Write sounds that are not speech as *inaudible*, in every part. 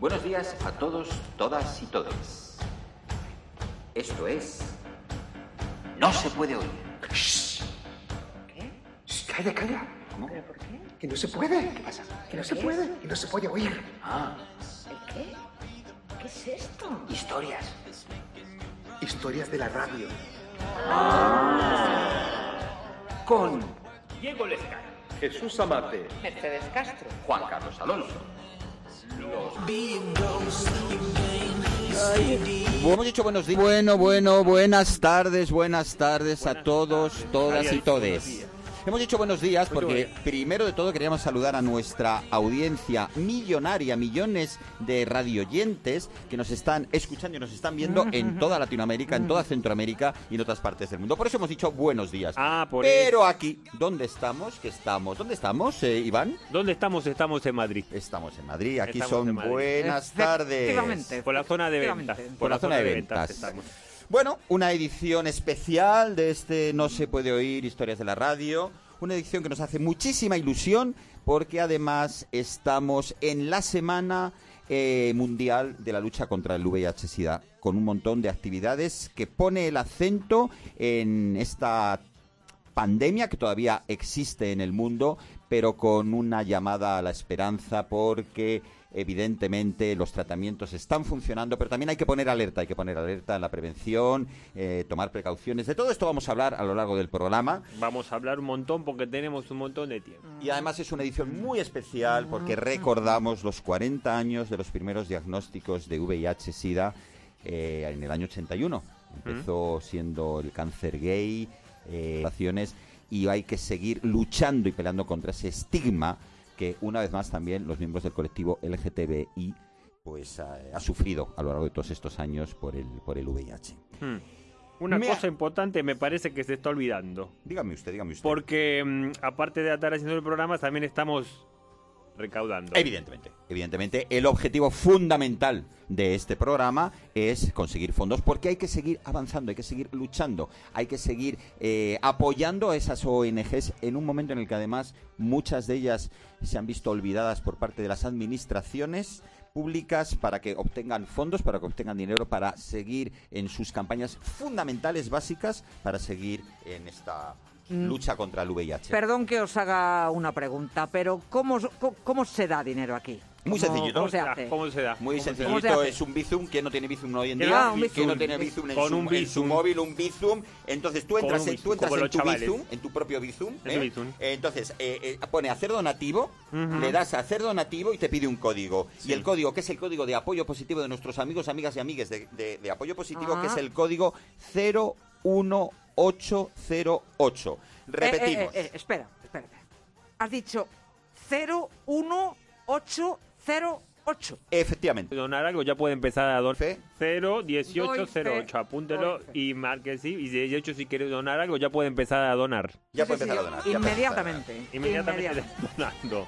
Buenos días a todos, todas y todes. Esto es... No se puede oír. ¿Qué? Shh, calla, calla. ¿Pero por qué? Que no se puede. ¿Qué pasa? Que no se qué puede. Que no se puede oír. Ah, ¿El qué? ¿Qué es esto? historias. Historias de la radio. Con Diego Lescar. Jesús Amate. Mercedes Castro. Juan Carlos Alonso. Hemos dicho buenos días. Bueno, bueno, buenas tardes, buenas tardes a todos, todas y todes. Hemos dicho buenos días porque bien. primero de todo queríamos saludar a nuestra audiencia millonaria, millones de radioyentes que nos están escuchando y nos están viendo en toda Latinoamérica, en toda Centroamérica y en otras partes del mundo. Por eso hemos dicho buenos días. Ah, por Pero aquí, ¿dónde estamos? ¿Qué estamos? ¿Dónde estamos, eh, Iván? ¿Dónde estamos? Estamos en Madrid. Estamos en Madrid. Aquí Estamos son en Madrid. buenas tardes. Efectivamente. Por la zona de ventas. Efectivamente. Por la zona de ventas. estamos. Bueno, una edición especial de este No se puede oír historias de la radio. Una edición que nos hace muchísima ilusión porque además estamos en la semana eh, mundial de la lucha contra el VIH-Sida con un montón de actividades que pone el acento en esta pandemia que todavía existe en el mundo, pero con una llamada a la esperanza porque evidentemente los tratamientos están funcionando, pero también hay que poner alerta, hay que poner alerta en la prevención, eh, tomar precauciones. De todo esto vamos a hablar a lo largo del programa. Vamos a hablar un montón porque tenemos un montón de tiempo. Y además es una edición muy especial porque recordamos los 40 años de los primeros diagnósticos de VIH-Sida eh, en el año 81. Empezó siendo el cáncer gay, eh, relaciones, y hay que seguir luchando y peleando contra ese estigma que una vez más también los miembros del colectivo LGTBI pues ha, ha sufrido a lo largo de todos estos años por el por el VIH. Hmm. Una Me- cosa importante me parece que se está olvidando. Dígame usted, dígame usted. Porque mm, aparte de estar haciendo el programa, también estamos recaudando. Evidentemente, evidentemente, el objetivo fundamental de este programa es conseguir fondos porque hay que seguir avanzando, hay que seguir luchando, hay que seguir eh, apoyando a esas ONGs en un momento en el que además muchas de ellas se han visto olvidadas por parte de las administraciones públicas para que obtengan fondos, para que obtengan dinero, para seguir en sus campañas fundamentales, básicas, para seguir en esta lucha contra el VIH. Perdón que os haga una pregunta, pero ¿cómo, cómo, cómo se da dinero aquí? Muy ¿Cómo- sencillito. ¿Cómo se Ah, hace? ¿Cómo se da? Muy ¿Cómo se da? ¿Cómo se sencillito, es un Bizum. ¿Quién no tiene Bizum hoy en Ah, día? un ¿Quién no Bizum. tiene Bizum en, Con su, un en su Bizum. móvil? Un Bizum. Entonces tú entras, en, Bizum, tú entras en tu chavales. Bizum, en tu propio Bizum. ¿eh? Bizum. Entonces eh, eh, pone hacer donativo, le das a hacer donativo y te pide un código. Y el código, que es el código de apoyo positivo de nuestros amigos, amigas y amigues de, de- de apoyo positivo, Ah. que es el código 01808. Repetimos. Eh, eh, eh, espera, espera. espera. Has dicho 01808. Efectivamente. donar algo, ya puede empezar a donar. Fe. 01808, Doy fe. apúntelo y marque sí. Y de hecho, si quiere donar algo, ya puede empezar a donar. Ya Sí, puede sí, empezar a sí, donar. ya puede empezar a donar. Inmediatamente. Inmediatamente donando.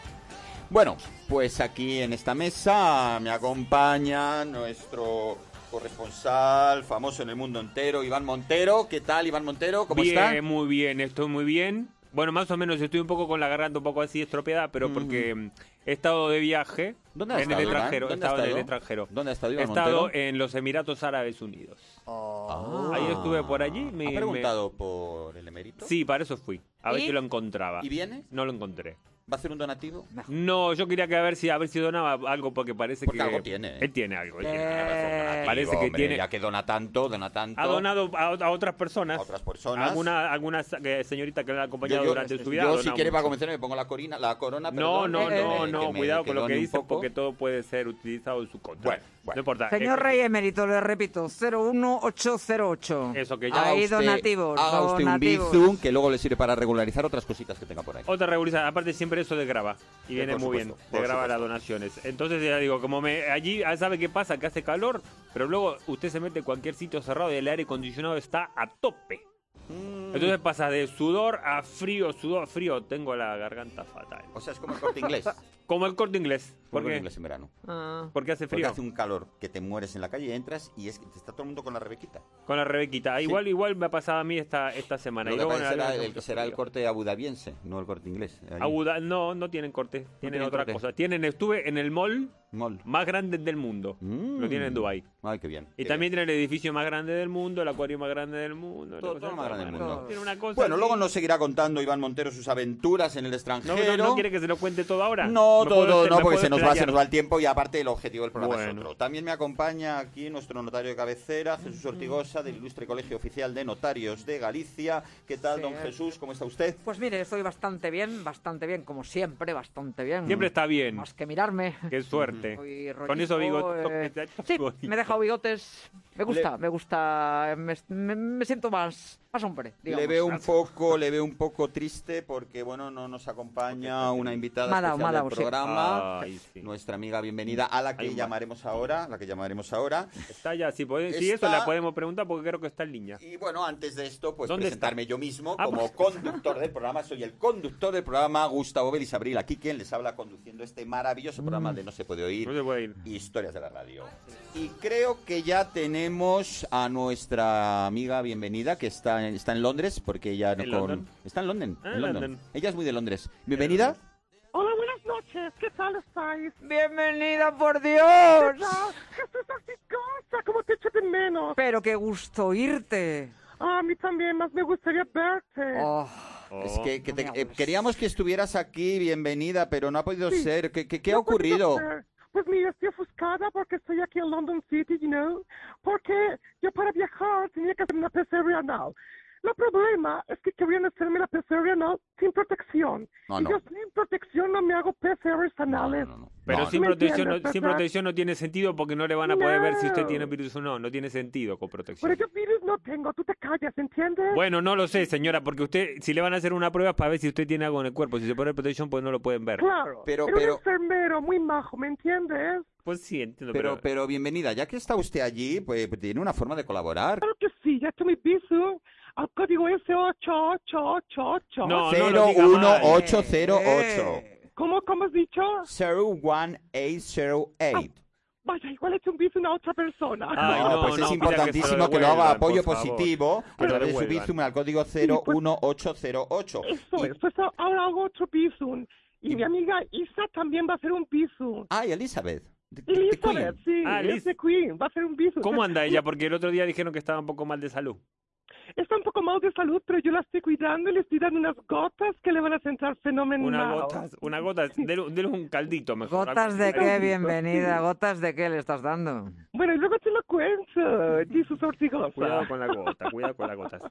Bueno, pues aquí en esta mesa me acompaña nuestro corresponsal, famoso en el mundo entero, Iván Montero. ¿Qué tal, Iván Montero? ¿Cómo bien, está? muy bien, estoy muy bien. Bueno, más o menos estoy un poco con la garganta un poco así estropeada, pero Mm. porque mm, he estado de viaje ¿Dónde has en estado, el extranjero. He ¿Dónde has estado en el extranjero. ¿Dónde ha estado He estado Montero? en los Emiratos Árabes Unidos. Ah. Ahí estuve por allí. me- ¿Ha me- preguntado por el emérito? Sí, para eso fui. A ver ¿Y? si lo encontraba. ¿Y viene? No lo encontré. ¿Va a hacer un donativo? No, yo quería que a ver si a ver si donaba algo porque parece Porque que algo tiene, ¿eh? Él tiene algo. él tiene Eh. Parece que Hombre, tiene. Ya que dona tanto, dona tanto. Ha donado a, a otras personas. A otras personas. Alguna, alguna eh, señorita que le ha acompañado Yo, yo- durante su vida. yo, si quiere, para mucho. convencerme, me pongo la, corina, la corona. No, perdón, no, no, me- no, que me- cuidado con lo que dice porque todo puede ser utilizado en su contra. Bueno, bueno. No importa. Señor Eh, Rey Emérito, le repito, 01808. Eso que ya- Ahí donativos. Haga usted un bizum que luego le sirve para regularizar otras cositas que tenga por ahí. Otra regularización, aparte siempre eso de graba y viene muy supuesto, bien, de graba las donaciones. Entonces ya digo, como me allí ah, sabe qué pasa, que hace calor, pero luego usted se mete en cualquier sitio cerrado y el aire acondicionado está a tope. Mm. Entonces pasa de sudor a frío, sudor a frío, tengo la garganta fatal. O sea, es como el corte inglés. *laughs* Como el corte inglés. ¿Por el corte qué? inglés en verano. Ah. Porque hace Porque frío. hace un calor que te mueres en la calle, entras y es que está todo el mundo con la rebequita. Con la Rebequita. Ah, Igual, igual me ha pasado a mí esta, esta semana. Lo Y que luego pasa en será el, será el corte abudabiense, no el corte inglés. Allí. Abu Dhabi- no, no tienen corte. Tienen tienen otra corte. cosa. Tienen, estuve en el mall Mall. más grande del mundo. Mm. Lo tienen en Dubai. Ay, qué bien. Y qué también bien. tienen el edificio más grande del mundo, el acuario más grande del mundo. Todo- todo lo más grande del mundo. Tiene una cosa Bueno, así. luego nos seguirá contando Iván Montero sus aventuras en el ¿No, extranjero. no, no quiere que se lo cuente todo ahora? No, ¿Me todo, no, porque se nos va, se nos va el tiempo y aparte el objetivo del programa es Bueno. otro. También me acompaña aquí nuestro notario de cabecera, Jesús Ortigosa, del Ilustre Colegio Oficial de Notarios de Galicia. ¿Qué tal, Sí. don Jesús? ¿Cómo está usted? Pues mire, estoy bastante bien, bastante bien, como siempre, bastante bien. Siempre está bien. Más que mirarme. Qué suerte. Soy Con eso bigotes. eh, Sí, me he dejado bigotes. Me gusta, me gusta. Me, me- me siento más, más hombre. Digamos. Le veo un poco, le veo un poco triste porque bueno, no nos acompaña una invitada dado, especial ha del sí. programa, sí. nuestra amiga bienvenida a la que llamaremos ahora, la que llamaremos ahora. Está ya, si, podemos, si eso Está- la podemos preguntar porque creo que está en línea. Y bueno, antes de esto, pues ¿Dónde presentarme yo mismo Ah, como conductor del programa. Soy el conductor del programa, Gustavo Belis Abril, aquí quien les habla conduciendo este maravilloso programa de No se puede oír. No se puede ir. Historias de la radio. Y creo que ya tenemos a nuestra amiga bienvenida que está está en Londres, porque ella no ¿En con- London? está en London, Ah, en London. London. Ella es muy de Londres. Bienvenida. Hola, buenas noches. ¿Qué tal estáis? Bienvenida, por Dios. Ah, Jesús Ortigosa, ¿cómo te echo de menos? Pero qué gusto oírte. Ah, a mí también más me gustaría verte. Oh, Es que, que te- eh, queríamos que estuvieras aquí, bienvenida, pero no ha podido Sí. ser. ¿Qué, qué- qué ha No podido ocurrido? Pues mira, estoy ofuscada porque estoy aquí en London City, you know, porque yo para viajar tenía que hacer una PCR anal. El problema es que querían hacerme la PCR anal sin protección. No, y no. yo sin protección no me hago PCRs No, anales. no, no. Pero No, sin, ¿Me protección, entiendes, sin protección no tiene sentido porque no le van a poder ver si usted tiene virus o no. No tiene sentido con protección. Pero yo virus no tengo, tú te callas, ¿entiendes? Bueno, no lo sé, señora, porque usted, si le van a hacer una prueba es para ver si usted tiene algo en el cuerpo. Si se pone protección, pues no lo pueden ver. Claro, Pero- era pero- un enfermero muy majo, ¿me entiendes? Pues sí, entiendo, Pero, pero... pero bienvenida, ya que está usted allí, pues tiene una forma de colaborar. Claro que sí, ya te mi piso al código S8888. No, no lo diga mal. 01808. Eh, ¿Cómo, cómo has dicho? 01808. Vaya, igual he hecho un piso a otra persona. Ay, no, no, pues no, es importantísimo que que, lo haga apoyo positivo a través de su. Bizum al código pues- 01808. Eso Y- es, pues ahora hago otro piso. Y mi amiga Isa también va a hacer un piso. Ay, Elizabeth. de- de Elizabeth, Queen. sí, Ah, es de Queen, va a hacer un piso. ¿Cómo anda ella? Porque el otro día dijeron que estaba un poco mal de salud. Está un poco mal de salud, pero yo la estoy cuidando y le estoy dando unas gotas que le van a sentar fenomenal. Una gota, una gota, dele un caldito mejor. ¿Gotas de qué, bienvenida? ¿Gotas de qué le estás dando? Bueno, y luego te lo cuento, Jesús Ortigosa. Cuidado con la gota, cuidado con las gotas.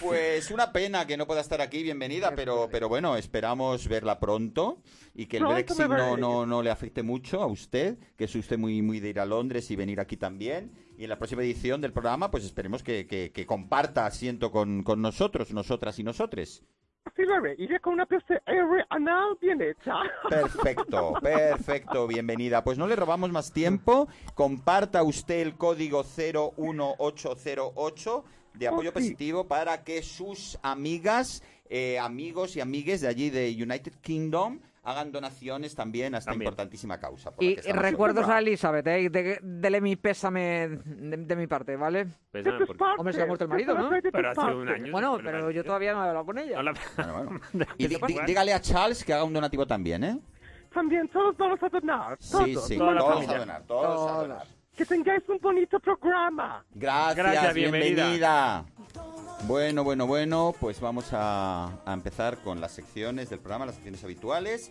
Pues una pena que no pueda estar aquí, bienvenida, pero, pero bueno, esperamos verla pronto y que el Brexit no, no, no le afecte mucho a usted, que es usted muy, muy de ir a Londres y venir aquí también. Y en la próxima edición del programa, pues esperemos que, que- que comparta asiento con, con nosotros, nosotras y nosotres. Sí, haré. Iré con una anal bien hecha. Perfecto, *laughs* perfecto, bienvenida. Pues no le robamos más tiempo. Comparta usted el código 01808 de apoyo Ok. positivo para que sus amigas, eh, amigos y amigues de allí de United Kingdom hagan donaciones también a esta También. importantísima causa. por la Y que recuerdos haciendo. a Elizabeth, ¿eh? De- dele mi pésame de, de mi parte, ¿vale? Pésame, De porque- Hombre, se ha muerto el marido, de ¿no? Pero hace un año. Bueno, pero yo todavía no he hablado con ella. No la- Bueno, bueno. *laughs* Y di- Después- di- dígale a Charles que haga un donativo también, ¿eh? También todos vamos a donar. Todos. Sí, sí, todos familia. a donar, todos a Todos. donar. Que tengáis un bonito programa. Gracias, Gracias, bienvenida. bienvenida. Bueno, bueno, bueno, pues vamos a, a empezar con las secciones del programa, las secciones habituales.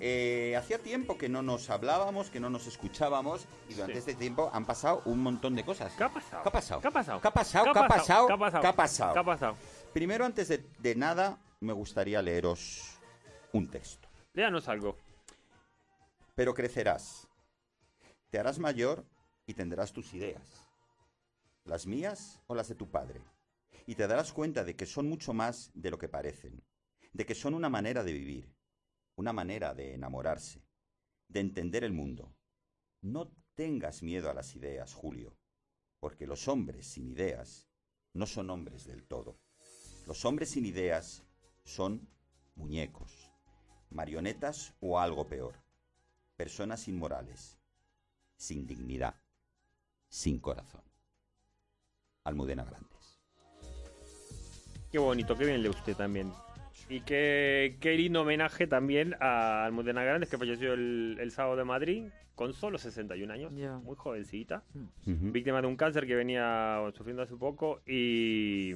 Eh, hacía tiempo que no nos hablábamos, que no nos escuchábamos y durante Sí. este tiempo han pasado un montón de cosas. ¿Qué ha pasado? ¿Qué ha pasado? ¿Qué ha pasado? ¿Qué ha pasado? ¿Qué ha pasado? ¿Qué ha pasado? ¿Qué ha pasado? ¿Qué ha pasado? Primero, antes de, de nada, me gustaría leeros un texto. Léanos algo. Pero crecerás, te harás mayor y tendrás tus ideas, las mías o las de tu padre, y te darás cuenta de que son mucho más de lo que parecen, de que son una manera de vivir, una manera de enamorarse, de entender el mundo. No tengas miedo a las ideas, Julio, porque los hombres sin ideas no son hombres del todo. Los hombres sin ideas son muñecos, marionetas o algo peor. personas inmorales, sin dignidad, sin corazón. Almudena Grandes. Qué bonito, qué bien le usted también. Y qué, qué lindo homenaje también a Almudena Grandes, que falleció el, el sábado de Madrid, con solo 61 años, muy jovencita, víctima de un cáncer que venía sufriendo hace poco. Y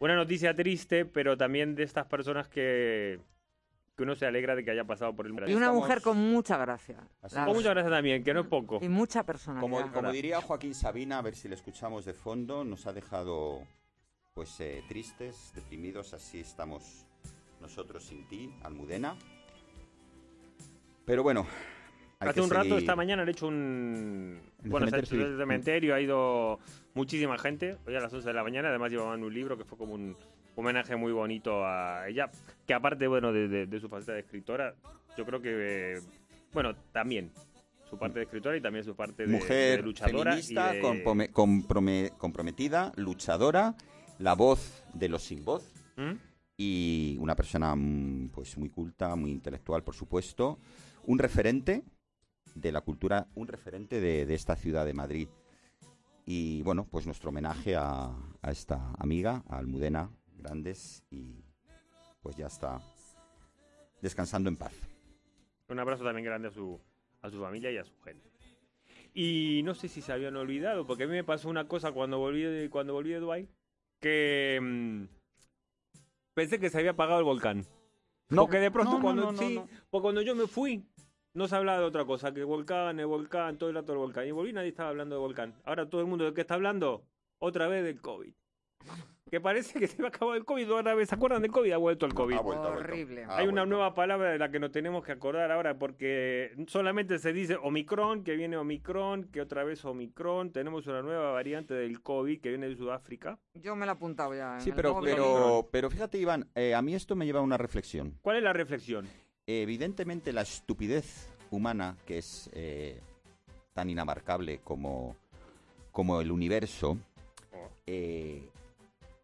una noticia triste, pero también de estas personas que, que uno se alegra de que haya pasado por el Y Madrid. una Estamos- mujer con mucha gracia. Con muchas gracias también, que no es poco. Y mucha personalidad. Como, como diría Joaquín Sabina, a ver si le escuchamos de fondo, nos ha dejado pues eh, tristes, deprimidos, así estamos nosotros sin ti, Almudena. Pero bueno, hay Hace que un rato, esta mañana, han hecho un. el Bueno, cementerio se ha hecho el cementerio, ha ido muchísima gente. Hoy a las 11 de la mañana, además llevaban un libro que fue como un homenaje muy bonito a ella. Que aparte, bueno, de, de- de su faceta de escritora, yo creo que. eh, bueno, también. Su parte de escritora y también su parte de, Mujer de luchadora. y feminista, de- comprome- comprome- comprometida, luchadora, la voz de los sin voz ¿Mm? y una persona mm, pues muy culta, muy intelectual, por supuesto, un referente de la cultura, un referente de, de esta ciudad de Madrid. Y bueno, pues nuestro homenaje a, a esta amiga, a Almudena Grandes, y pues ya está descansando en paz. Un abrazo también grande a su, a su familia y a su gente. Y no sé si se habían olvidado, porque a mí me pasó una cosa cuando volví de, cuando volví de Dubái, que mm, pensé que se había apagado el volcán. porque de pronto no, no, cuando, no, no, sí, no. porque cuando yo me fui, no se hablaba de otra cosa, que volcán, el volcán, todo el rato el volcán. Y volví nadie estaba hablando de volcán. Ahora todo el mundo de qué está hablando, otra vez del COVID. Que parece que se va a acabar el COVID otra vez. ¿Se acuerdan del COVID? Ha vuelto el COVID. Ha vuelto, ha vuelto. Horrible. Ha Hay una vuelto. nueva palabra de la que nos tenemos que acordar ahora porque solamente se dice Omicron, que viene Omicron, que otra vez Omicron. Tenemos una nueva variante del COVID que viene de Sudáfrica. Yo me la he apuntado ya. en Sí, el pero, pero, pero fíjate, Iván, eh, a mí esto me lleva a una reflexión. ¿Cuál es la reflexión? Evidentemente la estupidez humana, que es eh, tan inamarcable como, como el universo, eh,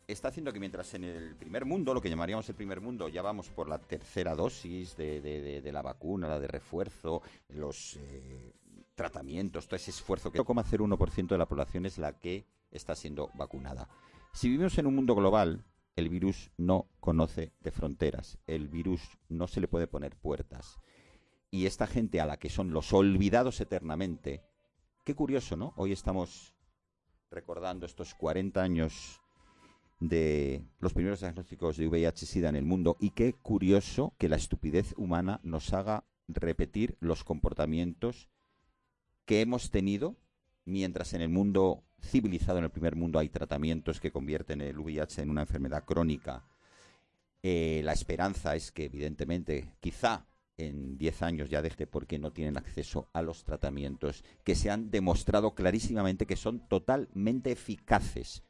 está haciendo que mientras en el primer mundo, lo que llamaríamos el primer mundo, ya vamos por la tercera dosis de, de- la vacuna, la de refuerzo, los eh, tratamientos, todo ese esfuerzo que 0,01% de la población es la que está siendo vacunada. Si vivimos en un mundo global, el virus no conoce de fronteras, el virus no se le puede poner puertas. Y esta gente a la que son los olvidados eternamente, qué curioso, ¿no? Hoy estamos recordando estos 40 años de los primeros diagnósticos de VIH-Sida en el mundo y qué curioso que la estupidez humana nos haga repetir los comportamientos que hemos tenido mientras en el mundo civilizado, en el primer mundo, hay tratamientos que convierten el VIH en una enfermedad crónica. Eh, la esperanza es que, evidentemente, quizá en 10 años ya deje porque no tienen acceso a los tratamientos que se han demostrado clarísimamente que son totalmente eficaces.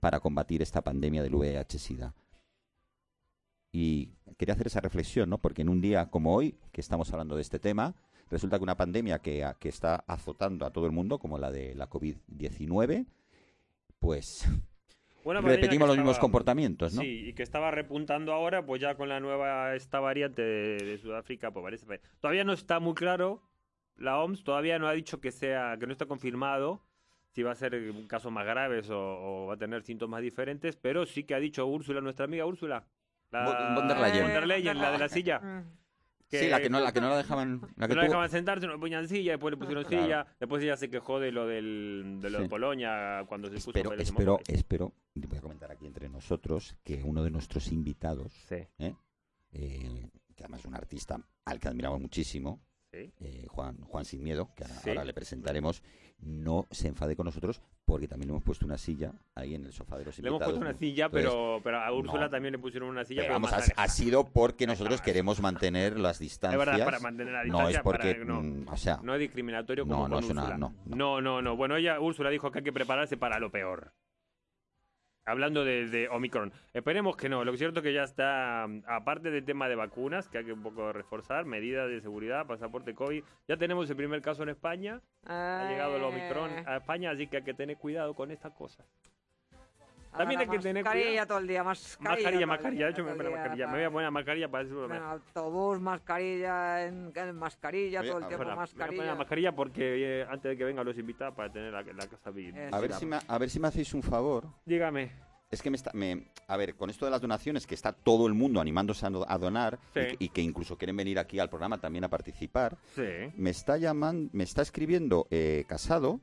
Para combatir esta pandemia del VIH-Sida. Y quería hacer esa reflexión, ¿no? Porque en un día como hoy, que estamos hablando de este tema, resulta que una pandemia que, a- que está azotando a todo el mundo, como la de la COVID-19, pues repetimos los mismos comportamientos, ¿no? Sí, y que estaba repuntando ahora, pues ya con la nueva esta variante de, de Sudáfrica, pues parece. Todavía no está muy claro. La OMS todavía no ha dicho que sea, que no está confirmado si va a ser casos más graves o, o va a tener síntomas diferentes, pero sí que ha dicho Úrsula, nuestra amiga Úrsula. La, Von- der Leyen. von der Leyen, la de la silla. Mm. Sí, la que no, la que no la dejaban... La que no la tuvo- dejaban sentarse, no le ponían silla, después le pusieron Claro. silla, después ella se quejó de lo, del, de, lo de. Polonia cuando se puso el espero, espero, voy a comentar aquí entre nosotros, que uno de nuestros invitados, Sí, ¿eh? Eh, que además es un artista al que admiramos muchísimo, sí. eh, Juan, Juan Sin Miedo, que ahora, Sí. ahora le presentaremos, no se enfade con nosotros porque también le hemos puesto una silla ahí en el sofá de los Le hemos invitados. puesto una ¿no? silla, Entonces, pero, pero a Úrsula no. también le pusieron una silla. pero pero vamos, más ha, sido porque nosotros queremos mantener las Es distancias. verdad, para mantener la no distancia. es porque, para- no, mm, o sea, no es discriminatorio No, como no con es una- Úrsula. no, no. no, no, no. Bueno, ella, Úrsula dijo que hay que prepararse para lo peor. Hablando de, Omicron. Esperemos que no. Lo cierto es que ya está, mm, aparte del tema de vacunas, que hay que un poco reforzar, medidas de seguridad, pasaporte COVID. Ya tenemos el primer caso en España. Ha llegado el Omicron a España, así que hay que tener cuidado con estas cosas. También hay que tener mascarilla cuidado. todo el día, mascarilla. Mascarilla, mascarilla. De hecho, día, me voy a poner mascarilla. Me voy a poner mascarilla para eso. En autobús, mascarilla, en, en mascarilla, Oye, todo el tiempo Bueno, me voy a poner mascarilla. la mascarilla porque eh, antes de que vengan los invitados para tener la, la casa bien. Eh, A ver, si me, a ver si me hacéis un favor. Dígame. Es que me está, me, a ver, con esto de las donaciones, que está todo el mundo animándose a, do- a donar Sí. y, que- y que incluso quieren venir aquí al programa también a participar, Sí. me está llamando, me está escribiendo eh, Casado.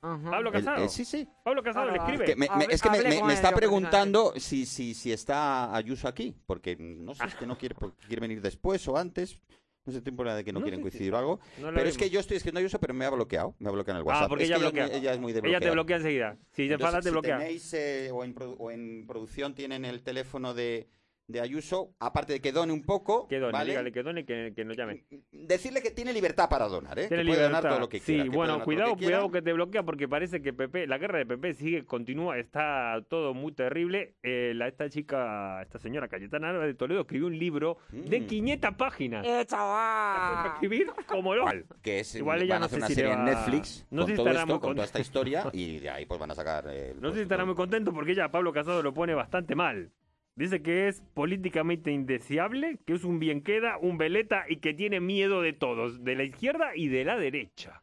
Ajá. Pablo el- Casado. eh, sí, sí. Pablo Casado le Claro, escribe. Que me- me- es que me, me- está preguntando si, si, si está Ayuso aquí, porque no sé, es que no quiere, porque quiere venir después o antes. No sé, temporada de que no, No quieren si- coincidir o algo. No Pero es que yo estoy escribiendo a Ayuso, pero me ha bloqueado. Me ha bloqueado en el WhatsApp. Ah, porque Es ella que es muy- bloquea. ella es muy de Ella te bloquear. bloquea enseguida. Si te Entonces, enfada, te si bloquea. tenéis eh, o, en o en producción tienen el teléfono de, de Ayuso, aparte de que done un poco, Que done, ¿vale? dígale que done y que, que nos llame. Decirle que tiene libertad para donar, ¿eh? Tiene que puede donar libertad. todo lo que quiera. sí, que bueno, cuidado, lo que cuidado que te bloquea porque parece que Pepe, la guerra de Pepe sigue, continúa, está todo muy terrible. Eh, la, esta chica, esta señora Cayetana Álvarez de Toledo escribió un libro de Mm. 500 páginas. ¡Eh, chaval! escribir como lo Que es, Igual ella van no a hacer sé una si serie le en va- Netflix no sé con si todo estará esto, muy con toda esta historia, y de ahí pues van a sacar... eh, *laughs* No pues, sé si estará todo. muy contento porque ella, Pablo Casado, lo pone bastante mal. Dice que es políticamente indeseable, que es un bien queda, un veleta y que tiene miedo de todos, de la izquierda y de la derecha.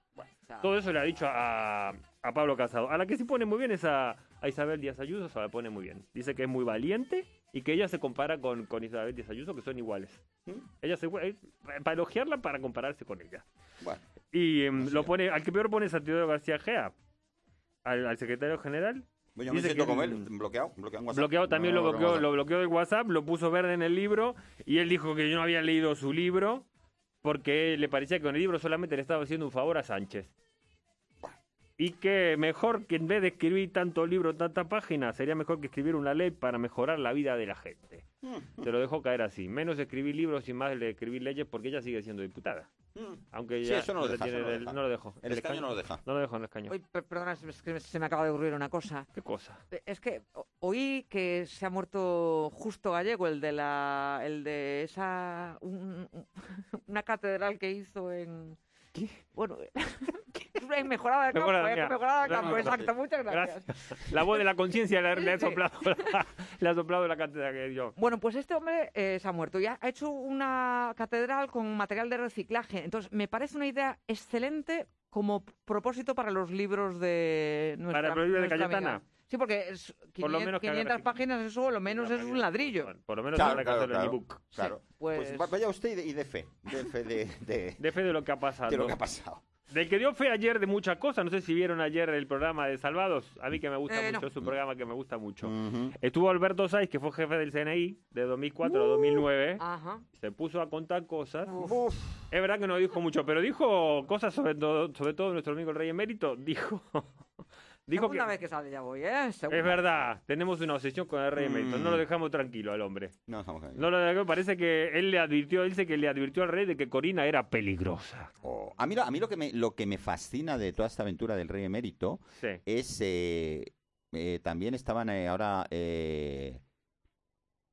Todo eso le ha dicho a, a Pablo Casado. A la que sí pone muy bien es a, a Isabel Díaz Ayuso, se la pone muy bien. Dice que es muy valiente y que ella se compara con, con Isabel Díaz Ayuso, que son iguales. ¿Mm? Ella se eh, para elogiarla, para compararse con ella. Bueno, Y em, lo pone, al que peor pone es a Teodoro García Gea, al, al secretario general, yo me siento que él, bloqueado, bloqueado en WhatsApp. Bloqueado también No, lo, bloqueó, lo bloqueó de WhatsApp, lo puso verde en el libro y él dijo que yo no había leído su libro porque le parecía que con el libro solamente le estaba haciendo un favor a Sánchez. Y que mejor que en vez de escribir tanto libro, tanta página, sería mejor que escribir una ley para mejorar la vida de la gente. Se lo dejó caer así. Menos escribir libros y más escribir leyes porque ella sigue siendo diputada. Aunque Sí, ya eso no lo deja, tiene eso no lo el- deja. no lo dejó. El escaño no lo deja. No lo dejó en el escaño. Uy, per- perdona, es que se me acaba de ocurrir una cosa. ¿Qué cosa? Eh, Es que oí que se ha muerto Justo Gallego, el de la, el de esa, un- un- *laughs* una catedral que hizo en, bueno, *laughs* de Campo, eh, exacto, muchas gracias. Gracias. La voz de la conciencia le, le ha soplado la, le ha soplado la cátedra que dio. Bueno, pues este hombre eh, se ha muerto y ha hecho una catedral con material de reciclaje. Entonces, me parece una idea excelente como propósito para los libros de nuestra Para el libro de Cayetana. amiga. Sí, porque es Por lo 500, menos que haga 500 reciclaje. páginas, eso lo menos es un ladrillo. Bueno, por lo menos Claro, habrá que claro, claro. ebook. Claro. pues- Pues va- vaya usted y de, y de fe, de fe de, de- *laughs* De fe de lo que ha pasado. de lo que ha pasado. Del que dio fe ayer de muchas cosas. No sé si vieron ayer el programa de Salvados. A mí que me gusta Eh, mucho, no. es un programa que me gusta mucho. Ujú. Estuvo Alberto Saiz, que fue jefe del CNI de 2004 a 2009. Ajá. Se puso a contar cosas. Uf. Es verdad que no dijo mucho, pero dijo cosas sobre todo, sobre todo nuestro amigo el Rey Emérito. Dijo, dijo que Segunda vez que sale ya voy, ¿eh? Segunda. es verdad, tenemos una obsesión con el Rey Emérito. No lo Mm. dejamos tranquilo al hombre. No, estamos ahí. No lo dejamos, parece que él le advirtió, él dice que le advirtió al rey de que Corina era peligrosa. Oh, A mí, lo- a mí lo, que me, lo que me fascina de toda esta aventura del rey emérito Sí. es eh, eh, también estaban eh, ahora eh,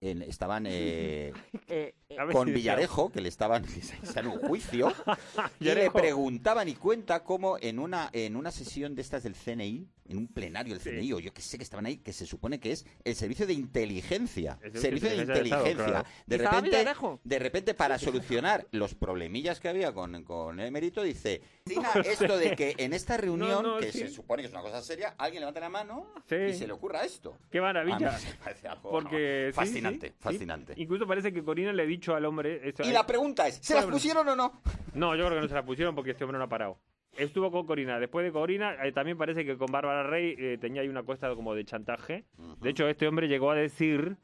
en- estaban eh, *laughs* Eh, eh, con si- Villarejo que le estaban *laughs* en un juicio *laughs* y le preguntaban y cuenta cómo en una en una sesión de estas del CNI en un plenario del Sí. CNI o yo que sé que estaban ahí que se supone que es el servicio de inteligencia El servicio servicio de inteligencia de ¿Estaba repente de repente para solucionar los problemillas que había con, con el emérito dice "Tina, *laughs* esto de que en esta reunión no, que sí. se supone que es una cosa seria alguien levanta la mano Sí. y se le ocurra esto Qué maravilla. me parece algo Porque sí, fascinante sí, sí. fascinante Incluso parece que Corina le ha dicho al hombre. eso- y la pregunta es ¿se las pusieron o no? No, yo creo que no se la pusieron porque este hombre no ha parado. Estuvo con Corina. Después de Corina, eh, también parece que con Bárbara Rey eh, tenía ahí una cuesta como de chantaje. De hecho, este hombre llegó a decir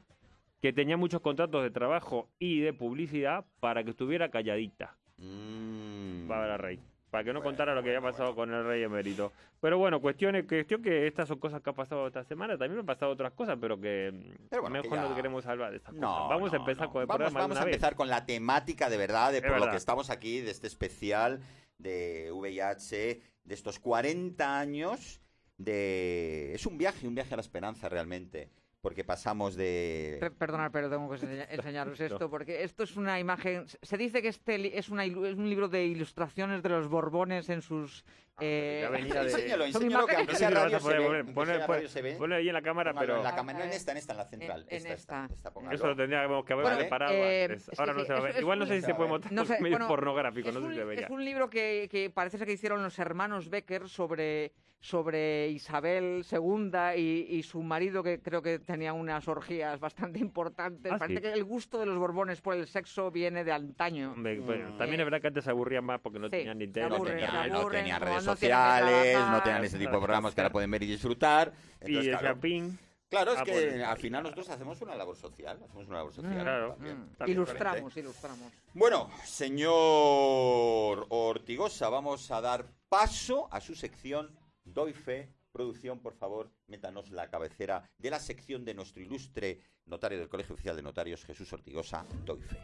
que tenía muchos contratos de trabajo y de publicidad para que estuviera calladita Mm. Bárbara Rey. Para que no Bueno, contara lo que había bueno, pasado con el rey emérito. Pero bueno, cuestión, es- cuestión que estas son cosas que han pasado esta semana. También han pasado otras cosas, pero que Pero bueno, que mejor ya- no queremos salvar de estas No, cosas. Vamos a no, empezar no. con el vamos, programa de Vamos una a vez. empezar con la temática de verdad, de Es por lo que estamos aquí, de este especial de VIH, de estos 40 años de... Es un viaje, un viaje a la esperanza realmente. porque pasamos de... Pe- Perdonad, pero tengo que enseña- *laughs* enseñaros esto, porque esto es una imagen. Se dice que este es, una, es un libro de ilustraciones de los Borbones en sus. Eh, ya venía *laughs* de- Enséñalo, Son enséñalo, que aunque sea radio se ve. ponle ahí en la cámara, pero en la cámara, no en esta, en esta, en la central. En esta, esta, esta. esta, póngalo. eso lo tendríamos que haber preparado Eh, antes. sí, Ahora no se va a ver. es Igual no sé si se puede montar no *laughs* sé, es bueno, no sé un, si debería. es un libro que, que parece ser que hicieron los hermanos Becker sobre, sobre Isabel II y, y su marido, que creo que tenía unas orgías bastante importantes. Ah, parece sí. que el gusto de los Borbones por el sexo viene de antaño. Bueno, Mm. también es verdad que antes se aburrían más porque no Sí, tenían ni tele. no tenían, redes no sociales, no tenían ese tipo de programas que ahora pueden ver y disfrutar. Y Entonces, el claro, shopping. claro, es Ah, que bueno. al final nosotros hacemos una labor social. Hacemos una labor social. Claro. también. Mm, También Ilustramos, ilustramos. Bueno, señor Ortigosa, vamos a dar paso a su sección Doy Fe. Producción, por favor, métanos la cabecera de la sección de nuestro ilustre notario del Colegio Oficial de Notarios, Jesús Ortigosa, Doy Fe.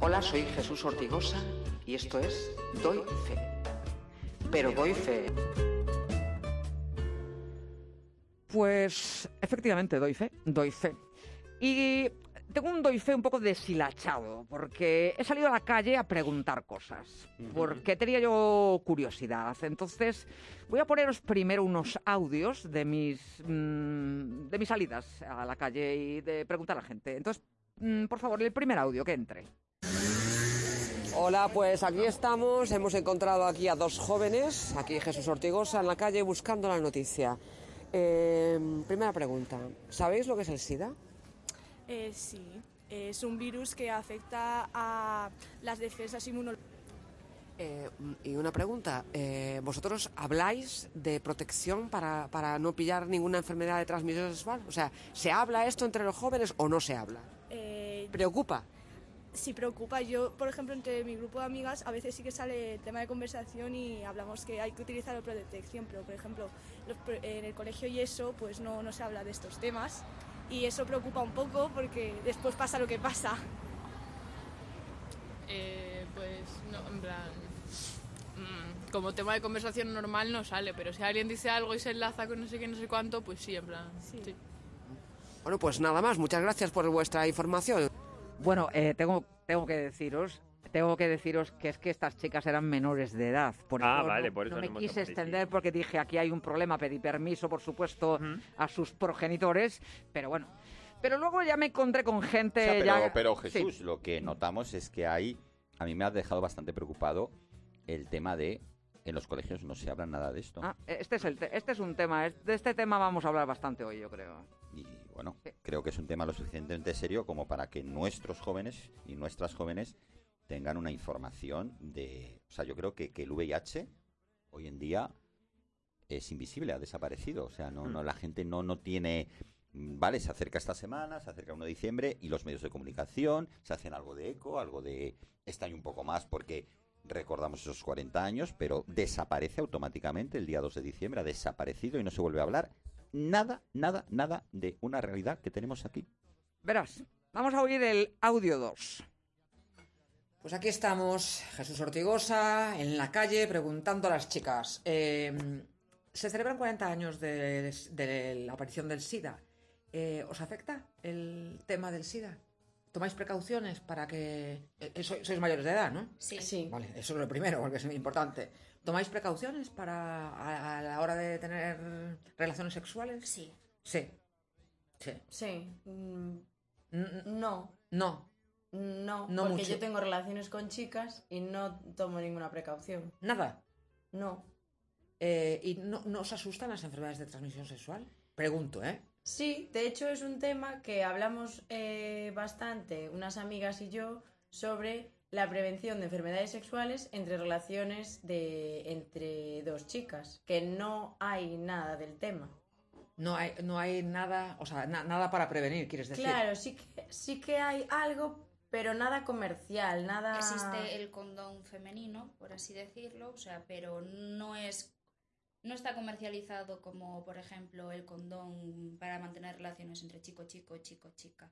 Hola, soy Jesús Ortigosa y esto es Doy Fe. Pero doy fe. Pues efectivamente, doy fe, doy fe. Y tengo un doy fe un poco deshilachado, porque he salido a la calle a preguntar cosas, porque tenía yo curiosidad. Entonces, voy a poneros primero unos audios de mis, mm, de mis salidas a la calle y de preguntar a la gente. Entonces, mm, por favor, el primer audio que entre. Hola, pues aquí estamos. Hemos encontrado aquí a dos jóvenes, aquí Jesús Ortigosa, en la calle buscando la noticia. Eh, primera pregunta, ¿sabéis lo que es el SIDA? Eh, sí, es un virus que afecta a las defensas inmunológicas. Eh, y una pregunta, eh, ¿vosotros habláis de protección para, para no pillar ninguna enfermedad de transmisión sexual? O sea, ¿se habla esto entre los jóvenes o no se habla? Eh, ¿Preocupa? Sí preocupa. Yo, por ejemplo, entre mi grupo de amigas, a veces sí que sale el tema de conversación y hablamos que hay que utilizar la protección, pero, por ejemplo, los en el colegio y eso, pues no, no se habla de estos temas. Y eso preocupa un poco porque después pasa lo que pasa. Eh, pues no, en plan. mm, como tema de conversación normal no sale, pero si alguien dice algo y se enlaza con no sé qué, no sé cuánto, pues sí, en plan. Sí. sí. Bueno, pues nada más, muchas gracias por vuestra información. Bueno, eh, tengo, tengo que deciros, tengo que deciros que es que estas chicas eran menores de edad. Por Ah, eso vale, no, por eso no no me quise extender porque dije aquí hay un problema, pedí permiso, por supuesto, a sus progenitores, pero bueno. Pero luego ya me encontré con gente. O sea, pero, ya- pero sí. Jesús, lo que notamos es que hay, a mí me ha dejado bastante preocupado el tema de en los colegios no se habla nada de esto. Ah, este es el te- este es un tema, es- de este tema vamos a hablar bastante hoy, yo creo. Y bueno, Sí. creo que es un tema lo suficientemente serio como para que nuestros jóvenes y nuestras jóvenes tengan una información de... O sea, yo creo que, que el VIH hoy en día es invisible, ha desaparecido. O sea, no, no la gente no, no tiene... Vale, se acerca esta semana, se acerca 1 de diciembre y los medios de comunicación se hacen algo de eco, algo de... Año un poco más porque recordamos esos 40 años, pero desaparece automáticamente el día 2 de diciembre, ha desaparecido y no se vuelve a hablar nada, nada, nada de una realidad que tenemos aquí. Verás, vamos a oír el audio 2. Pues aquí estamos, Jesús Ortigosa, en la calle, preguntando a las chicas. eh, Se celebran 40 años de, de la aparición del SIDA. Eh, ¿Os afecta el tema del SIDA? ¿Tomáis precauciones para que... eh, sois, sois mayores de edad, ¿no? Sí. Sí. Vale, eso es lo primero, porque es muy importante. ¿Tomáis precauciones para a, a la hora de tener relaciones sexuales? Sí. Sí. Sí. Sí. Mm, No. No, No, No porque mucho. yo tengo relaciones con chicas y no tomo ninguna precaución. nada. No. Eh, ¿Y no, no os asustan las enfermedades de transmisión sexual? Pregunto, ¿eh? Sí, de hecho es un tema que hablamos eh, bastante, unas amigas y yo, sobre la prevención de enfermedades sexuales entre relaciones de entre dos chicas, que no hay nada del tema. No hay, no hay nada, o sea, na- nada para prevenir, quieres decir. Claro, sí que, sí que hay algo, pero nada comercial, nada... Existe el condón femenino, por así decirlo, o sea, pero no es no está comercializado como, por ejemplo, el condón para mantener relaciones entre chico-chico, chico-chica.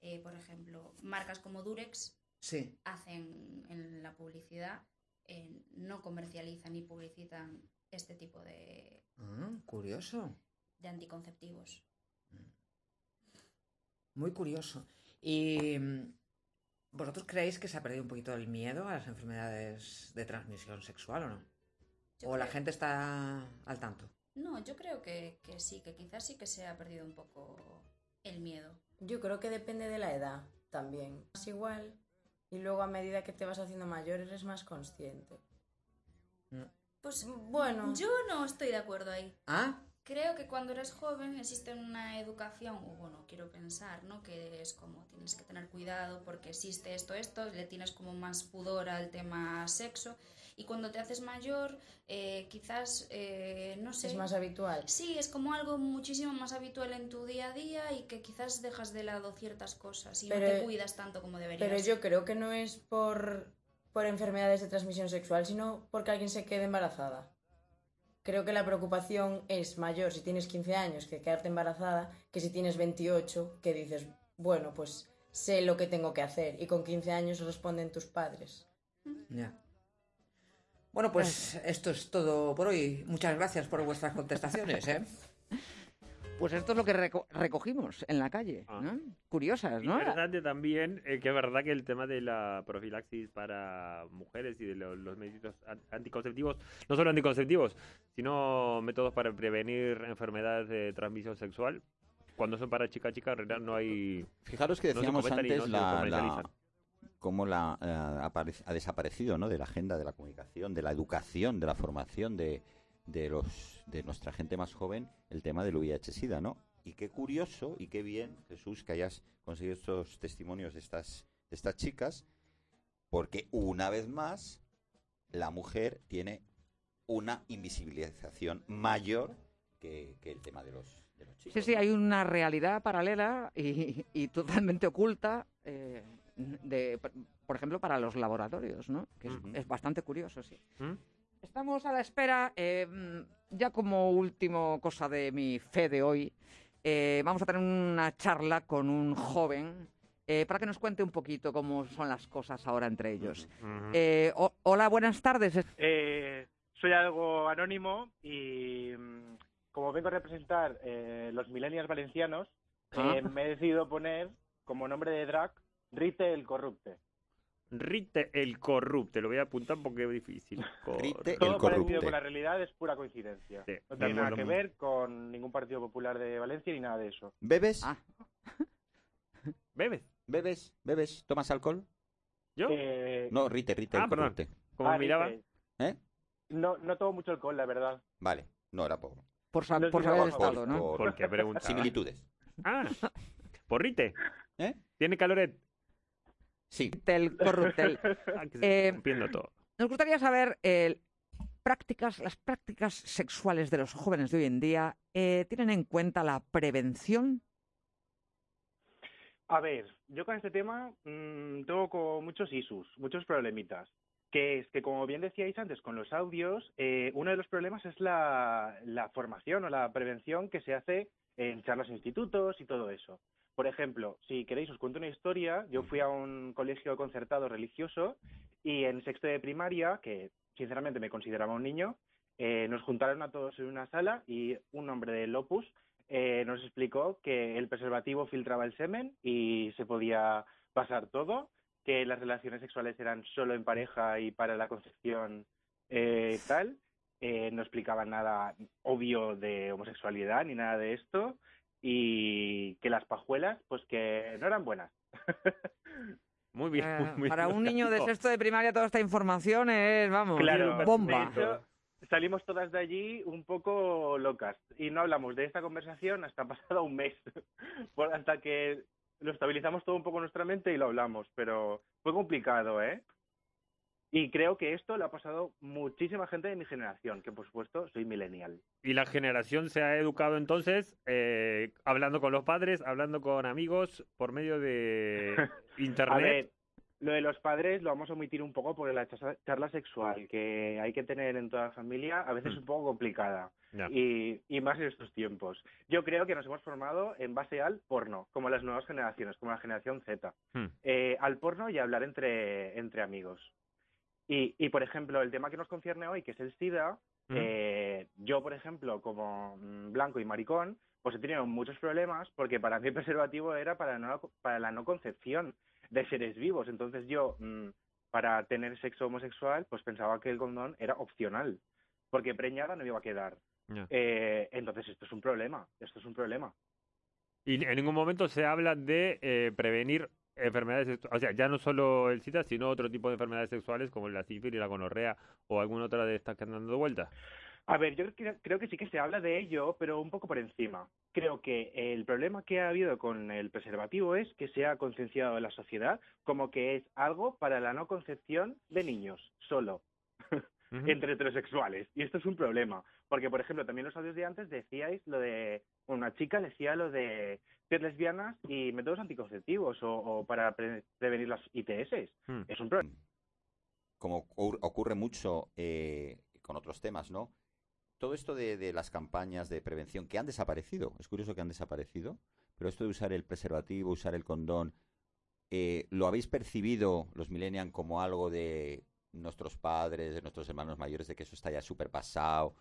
Eh, por ejemplo, marcas como Durex Sí. hacen en la publicidad, eh, no comercializan ni publicitan este tipo de, Ah, curioso. de anticonceptivos. Muy curioso. ¿Y mm, vosotros creéis que se ha perdido un poquito el miedo a las enfermedades de transmisión sexual o no? Yo ¿O la gente está al tanto? No, yo creo que, que sí, que quizás sí que se ha perdido un poco el miedo. Yo creo que depende de la edad también. Es igual. Y luego a medida que te vas haciendo mayor eres más consciente. Pues Bueno. yo no estoy de acuerdo ahí. ¿Ah? Creo que cuando eres joven existe una educación, o bueno, quiero pensar, ¿no? Que es como tienes que tener cuidado porque existe esto, esto, le tienes como más pudor al tema sexo. Y cuando te haces mayor, eh, quizás, eh, no sé. Es más habitual. Sí, es como algo muchísimo más habitual en tu día a día y que quizás dejas de lado ciertas cosas y no Pero- te cuidas tanto como deberías. Pero yo creo que no es por, por enfermedades de transmisión sexual, sino porque alguien se quede embarazada. Creo que la preocupación es mayor si tienes 15 años que quedarte embarazada que si tienes 28 que dices, bueno, pues sé lo que tengo que hacer y con 15 años responden tus padres. Ya. Bueno, pues esto es todo por hoy. Muchas gracias por vuestras contestaciones, ¿eh? *laughs* Pues esto es lo que reco- recogimos en la calle, ¿no? Curiosas, ¿no? Interesante también eh, que es verdad que el tema de la profilaxis para mujeres y de lo- los métodos an- anticonceptivos, no solo anticonceptivos, sino métodos para prevenir enfermedades de transmisión sexual. Cuando son para chica chica, en realidad no hay. Fijaros que decíamos antes no la, la-. Cómo la, eh, ha desaparecido ¿no? de la agenda de la comunicación, de la educación, de la formación de, de, los, de nuestra gente más joven el tema del VIH-Sida, ¿no? Y qué curioso y qué bien, Jesús, que hayas conseguido estos testimonios de estas, de estas chicas, porque una vez más la mujer tiene una invisibilización mayor que, que el tema de los, de los chicos. Sí, sí, hay una realidad paralela y, y totalmente oculta, eh, de, por ejemplo, para los laboratorios, ¿no? Que es, bastante curioso, sí. ¿Mm? Estamos a la espera, eh, ya como último cosa de mi fe de hoy, eh, vamos a tener una charla con un joven eh, para que nos cuente un poquito cómo son las cosas ahora entre ellos. Eh, o- hola, buenas tardes. Eh, soy algo anónimo y mm, como vengo a representar eh, los millennials valencianos, Ah. eh, me he decidido poner como nombre de drag Rite el Corrupte. Rite el corrupte, lo voy a apuntar porque es difícil. Rite Todo parecido con la realidad es pura coincidencia. Sí, no tiene nada que ver con ningún partido popular de Valencia ni nada de eso. ¿Bebes? *laughs* ¿Bebes? ¿Bebes? ¿Bebes? ¿Tomas alcohol? ¿Yo? Eh, No, Rite, Rite, Ah, el perdón. corrupte. Como ah, miraba. Rite. ¿Eh? No, no tomo mucho alcohol, la verdad. Vale, no era por... Por, sa- No por saber el estado, ¿no? por- ¿Por qué preguntaba? Similitudes. Ah, porrite. ¿Eh? ¿Tiene caloret? Sí. Del corruptel. *laughs* Ah, Eh, todo. Nos gustaría saber eh, prácticas, las prácticas sexuales de los jóvenes de hoy en día eh, tienen en cuenta la prevención. A ver, yo con este tema mm, tengo como muchos isus, muchos problemitas. Que es que, como bien decíais antes con los audios, eh, uno de los problemas es la, la formación o la prevención que se hace en charlas en institutos y todo eso. Por ejemplo, si queréis os cuento una historia, yo fui a un colegio concertado religioso y en sexto de primaria, que sinceramente me consideraba un niño, eh, nos juntaron a todos en una sala y un hombre del Opus eh, nos explicó que el preservativo filtraba el semen y se podía pasar todo, que las relaciones sexuales eran solo en pareja y para la concepción eh, tal. Eh, no explicaban nada obvio de homosexualidad ni nada de esto y que las pajuelas pues que no eran buenas. *laughs* Muy bien. Eh, muy para bien. un niño de sexto de primaria toda esta información es, vamos, Claro, bomba. hecho, salimos todas de allí un poco locas y no hablamos de esta conversación hasta *laughs* pasado un mes, hasta que lo estabilizamos todo un poco en nuestra mente y lo hablamos, pero fue complicado, ¿eh? Y creo que esto le ha pasado muchísima gente de mi generación, que por supuesto soy millennial. Y la generación se ha educado entonces eh, hablando con los padres, hablando con amigos por medio de *laughs* internet. A ver, lo de los padres lo vamos a omitir un poco porque la charla, sexual que hay que tener en toda la familia a veces es un poco complicada. Y, y más en estos tiempos. Yo creo que nos hemos formado en base al porno, como las nuevas generaciones, como la generación Z. Hmm. Eh, al porno y hablar entre, entre amigos. Y, y, por ejemplo, el tema que nos concierne hoy, que es el SIDA, Mm. Eh, yo, por ejemplo, como mm, blanco y maricón, pues he tenido muchos problemas porque para mí el preservativo era para, no, para la no concepción de seres vivos. Entonces yo, mm, para tener sexo homosexual, pues pensaba que el condón era opcional, porque preñada no me iba a quedar. Eh, entonces esto es un problema, esto es un problema. Y en ningún momento se habla de eh, prevenir enfermedades o sea, ya no solo el SIDA, sino otro tipo de enfermedades sexuales como la sífilis, la gonorrea o alguna otra de estas que andan dando vueltas. A ver, yo creo, creo que sí que se habla de ello, pero un poco por encima. Creo que el problema que ha habido con el preservativo es que se ha concienciado en la sociedad como que es algo para la no concepción de niños, solo, *laughs* entre heterosexuales. Y esto es un problema, porque, por ejemplo, también los audios de antes decíais lo de, una chica decía lo de ser lesbianas y métodos anticonceptivos o, o para pre- prevenir las ITS. Hmm. Es un problema. como ocur- ocurre mucho eh, con otros temas, ¿no? Todo esto de, de las campañas de prevención que han desaparecido, es curioso que han desaparecido, pero esto de usar el preservativo, usar el condón, eh, ¿lo habéis percibido los millennials como algo de nuestros padres, de nuestros hermanos mayores, de que eso está ya súper pasado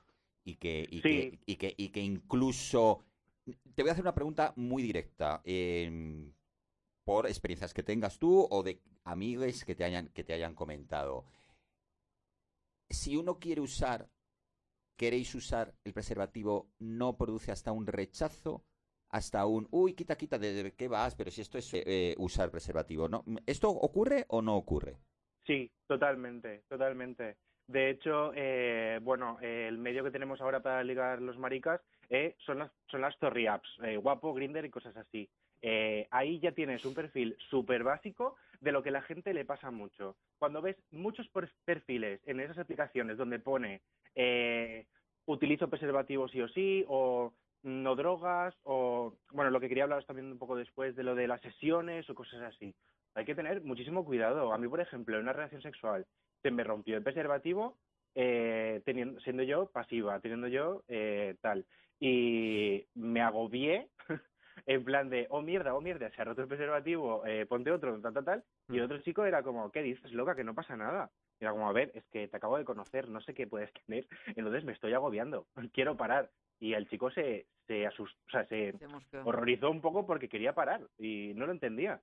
y que, y, Sí. que, y, que, y que incluso... Te voy a hacer una pregunta muy directa. em, por experiencias que tengas tú o de amigos que te hayan, que te hayan comentado. Si uno quiere usar, queréis usar el preservativo, no produce hasta un rechazo, hasta un, uy, quita, quita, ¿de, qué vas? Pero si esto es eh, usar preservativo. ¿Esto ocurre o no ocurre? Sí, totalmente, totalmente. De hecho, eh, bueno, eh, el medio que tenemos ahora para ligar los maricas eh, son las son las story apps, eh, guapo, Grinder y cosas así. Eh, ahí ya tienes un perfil súper básico de lo que la gente le pasa mucho. Cuando ves muchos per- perfiles en esas aplicaciones donde pone eh, utilizo preservativo sí o sí o no drogas o bueno lo que quería hablaros también un poco después de lo de las sesiones o cosas así hay que tener muchísimo cuidado a mí por ejemplo en una relación sexual se me rompió el preservativo eh, teniendo siendo yo pasiva teniendo yo eh, tal y me agobié *laughs* en plan de oh mierda oh mierda se ha roto el preservativo eh, ponte otro tal tal tal y el otro chico era como qué dices loca que no pasa nada y era como a ver es que te acabo de conocer no sé qué puedes tener entonces me estoy agobiando *laughs* quiero parar y el chico se se asustó o sea se horrorizó un poco porque quería parar y no lo entendía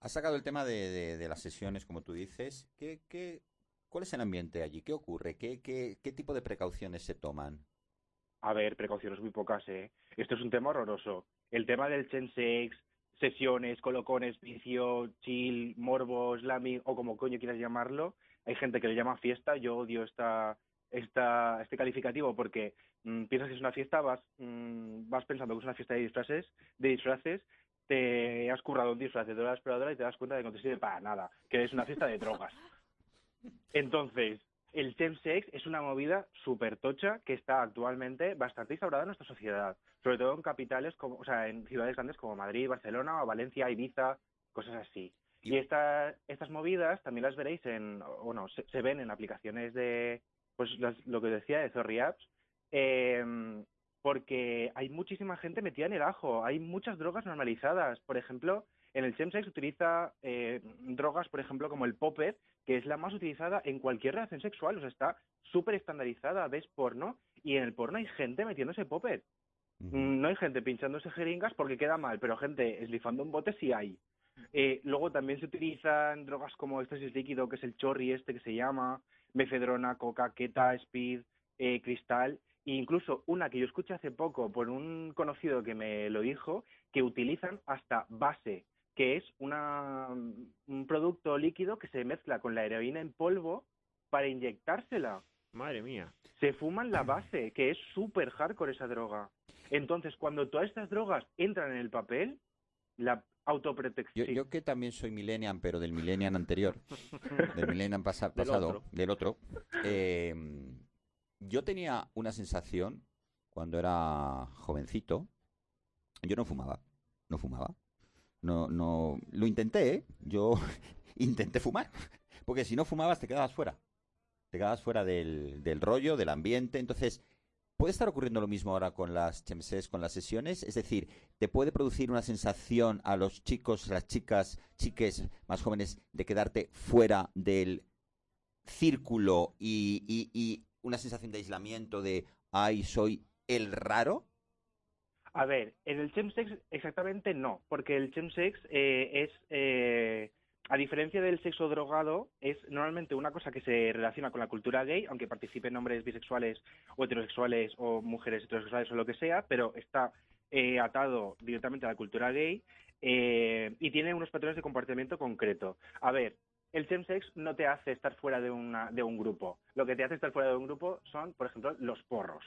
Has sacado el tema de, de- de las sesiones, como tú dices. ¿Qué, qué, ¿Cuál es el ambiente allí? ¿Qué ocurre? ¿Qué, qué, qué tipo de precauciones se toman? A ver, precauciones muy pocas, ¿eh? Esto es un tema horroroso. El tema del chensex, sesiones, colocones, vicio, chill, morbo, slamming o como coño quieras llamarlo. Hay gente que le llama fiesta. Yo odio esta, esta, este calificativo porque mm, piensas que es una fiesta, vas, mm, vas pensando que es una fiesta de disfraces, de disfraces, te has currado un disfraz de la Exploradora y te das cuenta de que no te sirve para nada, que es una fiesta de drogas. *laughs* Entonces, el chemsex es una movida súper tocha que está actualmente bastante instaurada en nuestra sociedad, sobre todo en capitales, como, o sea, en ciudades grandes como Madrid, Barcelona, o Valencia, Ibiza, cosas así. Y esta, estas movidas también las veréis en, bueno, se, se ven en aplicaciones de, pues las- lo que decía, de Zorri Apps, em, porque hay muchísima gente metida en el ajo, hay muchas drogas normalizadas. Por ejemplo, en el chemsex se utiliza eh, drogas, por ejemplo, como el popper, que es la más utilizada en cualquier relación sexual, o sea, está súper estandarizada, ves porno, y en el porno hay gente metiéndose popper. Mm, No hay gente pinchándose jeringas porque queda mal, pero gente eslifando un bote sí hay. Eh, luego también se utilizan drogas como éxtasis líquido, que es el chorri este que se llama, mefedrona, coca, keta, speed, eh, cristal, e incluso una que yo escuché hace poco por un conocido que me lo dijo, que utilizan hasta base, que es una, un producto líquido que se mezcla con la heroína en polvo para inyectársela. Madre mía. Se fuman la base, que es súper hardcore esa droga. Entonces, cuando todas estas drogas entran en el papel, la autoprotección... Yo, yo que también soy millennial, pero del millennial anterior, del millennial pasa- *laughs* Del pasado, otro. del otro, eh, yo tenía una sensación cuando era jovencito. Yo no fumaba, no fumaba. No, no, lo intenté, ¿eh? Yo *laughs* intenté fumar, porque si no fumabas te quedabas fuera. Te quedabas fuera del, del rollo, del ambiente. Entonces, ¿puede estar ocurriendo lo mismo ahora con las chemses, con las sesiones? Es decir, ¿te puede producir una sensación a los chicos, las chicas, chiques más jóvenes de quedarte fuera del círculo y, y- y una sensación de aislamiento, de, ay, soy el raro? A ver, en el chemsex exactamente no, porque el chemsex eh, es, eh, a diferencia del sexo drogado, es normalmente una cosa que se relaciona con la cultura gay, aunque participen hombres bisexuales o heterosexuales o mujeres heterosexuales o lo que sea, pero está eh, atado directamente a la cultura gay eh, y tiene unos patrones de comportamiento concreto. A ver, el chemsex no te hace estar fuera de, una, de un grupo. Lo que te hace estar fuera de un grupo son, por ejemplo, los porros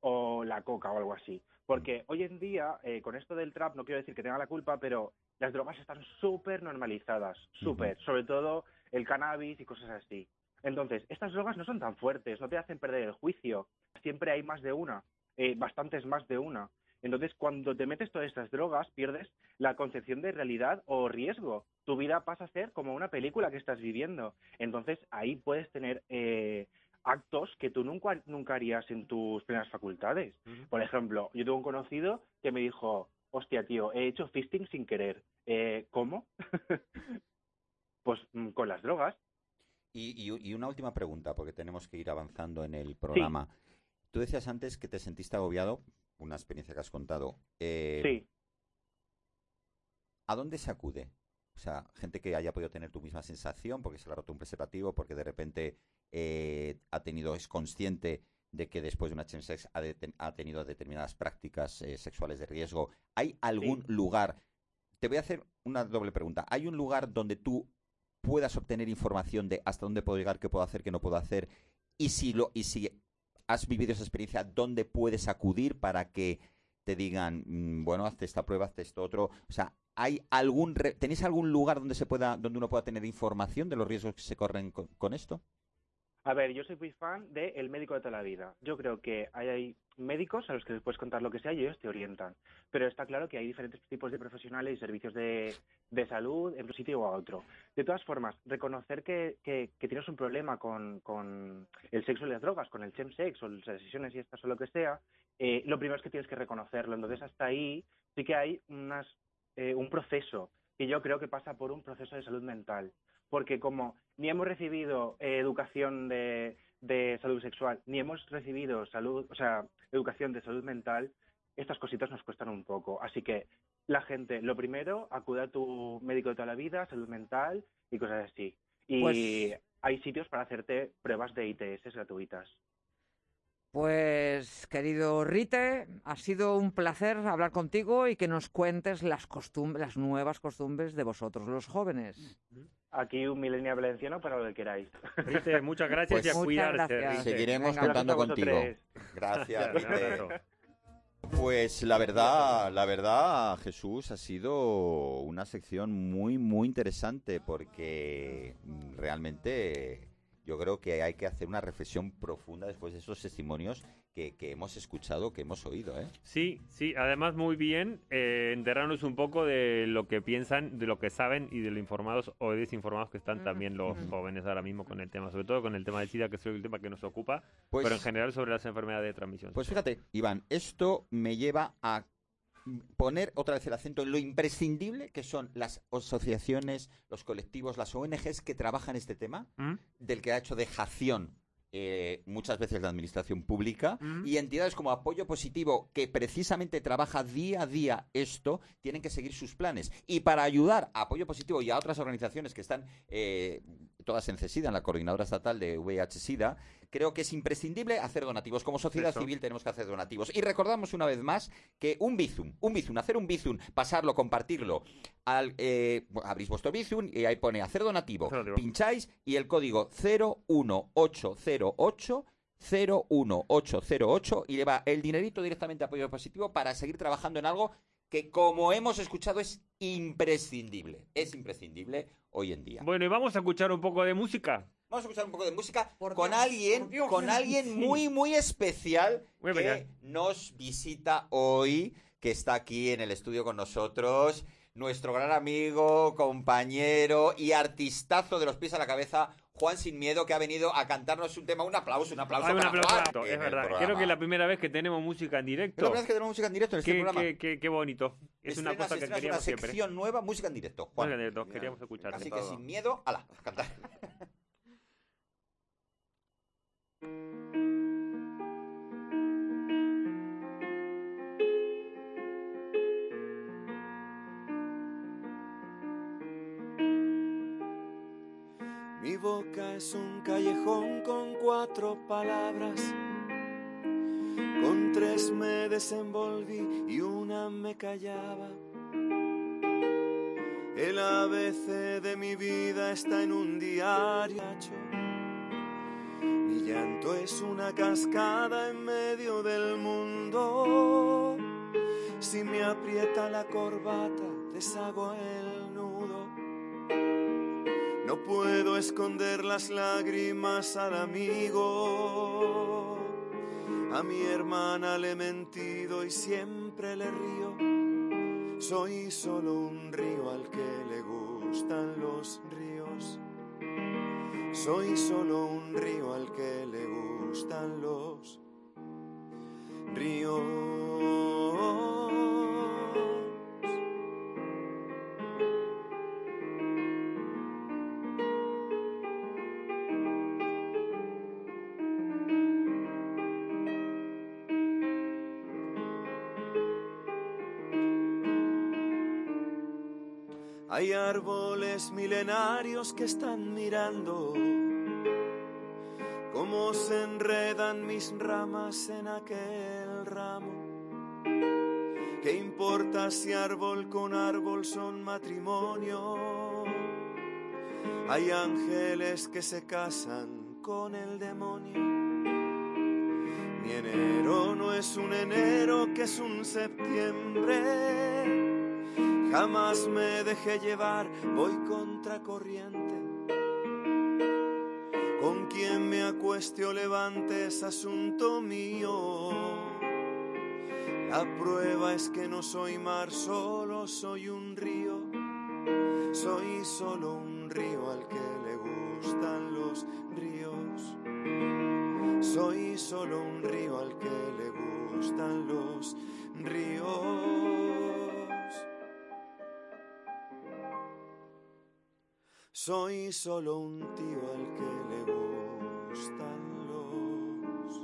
o la coca o algo así. Porque hoy en día, eh, con esto del trap, no quiero decir que tenga la culpa, pero las drogas están súper normalizadas, súper, sobre todo el cannabis y cosas así. Entonces, estas drogas no son tan fuertes, no te hacen perder el juicio. Siempre hay más de una, eh, bastantes más de una. Entonces, cuando te metes todas estas drogas, pierdes la concepción de realidad o riesgo. Tu vida pasa a ser como una película que estás viviendo. Entonces, ahí puedes tener eh, actos que tú nunca, nunca harías en tus plenas facultades. Por ejemplo, yo tengo un conocido que me dijo, hostia, tío, he hecho fisting sin querer. Eh, ¿Cómo? *laughs* pues mm, con las drogas. Y, y- y una última pregunta, porque tenemos que ir avanzando en el programa. Tú decías antes que te sentiste agobiado, una experiencia que has contado. Eh, Sí. ¿A dónde se acude? O sea, gente que haya podido tener tu misma sensación porque se le ha roto un preservativo, porque de repente eh, ha tenido, es consciente de que después de una chemsex ha, de- ha tenido determinadas prácticas eh, sexuales de riesgo. ¿Hay algún lugar? Te voy a hacer una doble pregunta. ¿Hay un lugar donde tú puedas obtener información de hasta dónde puedo llegar, qué puedo hacer, qué no puedo hacer? Y si lo, y si has vivido esa experiencia, ¿dónde puedes acudir para que te digan, mm, bueno, hazte esta prueba, hazte esto otro? O sea, ¿hay algún re- ¿tenéis algún lugar donde se pueda, donde uno pueda tener información de los riesgos que se corren con, esto? A ver, yo soy muy fan de El médico de toda la vida. Yo creo que hay, hay médicos a los que les puedes contar lo que sea y ellos te orientan. Pero está claro que hay diferentes tipos de profesionales y servicios de, de salud en un sitio o a otro. De todas formas, reconocer que, que- que tienes un problema con, con el sexo y las drogas, con el chemsex o las sesiones y estas o lo que sea, eh, lo primero es que tienes que reconocerlo. Entonces, hasta ahí sí que hay unas, eh, un proceso que yo creo que pasa por un proceso de salud mental. Porque como ni hemos recibido eh, educación de, de salud sexual, ni hemos recibido salud, o sea, educación de salud mental, estas cositas nos cuestan un poco. Así que la gente, lo primero, acude a tu médico de toda la vida, salud mental y cosas así. Y Pues- hay sitios para hacerte pruebas de ITS gratuitas. Pues, querido Rite, ha sido un placer hablar contigo y que nos cuentes las costumbres, las nuevas costumbres de vosotros, los jóvenes. Aquí un milenio valenciano para lo que queráis. Rite, muchas gracias y a Muchas cuidarse. gracias. Seguiremos Venga, contando contigo. Gracias, Rite. Pues la verdad, la verdad, Jesús, ha sido una sección muy, muy interesante porque mm, realmente yo creo que hay que hacer una reflexión profunda después de esos testimonios que, que hemos escuchado, que hemos oído, ¿eh? Sí, sí, además muy bien eh, enterarnos un poco de lo que piensan, de lo que saben y de lo informados o desinformados que están también los jóvenes ahora mismo con el tema, sobre todo con el tema del SIDA, que es el tema que nos ocupa, Pues- pero en general sobre las enfermedades de transmisión. Pues fíjate, Iván, esto me lleva a poner otra vez el acento en lo imprescindible que son las asociaciones, los colectivos, las ONGs que trabajan este tema, ¿Mm? del que ha hecho dejación eh, muchas veces la administración pública y entidades como Apoyo Positivo, que precisamente trabaja día a día esto, tienen que seguir sus planes. Y para ayudar a Apoyo Positivo y a otras organizaciones que están eh, todas en CESIDA, en la Coordinadora Estatal de VIH-Sida, creo que es imprescindible hacer donativos. Como sociedad Eso. civil tenemos que hacer donativos. Y recordamos una vez más que un Bizum, un Bizum, hacer un Bizum, pasarlo, compartirlo, al, eh, abrís vuestro Bizum y ahí pone hacer donativo, donativo. pincháis y el código 01808 01808 y lleva el dinerito directamente a apoyo positivo para seguir trabajando en algo que, como hemos escuchado, es imprescindible. Es imprescindible hoy en día. Bueno, y vamos a escuchar un poco de música. Vamos a escuchar un poco de música Por con Dios, alguien, Dios. con alguien muy, muy especial Muy que nos visita hoy, que está aquí en el estudio con nosotros, nuestro gran amigo, compañero y artistazo de los pies a la cabeza, Juan Sin Miedo, que ha venido a cantarnos un tema. Un aplauso, un aplauso Hay un para aplauso, Juan es verdad. programa. Creo que es la primera vez que tenemos música en Es directo. la primera vez que tenemos música en directo en este Qué, programa. qué- qué- qué bonito. Es una Estrenas- cosa que queríamos una siempre. sección nueva, música en directo. Juan. Música en directo, queríamos escucharte. Así que sin miedo, ala, a cantar. *laughs* Mi boca es un callejón con cuatro palabras. Con tres me desenvolví y una me callaba. El ABC de mi vida está en un diario Llanto es una cascada en medio del mundo. Si me aprieta la corbata, deshago el nudo. No puedo esconder las lágrimas al amigo. A mi hermana le he mentido y siempre le río. Soy solo un río al que le gustan los ríos. Soy solo un río al que le gustan los ríos. Hay árboles milenarios que están mirando cómo se enredan mis ramas en aquel ramo. ¿Qué importa si árbol con árbol son matrimonio? Hay ángeles que se casan con el demonio. Mi enero no es un enero que es un septiembre. Jamás me dejé llevar, voy contracorriente. Con quien me acueste o levante es asunto mío. La prueba es que no soy mar, solo soy un río. Soy solo un río al que le gustan los ríos. Soy solo un río al que le gustan los ríos. Soy solo un tío al que le gustan los.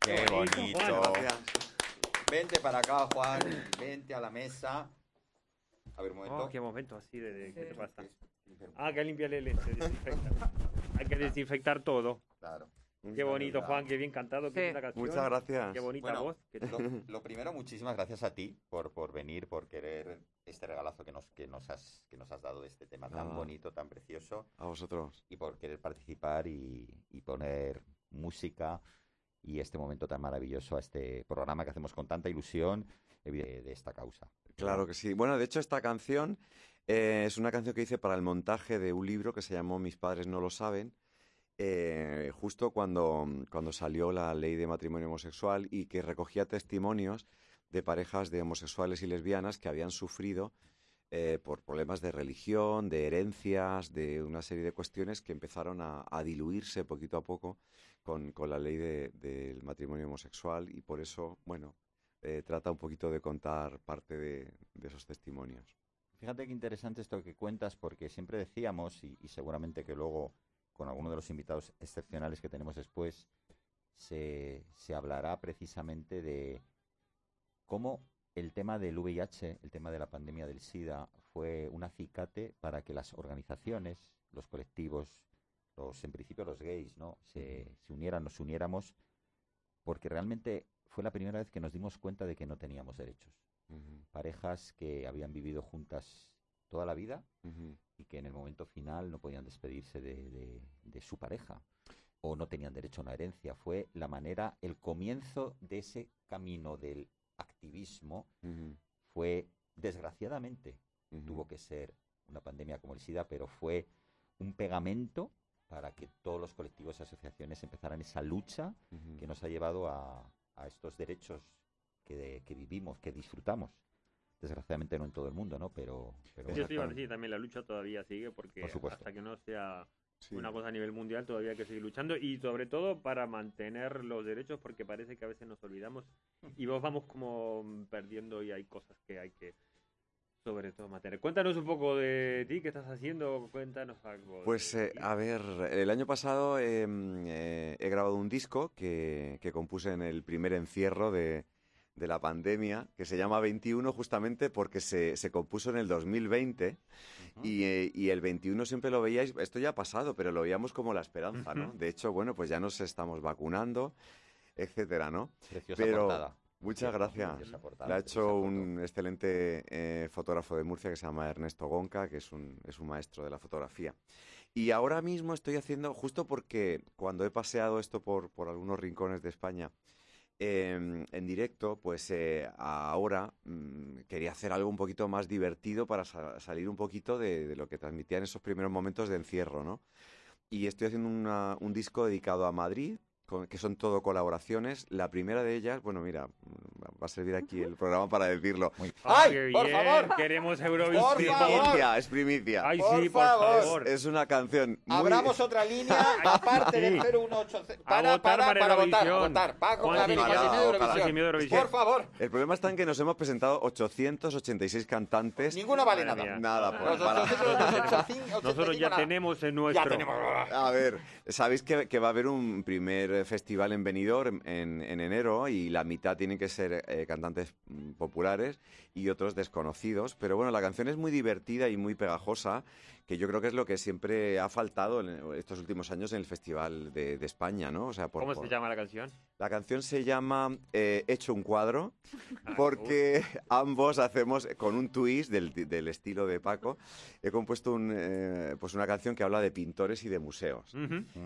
Qué bonito. Vente para acá, Juan. Vente a la mesa. A ver, un momento. Oh, qué momento así de, de- ¿qué te pasa? Ah, que limpia el se desinfecta. *laughs* Hay que desinfectar todo. Claro. Qué bonito, Juan, qué bien cantado, qué Sí. linda canción. Muchas gracias. Qué bonita Bueno, voz. que- Lo, *laughs* lo primero, muchísimas gracias a ti por, por venir, por querer este regalazo que nos, que nos, has, que nos has dado de este tema tan Nada. bonito, tan precioso. A vosotros. Y por querer participar y, y poner música y este momento tan maravilloso a este programa que hacemos con tanta ilusión de, de esta causa. Claro que sí. Bueno, de hecho, esta canción eh, es una canción que hice para el montaje de un libro que se llamó Mis padres no lo saben. Eh, justo cuando, cuando salió la ley de matrimonio homosexual y que recogía testimonios de parejas de homosexuales y lesbianas que habían sufrido eh, por problemas de religión, de herencias, de una serie de cuestiones que empezaron a, diluirse poquito a poco con, con la ley de- del matrimonio homosexual y por eso, bueno, eh, trata un poquito de contar parte de, esos testimonios. Fíjate qué interesante esto que cuentas, porque siempre decíamos, y seguramente que luego con alguno de los invitados excepcionales que tenemos después, se, se hablará precisamente de cómo el tema del VIH, el tema de la pandemia del SIDA, fue un acicate para que las organizaciones, los colectivos, los, en principio los gays, ¿no? se, se unieran, nos uniéramos, porque realmente fue la primera vez que nos dimos cuenta de que no teníamos derechos. Parejas que habían vivido juntas toda la vida y que en el momento final no podían despedirse de, de- de su pareja o no tenían derecho a una herencia. Fue la manera, el comienzo de ese camino del activismo fue, desgraciadamente, tuvo que ser una pandemia como el SIDA, pero fue un pegamento para que todos los colectivos y asociaciones empezaran esa lucha que nos ha llevado a, a estos derechos que, de- que vivimos, que disfrutamos. Desgraciadamente no en todo el mundo, ¿no? Pero, pero Yo te iba a decir, también la lucha todavía sigue porque Por supuesto. hasta que no sea Sí. una cosa a nivel mundial todavía hay que seguir luchando y sobre todo para mantener los derechos porque parece que a veces nos olvidamos y vos vamos como perdiendo y hay cosas que hay que sobre todo mantener. Cuéntanos un poco de ti, qué estás haciendo, cuéntanos algo. Pues eh, a ver, el año pasado em, eh, he grabado un disco que, que compuse en el primer encierro de, de la pandemia, que se llama 21 justamente porque se, se compuso en el 2020 y, eh, y el 21 siempre lo veíais, esto ya ha pasado, pero lo veíamos como la esperanza, ¿no? De hecho, bueno, pues ya nos estamos vacunando, etcétera, ¿no? Preciosa pero, portada. Muchas gracias. La ha hecho un excelente eh, fotógrafo de Murcia que se llama Ernesto Gonca, que es un, es un maestro de la fotografía. Y ahora mismo estoy haciendo, justo porque cuando he paseado esto por, por algunos rincones de España eh, en directo, pues eh, ahora mm, quería hacer algo un poquito más divertido para sa- salir un poquito de, de lo que transmitía en esos primeros momentos de encierro, ¿no? Y estoy haciendo una- un disco dedicado a Madrid, con- que son todo colaboraciones. La primera de ellas, bueno, mira, va a servir aquí el programa para decirlo. ¡Ay, qué bien! Queremos Eurovisión. Es primicia, es primicia. Ay, sí, por favor. Es una canción muy... Abramos otra línea *laughs* aparte Sí. del 018. A Para, votar para, para para, votar, votar. Paco Juan. Eurovisión. Por favor. El problema está en que nos hemos presentado 886 cantantes. Ninguno vale nada. Nada, pues, para- 885, Nosotros ya tenemos el nuestro. A ver, sabéis que, que va a haber un primer festival en Benidorm en, en enero y la mitad tienen que ser eh, cantantes mm, populares y otros desconocidos. Pero bueno, la canción es muy divertida y muy pegajosa, que yo creo que es lo que siempre ha faltado en estos últimos años en el Festival de, de España, ¿no? O sea, por- ¿Cómo por- se llama la canción? La canción se llama eh, Hecho un cuadro, *laughs* Ah, porque *laughs* ambos hacemos, con un twist del, del estilo de Paco, he compuesto un, eh, pues una canción que habla de pintores y de museos.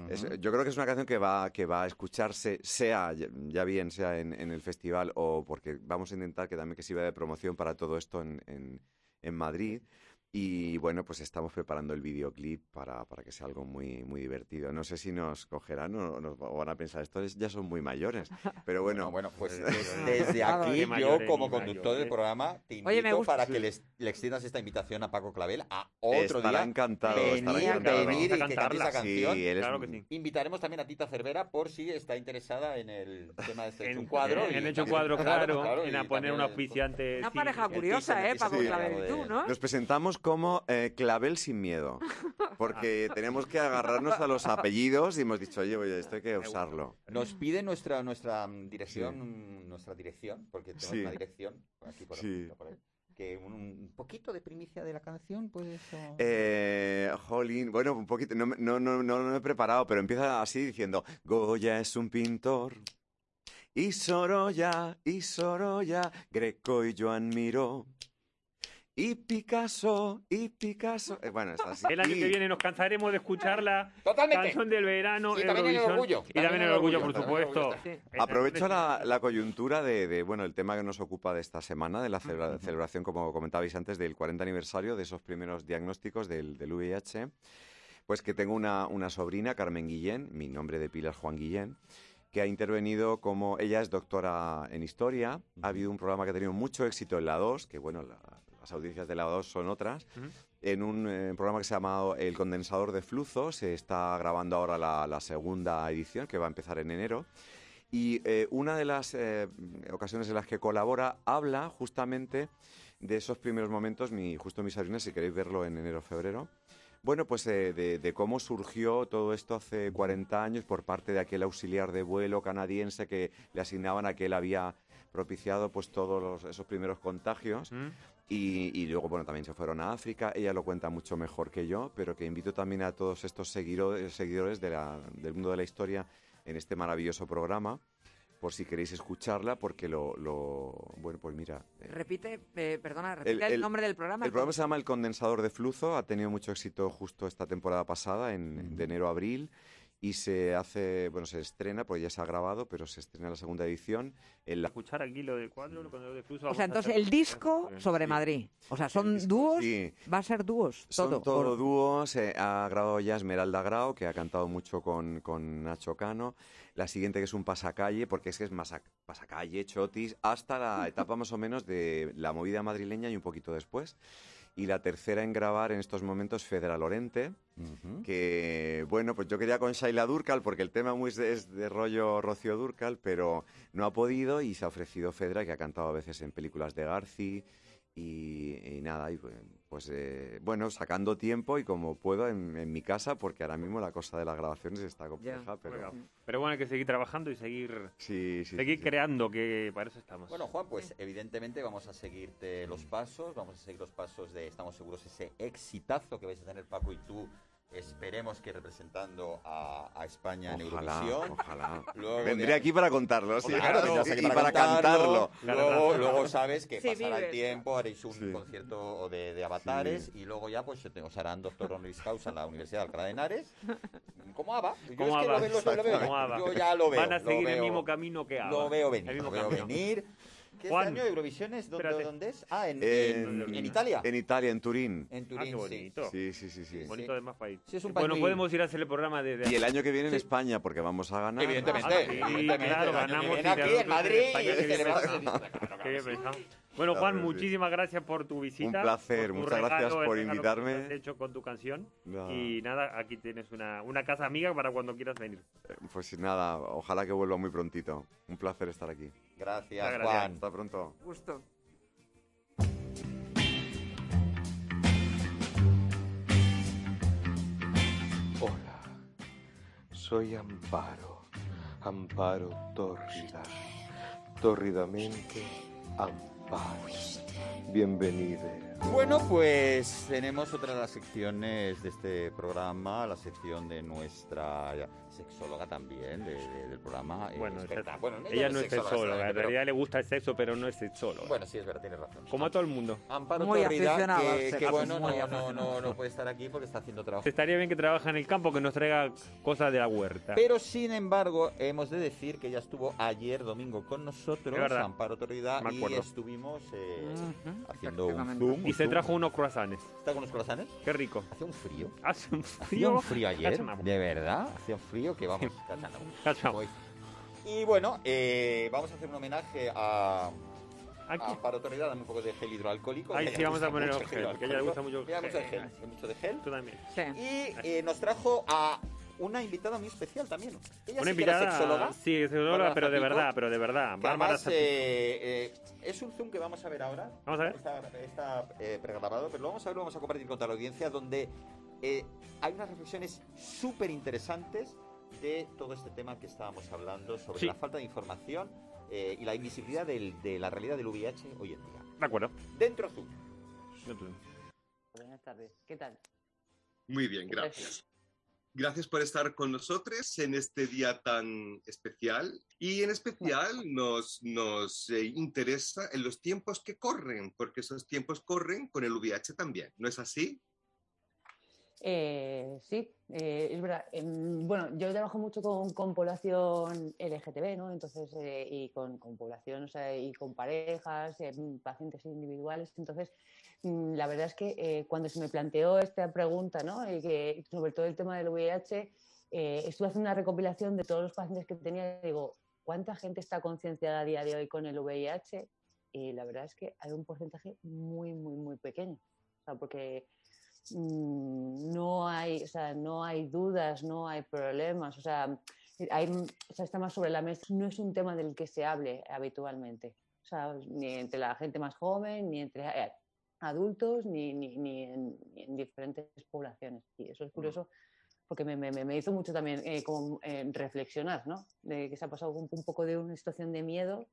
Es- yo creo que es una canción que va, que va a escucharse, sea ya ya bien sea en, en el festival o porque vamos a intentar que también que sirva de promoción para todo esto en, en- en Madrid. Y bueno, pues estamos preparando el videoclip para, para que sea algo muy, muy divertido. No sé si nos cogerán o nos o van a pensar, estos ya son muy mayores. *laughs* Pero bueno, bueno pues *laughs* des- Desde aquí, yo como conductor del programa, te invito Oye, me gusta- para que les, le extiendas esta invitación a Paco Clavel a otro Estará día. encantado, venir, estará encantado. venir y que cante esa cantarla. canción. Sí, Claro que sí. Invitaremos también a Tita Cervera por si está interesada en el tema de este En, hecho un cuadro. en, en hecho cuadro, *laughs* claro, claro, en y a poner un auspiciante. Una pareja curiosa, ¿eh? Paco. Clavel y tú, ¿no? Nos presentamos como eh, Clavel sin miedo, porque tenemos que agarrarnos a los apellidos y hemos dicho, oye, oye, esto hay que usarlo. Nos pide nuestra nuestra mm, dirección, mm, nuestra dirección, porque tenemos Sí. una dirección aquí por, Sí. por ahí, que un, un poquito de primicia de la canción, pues. o- Eh, jolín, bueno, un poquito, no, me- no, no, no, no me he preparado, pero empieza así diciendo, Goya es un pintor, y Sorolla, y Sorolla, Greco y Joan Miró, y Picasso, y Picasso. Eh, bueno, es así. El año que viene nos cansaremos de escuchar la Totalmente. canción del verano. Y también el orgullo, Y también el orgullo, por supuesto. orgullo Aprovecho la, la coyuntura de, de, bueno, el tema que nos ocupa de esta semana, de la celebra- celebración, como comentabais antes, del 40 aniversario de esos primeros diagnósticos del, del VIH. Pues que tengo una, una sobrina, Carmen Guillén, mi nombre de pila es Juan Guillén, que ha intervenido como ella es doctora en historia. Ha habido un programa que ha tenido mucho éxito en la 2, que bueno, la- las audiencias de la 2 son otras. En un eh, programa que se ha llamado El condensador de flujo, se está grabando ahora la, la segunda edición, que va a empezar en enero. Y eh, una de las eh, ocasiones en las que colabora habla justamente de esos primeros momentos, mi, justo mis sobrinas, si queréis verlo en enero o febrero. Bueno, pues eh, de, de cómo surgió todo esto hace 40 años por parte de aquel auxiliar de vuelo canadiense que le asignaban a que él había propiciado pues todos los- esos primeros contagios. Y, y luego, bueno, también se fueron a África. Ella lo cuenta mucho mejor que yo, pero que invito también a todos estos seguidores, seguidores de la- del mundo de la historia en este maravilloso programa, por si queréis escucharla, porque lo, lo- bueno, pues mira, eh, Repite, eh, perdona, repite el, nombre del programa. el programa se llama El Condensador de Flujo, ha tenido mucho éxito justo esta temporada pasada, en, de enero a abril, y se hace, bueno, se estrena, pues ya se ha grabado, pero se estrena la segunda edición. En la... Escuchar aquí lo del cuadro, lo de flujo. O sea, entonces hacer- el disco sobre Sí. Madrid. O sea, son dúos. sí. Va a ser dúos. Son todo. todo Por- dúos. eh, ha grabado ya Esmeralda Grau, que ha cantado mucho con, con Nacho Cano. La siguiente que es un pasacalle, porque es que es masa- pasacalle, chotis, hasta la *laughs* etapa más o menos de la movida madrileña y un poquito después. Y la tercera en grabar en estos momentos Fedra Lorente, que bueno, pues yo quería con Shaila Durcal, porque el tema muy es de, es de rollo Rocío Durcal, pero no ha podido y se ha ofrecido Fedra, que ha cantado a veces en películas de Garci Y, y nada, y, pues eh, bueno, sacando tiempo y como puedo en, en mi casa, porque ahora mismo la cosa de las grabaciones está compleja, pero... Venga. Pero bueno, hay que seguir trabajando y seguir, Sí, sí, seguir sí. creando, que para eso estamos. Bueno, Juan, pues evidentemente vamos a seguirte los pasos, vamos a seguir los pasos de, estamos seguros, ese exitazo que vais a tener Paco y tú. Esperemos que representando a, a España en Ojalá, Eurovisión. ojalá. Luego Vendré de- aquí para contarlo, sí. Claro, vendrás aquí y para cantarlo. Luego, luego sabes que Sí, pasará el tiempo, haréis un Sí. concierto de, de avatares y luego ya pues os harán doctor honoris causa en la Universidad de Alcalá de Henares. Como ABBA. Yo Como es que lo veo- lo- lo veo- yo ya lo veo. Van a lo seguir el veo. mismo camino que ABBA. Lo veo venir, El lo mismo veo camino. venir. ¿Qué Juan, este año Eurovisión es? ¿Dónde, espérate. dónde es? Ah, en, En, en- en Italia. En Italia, en Turín. En Ah, Turín, qué sí. bonito. Sí, sí, sí, sí. Bonito además país. Sí, es un país bueno, muy- podemos ir a hacer el programa desde Y el año que viene en España, porque vamos a ganar. Evidentemente, Ah, sí, evidentemente, claro, el año que ganamos viene aquí de- en Madrid y qué celebramos Qué bien pensado. Bueno, Juan, que muchísimas gracias por tu visita. Un placer, muchas gracias regalo, por que invitarme. nos has hecho con tu canción. No. Y nada, aquí tienes una, una casa amiga para cuando quieras venir. Pues nada, ojalá que vuelva muy prontito. Un placer estar aquí. Gracias, Gracias. Juan. Hasta pronto. Gusto. Hola, soy Amparo, Amparo tórrida, tórridamente Amparo. Bienvenida. Bueno, pues tenemos otra de las secciones de este programa, la sección de nuestra sexóloga también de- de- del programa. eh, Bueno, experta. Bueno, ella no es sexóloga, sexóloga, en pero- realidad le gusta el sexo, pero no es sexóloga. Bueno, sí, es verdad, tienes razón. Como a todo el mundo. Amparo Muy Torrida, que, bueno, muy no, no, no, no puede estar aquí porque está haciendo trabajo. Estaría bien que trabaja en el campo, que nos traiga cosas de la huerta. Pero sin embargo, hemos de decir que ella estuvo ayer domingo con nosotros. Amparo Torrida, y estuvimos eh, haciendo un zoom. y un se zoom. trajo unos croissants. ¿Está con unos corazones? Qué rico. Hace un frío. Hace un Hacía frío. un frío ayer, de verdad, hacía un frío que vamos, *laughs* cachando. Voy. Y bueno, eh, vamos a hacer un homenaje a, Aquí. a Amparo Torrida, dame un poco de gel hidroalcohólico. Ahí sí vamos a poner el el gel, porque a ella le gusta mucho mucho el gel. mucho de gel. Tú también. Sí. Y eh, nos trajo a una invitada muy especial también. Ella Una sí era invitada. sexóloga. Sí, sexóloga, Bárbara pero de Zapico, verdad, pero de verdad. Bárbara eh, eh, es un Zoom que vamos a ver ahora. Vamos a ver. Está, está, eh, pregrabado, pero lo vamos a ver, lo vamos a compartir con toda la audiencia, donde eh, hay unas reflexiones súper interesantes de todo este tema que estábamos hablando sobre Sí. la falta de información eh, y la invisibilidad del- de la realidad del VIH hoy en día. De acuerdo. Dentro Zoom. Buenas tardes. ¿Qué tal? Muy bien, gracias. Gracias por estar con nosotros en este día tan especial. Y en especial nos, nos eh, interesa en los tiempos que corren, porque esos tiempos corren con el VIH también, ¿no es así? Eh, sí, eh, es verdad. Em, bueno, yo trabajo mucho con, con población LGTB, ¿no? Entonces, eh, y con, con población, o sea, y con parejas, eh, pacientes individuales. Entonces, mm, la verdad es que eh, cuando se me planteó esta pregunta, ¿no? Que, sobre todo el tema del VIH, eh, estuve haciendo una recopilación de todos los pacientes que tenía y digo, ¿cuánta gente está concienciada a día de hoy con el VIH? Y la verdad es que hay un porcentaje muy, muy, muy pequeño. O sea, porque no hay, o sea, no hay dudas, no hay problemas, o sea, hay, o sea, está más sobre la mesa. No es un tema del que se hable habitualmente, o sea, ni entre la gente más joven, ni entre eh, adultos, ni, ni, ni en, ni en diferentes poblaciones. Y eso es curioso porque me, me, me hizo mucho también eh, como, eh, reflexionar, ¿no? De que se ha pasado un, un poco de una situación de miedo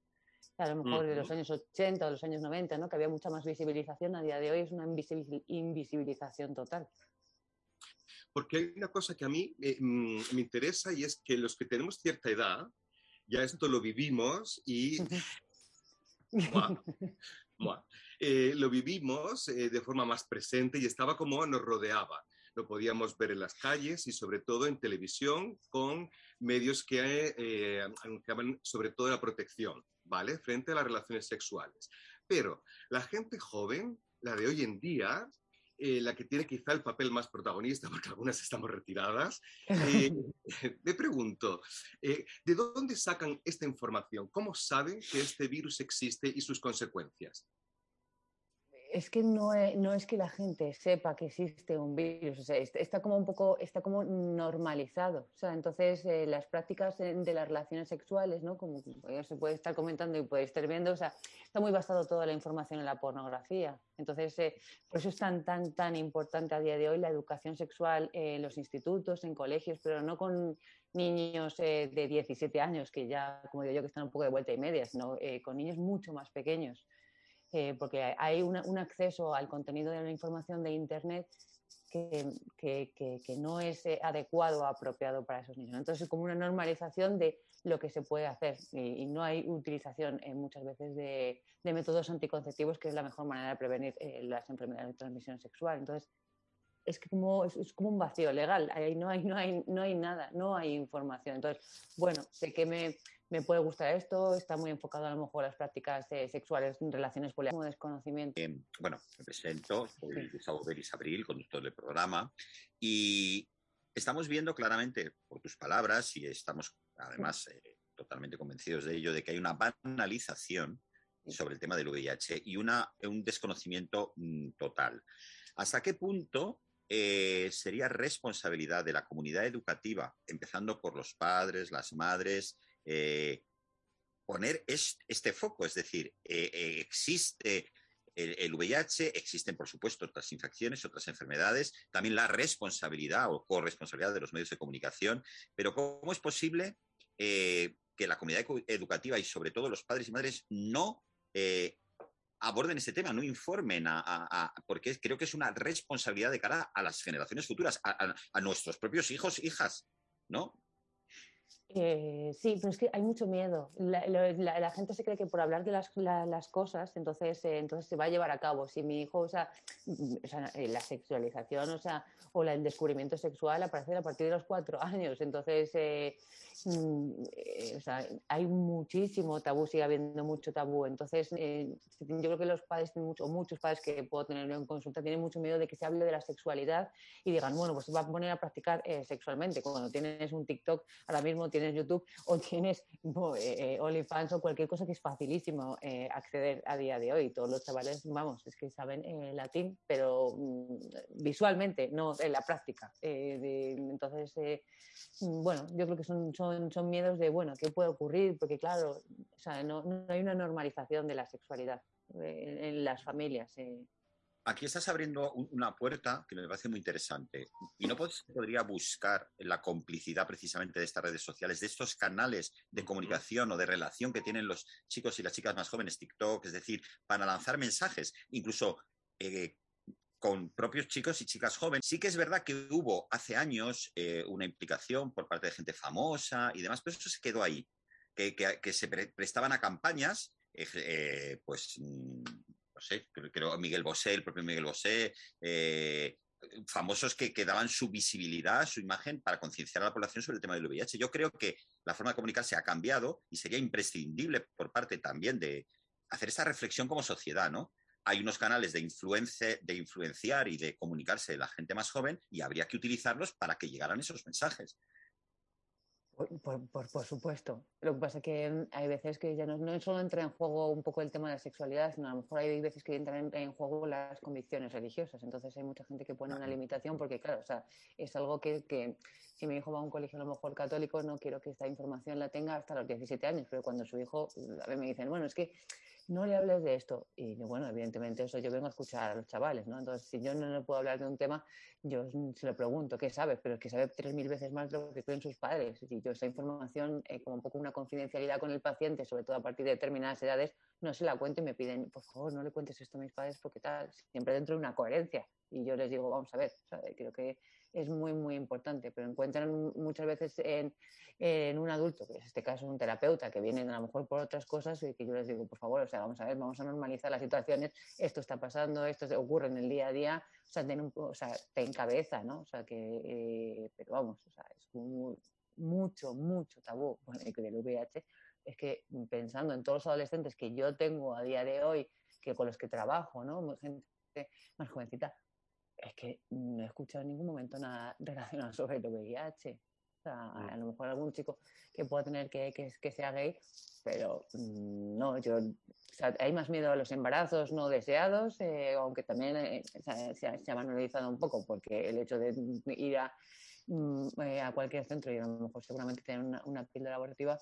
a lo mejor de los años 80 o los años 90, ¿no? que había mucha más visibilización, a día de hoy es una invisibil- invisibilización total. Porque hay una cosa que a mí eh, mm, me interesa y es que los que tenemos cierta edad, ya esto lo vivimos y *laughs* Buah, buah. Eh, lo vivimos eh, de forma más presente y estaba como nos rodeaba. Lo podíamos ver en las calles y sobre todo en televisión con medios que eh, anunciaban sobre todo la protección, ¿vale? Frente a las relaciones sexuales. Pero la gente joven, la de hoy en día, eh, la que tiene quizá el papel más protagonista, *laughs* porque algunas estamos retiradas, eh, *laughs* me pregunto, eh, ¿de dónde sacan esta información? ¿Cómo saben que este virus existe y sus consecuencias? Es que no es, no es que la gente sepa que existe un virus, o sea, est- está como un poco, está como normalizado. O sea, entonces eh, las prácticas eh, de las relaciones sexuales, ¿no? Como ya se puede estar comentando y puede estar viendo, o sea, está muy basado toda la información en la pornografía. Entonces, eh, por eso es tan, tan, tan importante a día de hoy la educación sexual en los institutos, en colegios, pero no con niños eh, de 17 años, que ya, como digo yo, que están un poco de vuelta y media, sino eh, con niños mucho más pequeños eh, porque hay una- un acceso al contenido de la información de Internet que, no es eh, adecuado o apropiado para esos niños. Entonces es como una normalización de lo que se puede hacer y, y no hay utilización eh, muchas veces de, de métodos anticonceptivos, que es la mejor manera de prevenir eh, las enfermedades de transmisión sexual. Entonces es que como, es, es como un vacío legal, ahí no hay, no, hay, no hay nada, no hay información. Entonces, bueno, sé que me, me puede gustar esto, está muy enfocado a lo mejor a las prácticas eh, sexuales en relaciones poliamorosas, como desconocimiento. Bueno, me presento, soy Gustavo Beris Abril, conductor del programa, y estamos viendo claramente por tus palabras, y estamos además eh, totalmente convencidos de ello, de que hay una banalización sobre el tema del VIH y una, un desconocimiento mm, total. ¿Hasta qué punto eh, sería responsabilidad de la comunidad educativa, empezando por los padres, las madres, eh, poner es- este foco? Es decir, eh, existe el, VIH, existen, por supuesto, otras infecciones, otras enfermedades, también la responsabilidad o corresponsabilidad de los medios de comunicación, pero ¿cómo es posible que la comunidad educativa y sobre todo los padres y madres no aborden este tema, no informen, a, a- porque creo que es una responsabilidad de cara a las generaciones futuras, a nuestros propios hijos, hijas, ¿no? Eh, sí, pero es que hay mucho miedo. La, gente se cree que por hablar de las, la- las cosas, entonces, eh, entonces se va a llevar a cabo. Si mi hijo, o sea, mm, o sea, eh, la sexualización, o sea, o el descubrimiento sexual aparece a partir de los cuatro *laughs* años. Entonces, eh, mm, eh, o sea, hay muchísimo tabú, sigue habiendo mucho tabú. Entonces, eh, yo creo que los padres mucho, o muchos padres que puedo tener en consulta tienen mucho miedo de que se hable de la sexualidad y digan, bueno, pues se va a poner a practicar sexualmente. Cuando tienes un TikTok, ahora mismo tienes YouTube *laughs* o tienes eh, eh, OnlyFans o cualquier cosa que es facilísimo eh, acceder a día de hoy. Todos los chavales, vamos, es que saben eh, latín, pero mm, visualmente, no en la práctica. De- entonces, bueno, yo creo que son, son, son miedos de, bueno, ¿qué puede ocurrir? Porque claro, o sea, no, no hay una normalización de la sexualidad en las familias. Aquí estás abriendo un- una puerta que me parece muy interesante. Y no pod- podría buscar la complicidad precisamente de estas redes sociales, de estos canales de comunicación o de relación que tienen los chicos y las chicas más jóvenes, TikTok, es decir, para lanzar mensajes, incluso eh, con propios chicos y chicas jóvenes. Sí que es verdad que hubo hace años eh, una implicación por parte de gente famosa y demás, pero eso se quedó ahí, que, que- que se pre- prestaban a campañas, eh, pues, mm, creo, creo Miguel Bosé, el propio Miguel Bosé, eh, famosos que, daban su visibilidad, su imagen para concienciar a la población sobre el tema del VIH. Yo creo que la forma de comunicarse ha cambiado y sería imprescindible por parte también de hacer esta reflexión como sociedad, ¿no? Hay unos canales de, influence, de influenciar y de comunicarse de la gente más joven y habría que utilizarlos para que llegaran esos mensajes. Por, por- supuesto. Lo que pasa es que hay veces que ya no, no solo entra en juego un poco el tema de la sexualidad, sino a lo mejor hay veces que entran en, en juego las convicciones religiosas. Entonces hay mucha gente que pone una limitación porque, claro, o sea, es algo que, que si mi hijo va a un colegio a lo mejor católico, no quiero que esta información la tenga hasta los 17 años, pero cuando su hijo, a mí me dicen, bueno, es que no le hables de esto. Y bueno, evidentemente eso yo vengo a escuchar a los chavales, ¿no? Entonces, si yo no le puedo hablar de un tema, yo se lo pregunto, ¿qué sabes? Pero es que sabe tres mil veces más lo que creen sus padres. Y yo esa información, eh, como un poco una confidencialidad con el paciente, sobre todo a partir de determinadas edades, no se la cuento y me piden, por favor, no le cuentes esto a mis padres porque tal, siempre dentro de una coherencia. Y yo les digo, vamos a ver, sea, creo que es muy, muy importante, pero encuentran muchas veces en, en un adulto, que en este caso un terapeuta, que vienen a lo mejor por otras cosas, y que yo les digo, por favor, o sea, vamos a ver, vamos a normalizar las situaciones, esto está pasando, esto ocurre en el día a día, o sea, ten un o sea, ten cabeza, ¿no? O sea, que, eh, pero vamos, o sea, es mucho, mucho tabú y que del VIH, es que pensando en todos los adolescentes que yo tengo a día de hoy, que con los que trabajo, ¿no? Gente más jovencita, es que no he escuchado en ningún momento nada *laughs* relacionado sobre el VIH. O sea, a lo mejor algún chico que pueda tener que, que, que sea gay, pero mm, no, yo o sea, hay más miedo a los embarazos no deseados, eh, aunque también eh, se, ha- se se ha banalizado un poco, porque el hecho de ir a, mm, eh, a cualquier centro y a lo mejor seguramente tener una, una píldora abortiva,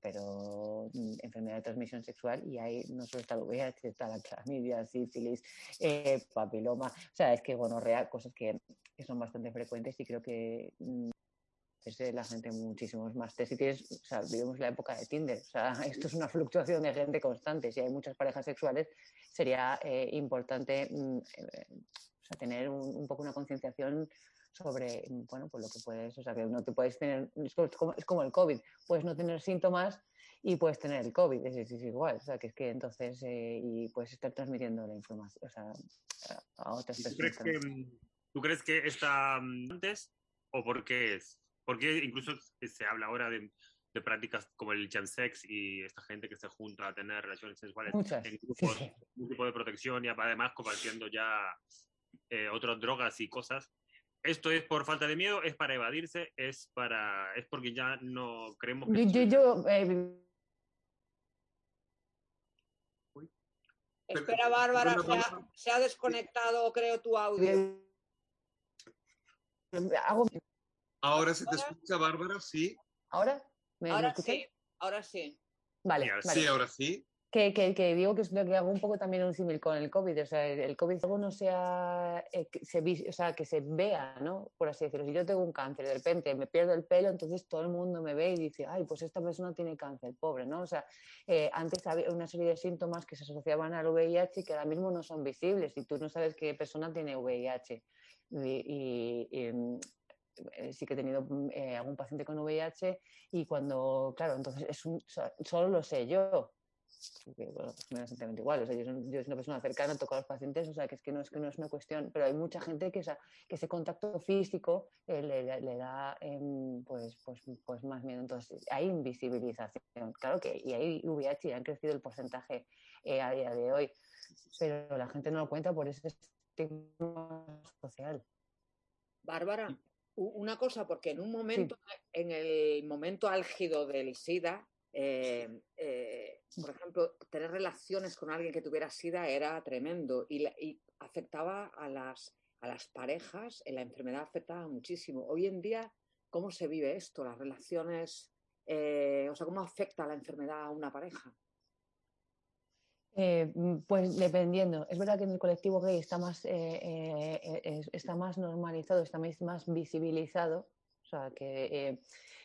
pero mm, enfermedad de transmisión sexual y ahí no solo está el VIH, está la clamidia, sífilis, eh, papiloma, o sea, es que gonorrea, cosas que, que son bastante frecuentes y creo que mm, es la gente muchísimos más test. O sea, vivimos la época de Tinder, o sea, *laughs* esto es una fluctuación de gente constante. Si hay muchas parejas sexuales, sería eh, importante mm, eh, tener un, un poco una concienciación sobre, bueno, pues lo que puedes, o sea, que no te puedes tener, es como, es como el COVID, puedes no tener síntomas y puedes tener el COVID, es, es igual, o sea, que es que entonces, eh, y puedes estar transmitiendo la información, o sea, a, otras ¿Y ¿Tú personas. crees, que, mm, ¿Tú crees que está mm, antes o por qué es? Porque incluso se habla ahora de, de prácticas como el chemsex y esta gente que se junta a tener relaciones sexuales Muchas, en sí, grupos, sí. un tipo de protección y además compartiendo ya eh, otras drogas y cosas. ¿Esto es por falta de miedo? ¿Es para evadirse? ¿Es para es porque ya no creemos que Yo, yo, yo, eh, Espera, Bárbara, se ha, se ha desconectado, creo, tu audio. hago, Ahora se te escucha, Bárbara, sí. ¿Ahora? ¿Me, me Ahora sí, ahora sí. Vale, Sí, vale. ahora sí. Que, digo que, es que hago un poco también un símil con el COVID. O sea, el, COVID luego no sea, eh, que se, o sea, que se vea, ¿no? Por así decirlo. Si yo tengo un cáncer, de repente me pierdo el pelo, entonces todo el mundo me ve y dice, ay, pues esta persona tiene cáncer, pobre, ¿no? O sea, eh, antes había una serie de síntomas que se asociaban al VIH y que ahora mismo no son visibles y tú no sabes qué persona tiene VIH. Mm, eh, sí que he tenido mm, algún paciente con VIH y cuando, claro, entonces es un, solo lo sé yo. Porque, bueno, pues me da exactamente igual. O sea, yo, soy, yo soy una persona cercana, toco a los pacientes, o sea, que es que no es, que no es una cuestión, pero hay mucha gente que, esa- que ese contacto físico eh, le, da em, pues, pues, pues más miedo. Entonces, hay invisibilización, claro que, y hay VIH y han crecido el porcentaje eh, a día de hoy, pero la gente no lo cuenta por ese estigma social. Bárbara, una cosa, porque en un momento, en el momento álgido del SIDA, eh, eh, por ejemplo, tener relaciones con alguien que tuviera SIDA era tremendo y, afectaba a las, a las parejas, en la enfermedad afectaba muchísimo. Hoy en día, ¿cómo se vive esto? Las relaciones, eh, o sea, ¿cómo afecta la enfermedad a una pareja? Eh, mm, pues dependiendo. Es verdad que en el colectivo gay está más, eh, eh, eh, es- está más normalizado, está más, visibilizado. O sea, que, eh,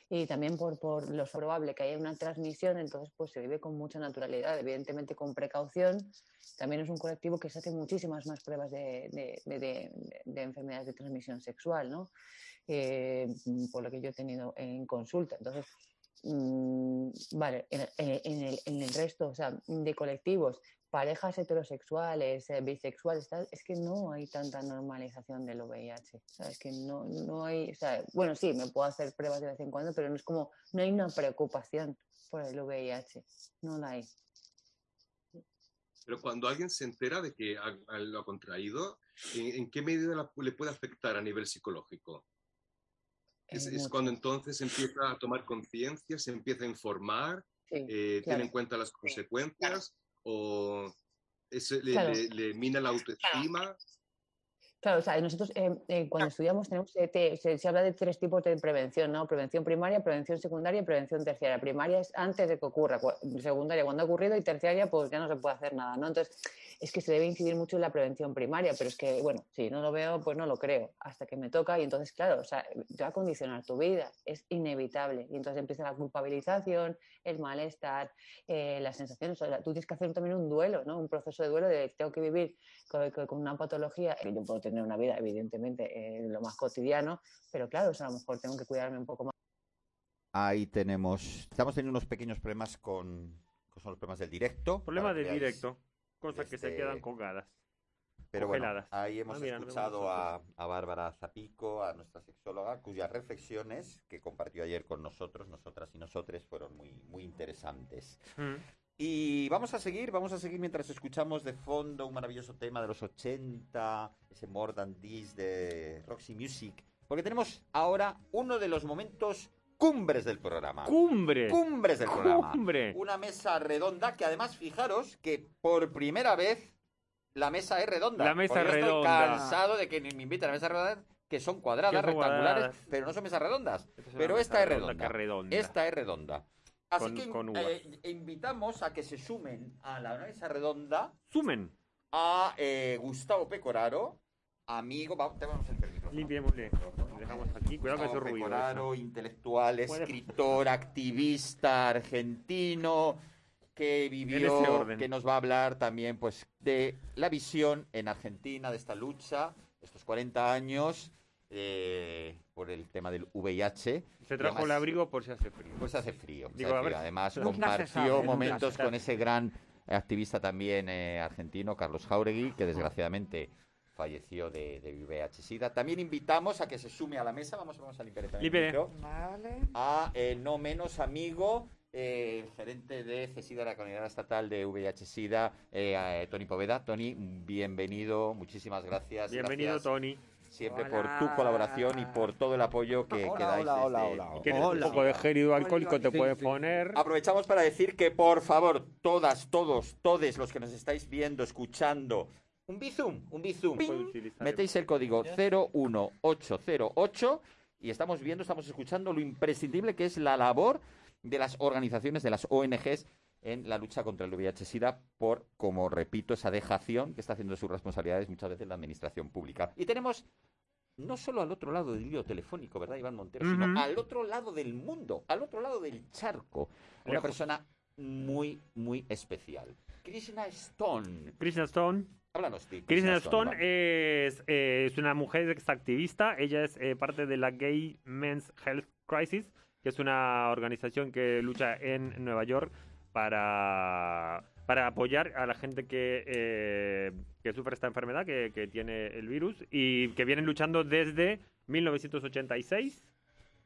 y también por, por lo probable que haya una transmisión, entonces pues se vive con mucha naturalidad, evidentemente con precaución. También es un colectivo que se hace muchísimas más pruebas de, de- de- de- de enfermedades de transmisión sexual, ¿no? Eh, por lo que yo he tenido en consulta. Entonces, Mm, vale, en, en- en el, en el resto, o sea, de colectivos, parejas heterosexuales, eh, bisexuales, tal, es que no hay tanta normalización del VIH. O sea, es que no, no hay, o sea, bueno, sí, me puedo hacer pruebas de vez en cuando, pero no es como, no hay una preocupación por el VIH, no la hay. Pero cuando alguien se entera de que ha- lo ha contraído, ¿en, en qué medida la- le puede afectar a nivel psicológico? Es, Eh, es cuando entonces empieza a tomar conciencia, se empieza a informar, eh, tiene claro. en cuenta las consecuencias o eso le, Claro. le- le mina la autoestima. Claro, o sea, nosotros eh, eh, cuando estudiamos tenemos, eh, te- se, se habla de tres tipos de prevención, ¿no? Prevención primaria, prevención secundaria y prevención terciaria. Primaria es antes de que ocurra, secundaria cuando ha ocurrido y terciaria pues ya no se puede hacer nada, ¿no? Entonces, es que se debe incidir mucho en la prevención primaria, pero es que, bueno, si no lo veo, pues no lo creo, hasta que me toca y entonces, claro, o sea, te va a condicionar tu vida, es inevitable. Y entonces empieza la culpabilización, el malestar, eh, las sensaciones, o sea, tú tienes que hacer también un duelo, ¿no? Un proceso de duelo de tengo que vivir con, con- una patología, yo puedo tener una vida, evidentemente, eh, lo más cotidiano, pero claro, o sea, a lo mejor tengo que cuidarme un poco más. Ahí tenemos. Estamos teniendo unos pequeños problemas con. con son los problemas del directo. Problemas del directo. Cosas que se desde- quedan colgadas. Pero bueno, ahí hemos Ah, mira, no vemos escuchado a, a Bárbara Zapico, a nuestra sexóloga, cuyas reflexiones que compartió ayer con nosotros, nosotras y nosotres, fueron muy, muy interesantes. Mm. Y vamos a seguir, vamos a seguir mientras escuchamos de fondo un maravilloso tema de los 80, ese More Than This de Roxy Music, porque tenemos ahora uno de los momentos cumbres del programa. ¡Cumbre! Cumbres del programa. ¡Cumbre! Una mesa redonda que además, fijaros que por primera vez la mesa es redonda. La mesa redonda. Estoy cansado de que me inviten a mesas redondas que son cuadradas, rectangulares, cuadradas. pero no son mesas redondas. Esta es Pero mesa esta es redonda redonda. que es redonda. Esta es redonda. Así Con- que con eh, invitamos a que se sumen a la mesa redonda Sumen. a eh, Gustavo Pecoraro, amigo, vamos, te vamos a hacer el micrófono. Limpiémosle. Le dejamos aquí. Cuidado que Gustavo ruido. Pecoraro, eso. intelectual, escritor, activista argentino que vivió, que nos va a hablar también pues de la visión en Argentina de esta lucha, estos 40 años eh, por el tema del VIH. Se trajo el abrigo por si hace frío. Pues hace frío. Digo, a ver. Además, compartió sabe, momentos con ese gran activista también eh, argentino, Carlos Jauregui, que desgraciadamente falleció de, de VIH-Sida. También invitamos a que se sume a la mesa, vamos, vamos a limpiar también el Vale. a eh, no menos amigo, eh, gerente de CESIDA, la Comunidad Estatal de VIH-Sida, eh, eh, Tony Poveda. Tony, bienvenido, muchísimas gracias. Bienvenido, Gracias Tony. Siempre por tu colaboración y por todo el apoyo que, que Hola, dais hola, hola, hola, que un poco de gel alcohólico te puedes poner. Aprovechamos para decir que, por favor, todas, todos, todos los que nos estáis viendo, escuchando, un bizum, un bizum. Metéis el código 01808 y estamos viendo, estamos escuchando lo imprescindible que es la labor de las organizaciones, de las ONGs en la lucha contra el VIH-Sida por, como repito, esa dejación que está haciendo sus responsabilidades muchas veces la administración pública. Y tenemos no solo al otro lado del hilo telefónico, ¿verdad, Iván Montero? Ujú. Sino al otro lado del mundo, al otro lado del charco. Una Lejos. persona muy, muy especial. Krishna Stone. Krishna Stone. Háblanos de Krishna Stone. Stone es, eh, es una mujer que es activista. Ella es eh, parte de la Gay Men's Health Crisis, que es una organización que lucha en Nueva York para, para apoyar a la gente que, eh, que sufre esta enfermedad, que, que tiene el virus, y que vienen luchando desde 1986,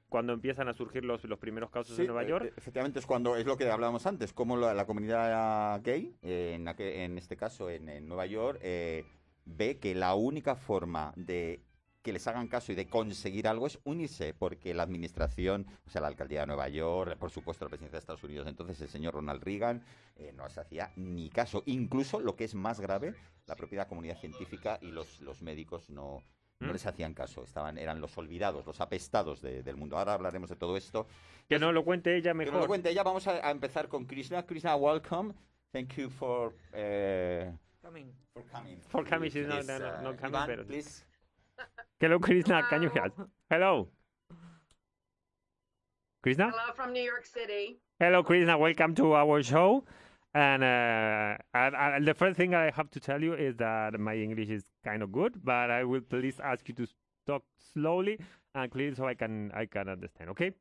cuando empiezan a surgir los, los primeros casos Sí, en Nueva York. eh, efectivamente es cuando es lo que hablábamos antes, como la, la comunidad gay, eh, en, aquel- en este caso en, en Nueva York, eh, ve que la única forma de que les hagan caso y de conseguir algo es unirse, porque la administración, o sea, la alcaldía de Nueva York, por supuesto la presidencia de Estados Unidos, entonces el señor Ronald Reagan, eh, no se hacía ni caso. Incluso lo que es más grave, la propia comunidad científica y los, los médicos no, no ¿Mm? les hacían caso, estaban, eran los olvidados, los apestados de- del mundo. Ahora hablaremos de todo esto. Que no lo cuente ella Que nos mejor. lo cuente ella. Vamos a, a empezar con Krishna. Krishna, welcome. Thank you for eh, Coming. for coming. For coming, uh, Ivan, pero- please. *laughs* Hello, Krishna. Can you hear us? Hello. Krishna? Hello from New York City. Hello, Krishna. Welcome to our show. And uh, I, I, the first thing I have to tell you is that my English is kind of good, but I will please ask you to talk slowly and clearly so I can I can understand. Okay?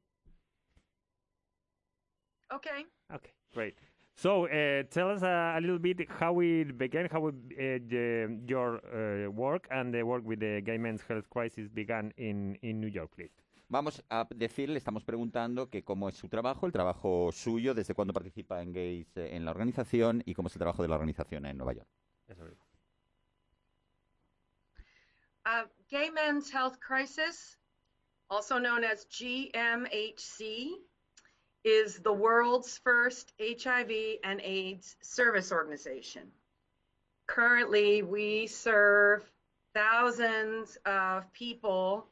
Okay. Okay, great. So uh, tell us uh, a little bit how it began, how it, uh, the, your uh, work and the work with the Gay Men's Health Crisis began in, in New York, please. Vamos a decirle, estamos preguntando que cómo es su trabajo, el trabajo suyo, desde cuándo participa en Gays eh, en la organización y cómo es el trabajo de la organización en Nueva York. Eso. Uh, Gay Men's Health Crisis, also known as GMHC, is the world's first HIV and AIDS service organization. Currently, we serve thousands of people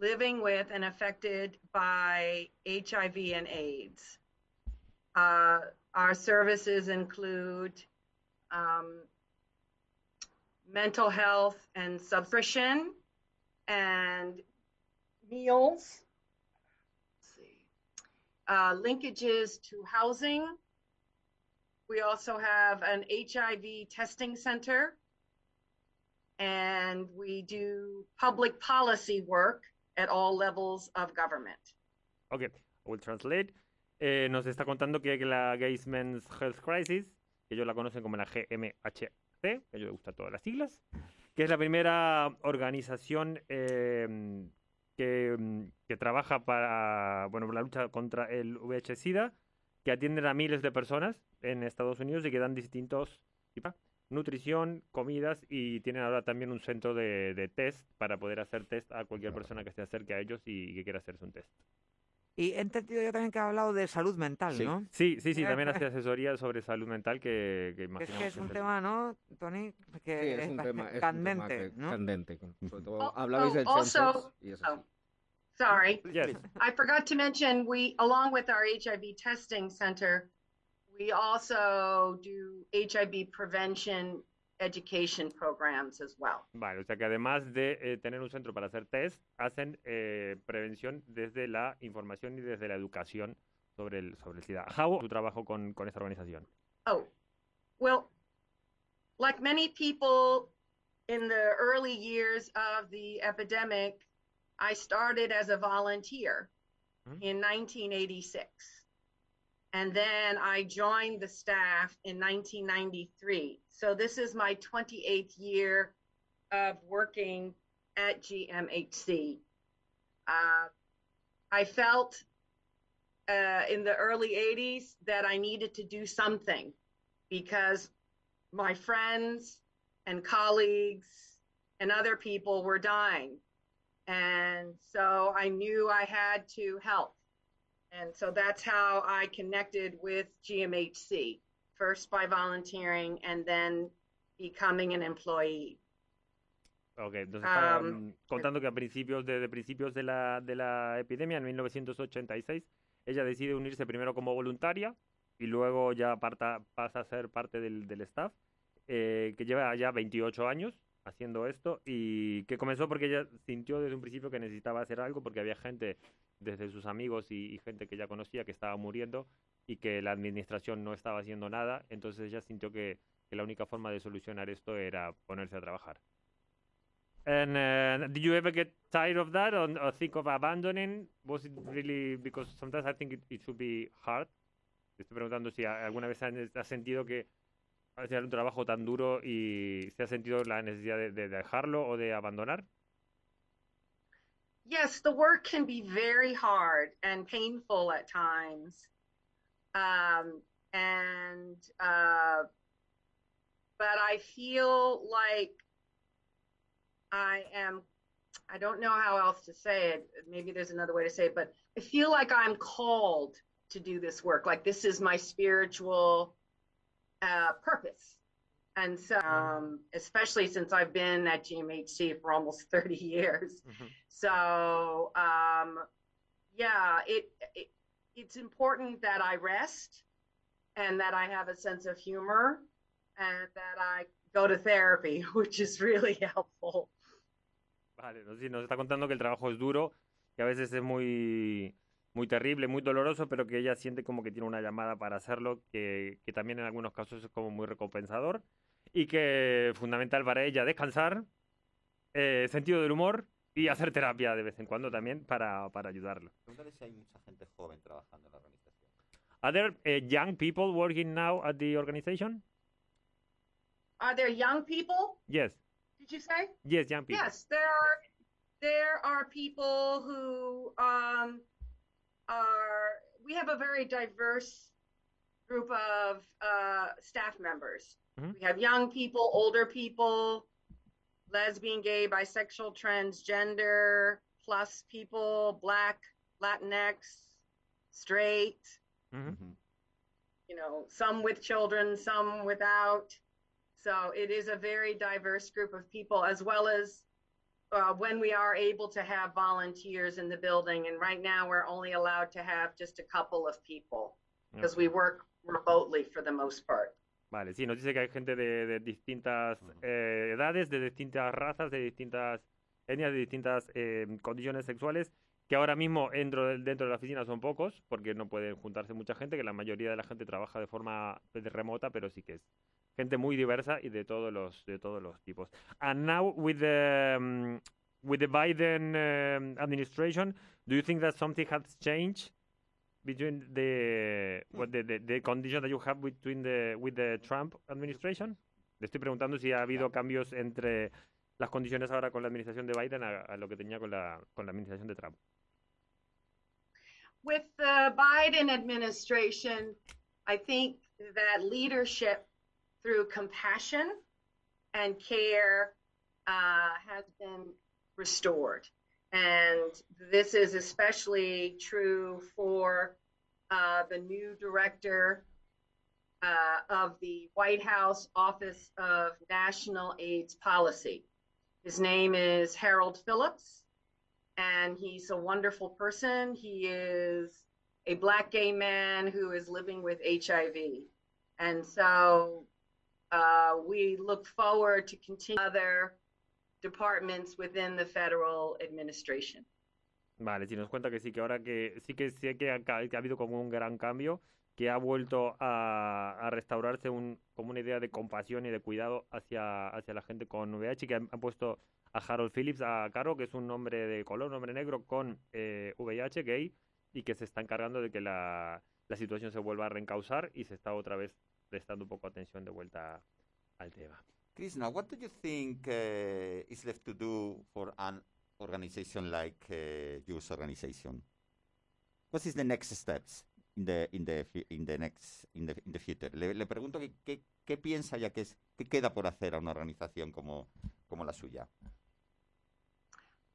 living with and affected by HIV and AIDS. Uh, our services include um, mental health and subscription and meals. Uh, linkages to housing. We also have an HIV testing center. And we do public policy work at all levels of government. Ok, I will translate. Eh, nos está contando que la Gay Men's Health Crisis, que ellos la conocen como la GMHC, que ellos les gustan todas las siglas, que es la primera organización eh, que, mm, que trabaja para bueno, la lucha contra el VIH-Sida, que atienden a miles de personas en Estados Unidos y que dan distintos nutrición, comidas y tienen ahora también un centro de, de test para poder hacer test a cualquier persona que se acerque a ellos y, que quiera hacerse un test. Y he entendido yo también que ha hablado de salud mental, Sí. ¿no? Sí, sí, sí, también hace asesoría sobre salud mental que, que es que es un que- tema, ¿no, Tony? Que Sí, es un ba- tema, es un tema candente, que- ¿no? candente. Sobre todo Oh, hablabais oh, del also- y es así. Oh, sorry. Yes. I forgot to mention we, along with our HIV testing center, we also do HIV prevention education programs as well. Vale, o sea que además de eh, tener un centro para hacer test, hacen eh, prevención desde la información y desde la educación sobre el, sobre el SIDA. How tu trabajo con, con esta organización? Oh, well, like many people in the early years of the epidemic, I started as a volunteer in 1986. And then I joined the staff in 1993. So this is my 28th year of working at GMHC. Uh, I felt uh, in the early 80s that I needed to do something because my friends and colleagues and other people were dying. And so I knew I had to help. And so that's how I connected with GMHC, first by volunteering and then becoming an employee. Ok, entonces estaba Um, contando que a principios de, de principios de la, de la epidemia, en 1986, ella decide unirse primero como voluntaria y luego ya parta- pasa a ser parte del, del staff, eh, que lleva ya 28 años haciendo esto y que comenzó porque ella sintió desde un principio que necesitaba hacer algo porque había gente, desde sus amigos y, y gente que ya conocía, que estaba muriendo y que la administración no estaba haciendo nada, entonces ella sintió que, que la única forma de solucionar esto era ponerse a trabajar. And uh, did you ever get tired of that or, or think of abandoning? Was it really because sometimes I think it, it should be hard. Estoy preguntando si alguna vez has sentido que hacer un trabajo tan duro y se ha sentido la necesidad de, de dejarlo o de abandonar. yes, the work can be very hard and painful at times. Um, and, uh, but I feel like I am, I don't know how else to say it. Maybe there's another way to say it, but I feel like I'm called to do this work. Like this is my spiritual uh, purpose. And so, um, especially since I've been at GMHC for almost 30 years. So, um, yeah, it, it it's important that I rest and that I have a sense of humor and that I go to therapy, *laughs* which is really helpful. Vale, nos está contando que el trabajo es duro, que a veces es muy, muy terrible, muy doloroso, pero que ella siente como que tiene una llamada para hacerlo, que, que también en algunos casos es como muy recompensador y que fundamental para ella descansar, eh, sentido del humor y hacer terapia de vez en cuando también para, para ayudarlo. Pregúntale si hay mucha gente joven trabajando en la organización. Are there uh, young people working now at the organization? Are there young people? Yes, Did you say? yes, young people. Yes, there are there are people who um, are. We have a very diverse group of uh, staff members. Mhm. We have young people, older people, lesbian, gay, bisexual, transgender, plus people, black, Latinx, straight. You know, some with children, some without. So it is a very diverse group of people, as well as uh, when we are able to have volunteers in the building. And right now, we're only allowed to have just a couple of people because we work remotely for the most part. Vale, sí, nos dice que hay gente de, de distintas eh, edades, de distintas razas, de distintas etnias, de distintas eh, condiciones sexuales, que ahora mismo dentro de, dentro de la oficina son pocos, porque no pueden juntarse mucha gente, que la mayoría de la gente trabaja de forma pues, remota, pero sí que es gente muy diversa y de todos los de todos los tipos. And now with the um, with the Biden um, administration, do you think that something has changed between the what the, the, the condition that you have between the with the Trump administration? Le estoy preguntando si ha habido cambios entre las condiciones ahora con la administración de Biden a, a lo que tenía con la con la administración de Trump. With the Biden administration, I think that leadership through compassion and care uh, has been restored. And this is especially true for uh, the new director uh, of the White House Office of National AIDS Policy. His name is Harold Phillips, and he's a wonderful person. He is a black gay man who is living with HIV. And so uh, we look forward to continue other departments within the federal administration. Vale, si nos cuenta que sí, que ahora que sí que sé que ha, que ha habido como un gran cambio, que ha vuelto a, a restaurarse un, como una idea de compasión y de cuidado hacia, hacia la gente con VIH, que han, han puesto a Harold Phillips a cargo, que es un hombre de color, un hombre negro con eh, VIH gay, y que se está encargando de que la, la situación se vuelva a reencauzar y se está otra vez prestando un poco atención de vuelta al tema. Krishna, what do you think uh, is left to do for an organization like uh, your organization? What is the next steps in the in the in the next in the in the future? Le, le pregunto qué, qué, qué piensa ya que es qué queda por hacer a una organización como como la suya.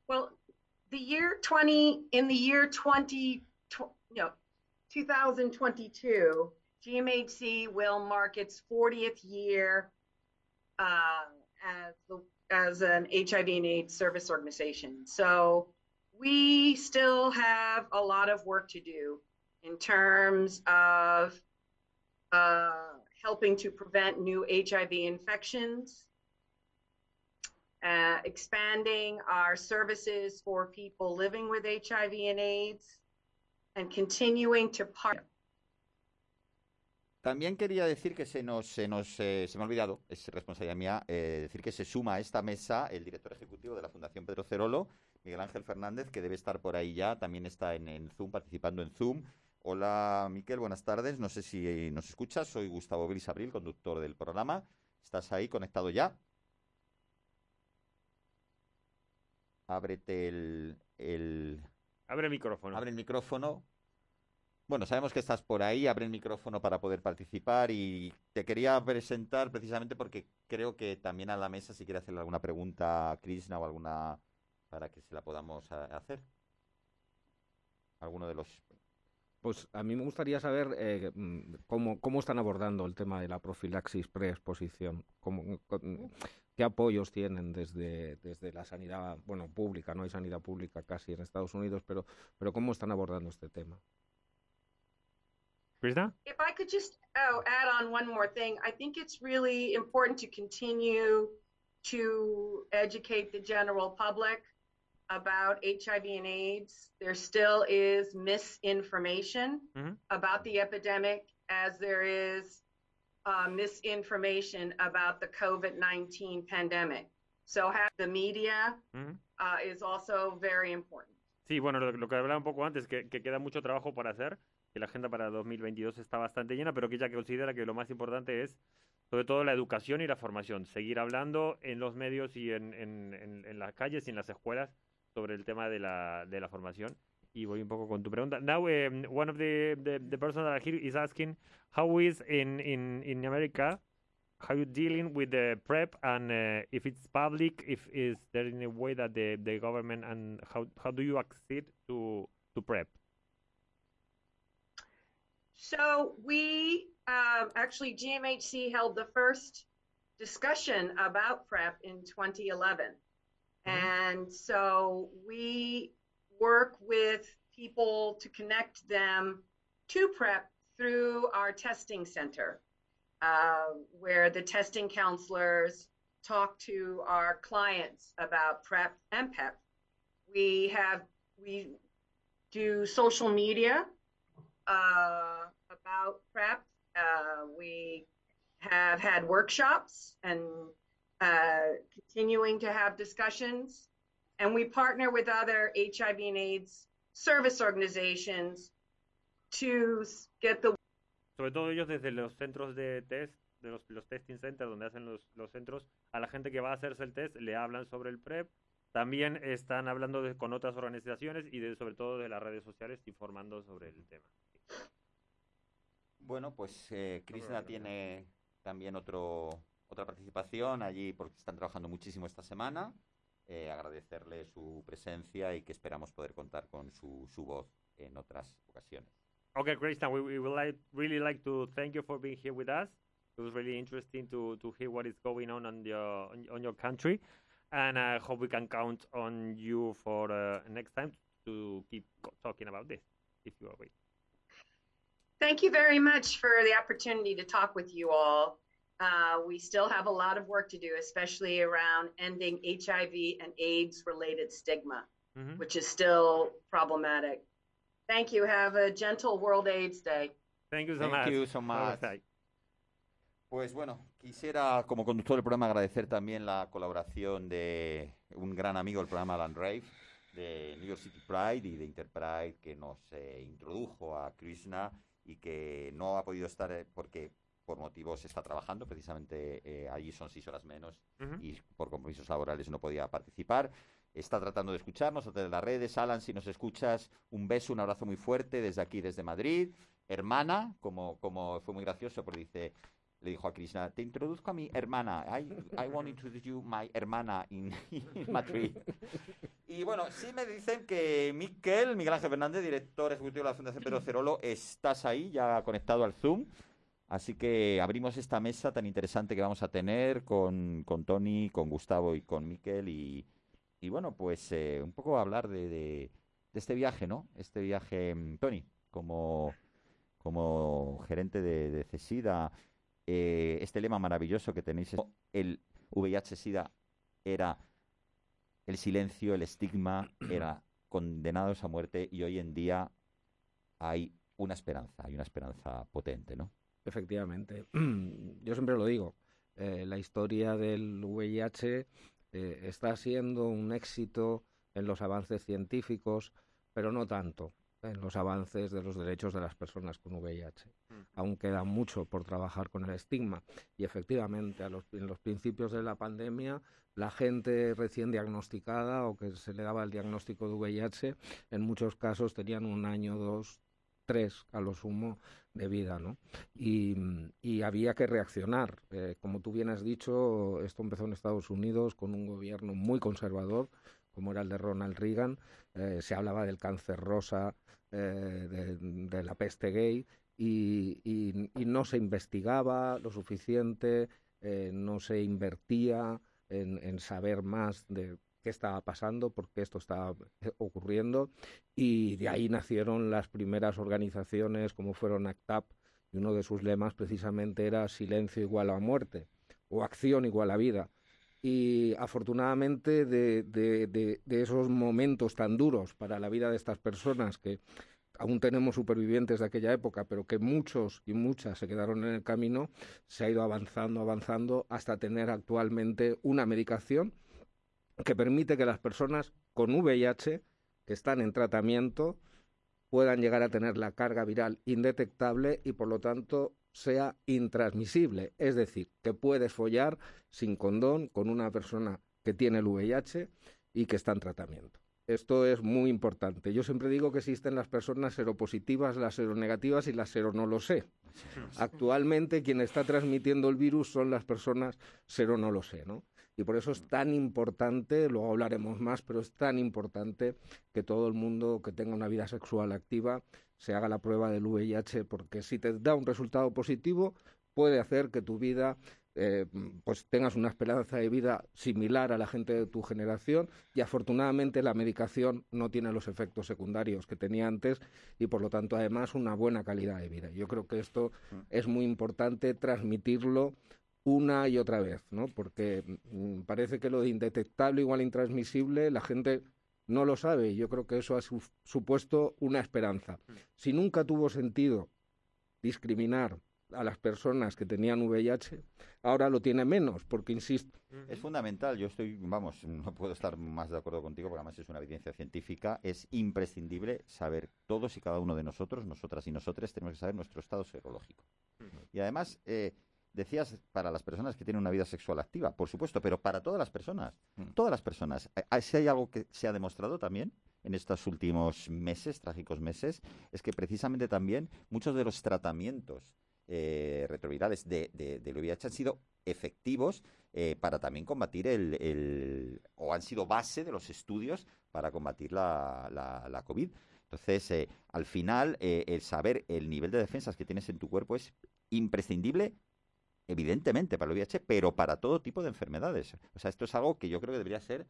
Well, the year 20, in the year 20, tw- no, 2022, GMHC will mark its 40th year as, the, as an HIV and AIDS service organization. So we still have a lot of work to do in terms of uh, helping to prevent new HIV infections, uh, expanding our services for people living with HIV and AIDS, and continuing to partner. También quería decir que se nos, se nos eh, se me ha olvidado, es responsabilidad mía, eh, decir que se suma a esta mesa el director ejecutivo de la Fundación Pedro Cerolo, Miguel Ángel Fernández, que debe estar por ahí ya, también está en, en Zoom, participando en Zoom. Hola, Miquel, buenas tardes. No sé si eh, nos escuchas. Soy Gustavo Gris Abril, conductor del programa. ¿Estás ahí conectado ya? Ábrete el, el... Abre el micrófono. Abre el micrófono. Bueno, sabemos que estás por ahí, abre el micrófono para poder participar y te quería presentar precisamente porque creo que también a la mesa si quiere hacerle alguna pregunta a Krishna o alguna para que se la podamos a- hacer. Alguno de los... Pues a mí me gustaría saber eh, mm, cómo, cómo están abordando el tema de la profilaxis preexposición, cómo, con- qué apoyos tienen desde, desde la sanidad, bueno, pública, no hay sanidad pública casi en Estados Unidos, pero, pero cómo están abordando este tema. Krishna? If I could just oh, add on one more thing, I think it's really important to continue to educate the general public about HIV and AIDS. There still is misinformation about the epidemic, as there is uh, misinformation about the COVID 19 pandemic. So, have the media Ujú. uh, is also very important. Sí, bueno, lo, lo que hablaba un poco antes, que, que queda mucho trabajo por hacer, que la agenda para 2022 está bastante llena, pero que ella considera que lo más importante es, sobre todo, la educación y la formación. Seguir hablando en los medios y en, en, en, en las calles y en las escuelas sobre el tema de la, de la formación. Y voy un poco con tu pregunta. Now, um, one of the, the, the persons that are here is asking, how is in, in, in America, how you dealing with the PrEP and uh, if it's public, if is there any way that the, the government and how, how do you accede to, to PrEP? So we um, actually GMHC held the first discussion about PrEP in 2011, and so we work with people to connect them to PrEP through our testing center, uh, where the testing counselors talk to our clients about PrEP and PEP. We have we do social media uh, about PrEP. Uh, we have had workshops and uh, continuing to have discussions. And we partner with other HIV and AIDS service organizations to get the Sobre todo ellos desde los centros de test, de los, los testing centers donde hacen los, los centros, a la gente que va a hacerse el test le hablan sobre el PrEP. También están hablando de- con otras organizaciones y de, sobre todo de las redes sociales informando sobre el tema. Bueno, pues eh, Krishna tiene también otro, otra participación allí porque están trabajando muchísimo esta semana. eh, agradecerle su presencia y que esperamos poder contar con su, su voz en otras ocasiones. Okay, Krishna, we, we would like, really like to thank you for being here with us. It was really interesting to, to hear what is going on on your, on, on your country. And I hope we can count on you for uh, next time to keep talking about this, if you agree. Thank you very much for the opportunity to talk with you all. Uh, we still have a lot of work to do, especially around ending HIV and AIDS related stigma, Mhm. which is still problematic. Thank you. Have a gentle World AIDS Day. Thank you so Thank much. you so much. Pues bueno, quisiera como conductor del programa agradecer también la colaboración de un gran amigo del programa, Alan Rave, de New York City Pride y de Interpride, que nos eh, introdujo a Krishna y que no ha podido estar eh, porque por motivos está trabajando, precisamente eh, allí son seis horas menos y por compromisos laborales no podía participar. Está tratando de escucharnos a través de las redes. Alan, si nos escuchas, un beso, un abrazo muy fuerte desde aquí, desde Madrid. Hermana, como, como fue muy gracioso, porque dice, le dijo a Krishna, te introduzco a mi hermana. I, I want to introduce you my hermana in, Madrid. Y bueno, sí me dicen que Miquel, Miguel Ángel Fernández, director ejecutivo de la Fundación Pedro Cerolo, estás ahí ya conectado al Zoom. Así que abrimos esta mesa tan interesante que vamos a tener con, con Tony, con Gustavo y con Miquel. Y, y bueno, pues eh, un poco hablar de, de- de este viaje, ¿no? Este viaje, mm, Tony, como, como gerente de, de CESIDA, eh, este lema maravilloso que tenéis, es, el VIH-Sida era el silencio, el estigma, era condenados a muerte y hoy en día hay una esperanza, hay una esperanza potente, ¿no? Efectivamente. *clears throat* Yo siempre lo digo, eh, la historia del VIH eh, está siendo un éxito en los avances científicos, pero no tanto en los avances de los derechos de las personas con VIH. Aún queda mucho por trabajar con el estigma y efectivamente a los, en los principios de la pandemia la gente recién diagnosticada o que se le daba el diagnóstico de VIH en muchos casos tenían un año, dos, tres a lo sumo de vida, ¿no? Y, y había que reaccionar. Eh, como tú bien has dicho, esto empezó en Estados Unidos con un gobierno muy conservador, como era el de Ronald Reagan. Eh, se hablaba del cáncer rosa, eh, de, de la peste gay, y, y- y no se investigaba lo suficiente, eh, no se invertía en, en saber más de qué estaba pasando, por qué esto estaba eh, ocurriendo, y de ahí nacieron las primeras organizaciones como fueron ACTAP, y uno de sus lemas precisamente era silencio igual a muerte, o acción igual a vida. Y afortunadamente de, esos momentos tan duros para la vida de estas personas que aún tenemos supervivientes de aquella época, pero que muchos y muchas se quedaron en el camino, se ha ido avanzando, avanzando hasta tener actualmente una medicación que permite que las personas con VIH que están en tratamiento puedan llegar a tener la carga viral indetectable y por lo tanto sea intransmisible. Es decir, que puedes follar sin condón con una persona que tiene el VIH y que está en tratamiento. Esto es muy importante. Yo siempre digo que existen las personas seropositivas, las seronegativas y las sero no lo sé. *laughs* Actualmente quien está transmitiendo el virus son las personas cero no lo sé, ¿no? Y por eso es tan importante, luego hablaremos más, pero es tan importante que todo el mundo que tenga una vida sexual activa se haga la prueba del VIH, porque si te da un resultado positivo, puede hacer que tu vida eh, pues tengas una esperanza de vida similar a la gente de tu generación y afortunadamente la medicación no tiene los efectos secundarios que tenía antes y por lo tanto además una buena calidad de vida. Yo creo que esto es muy importante transmitirlo una y otra vez, ¿no? Porque mm, parece que lo de indetectable igual intransmisible la gente no lo sabe y yo creo que eso ha su- supuesto una esperanza. Si nunca tuvo sentido discriminar a las personas que tenían VIH, ahora lo tiene menos, porque insisto. Es fundamental, yo estoy, vamos, no puedo estar más de acuerdo contigo, porque además es una evidencia científica, es imprescindible saber todos y cada uno de nosotros, nosotras y nosotros, tenemos que saber nuestro estado serológico. Y además, eh, decías, para las personas que tienen una vida sexual activa, por supuesto, pero para todas las personas, todas las personas. Eh, eh, Si hay algo que se ha demostrado también en estos últimos meses, trágicos meses, es que precisamente también muchos de los tratamientos eh, retrovirales de, de- del VIH han sido efectivos eh, para también combatir el, el- o han sido base de los estudios para combatir la, la, la COVID. Entonces, eh, al final, eh, el saber el nivel de defensas que tienes en tu cuerpo es imprescindible, evidentemente, para el VIH, pero para todo tipo de enfermedades. O sea, esto es algo que yo creo que debería ser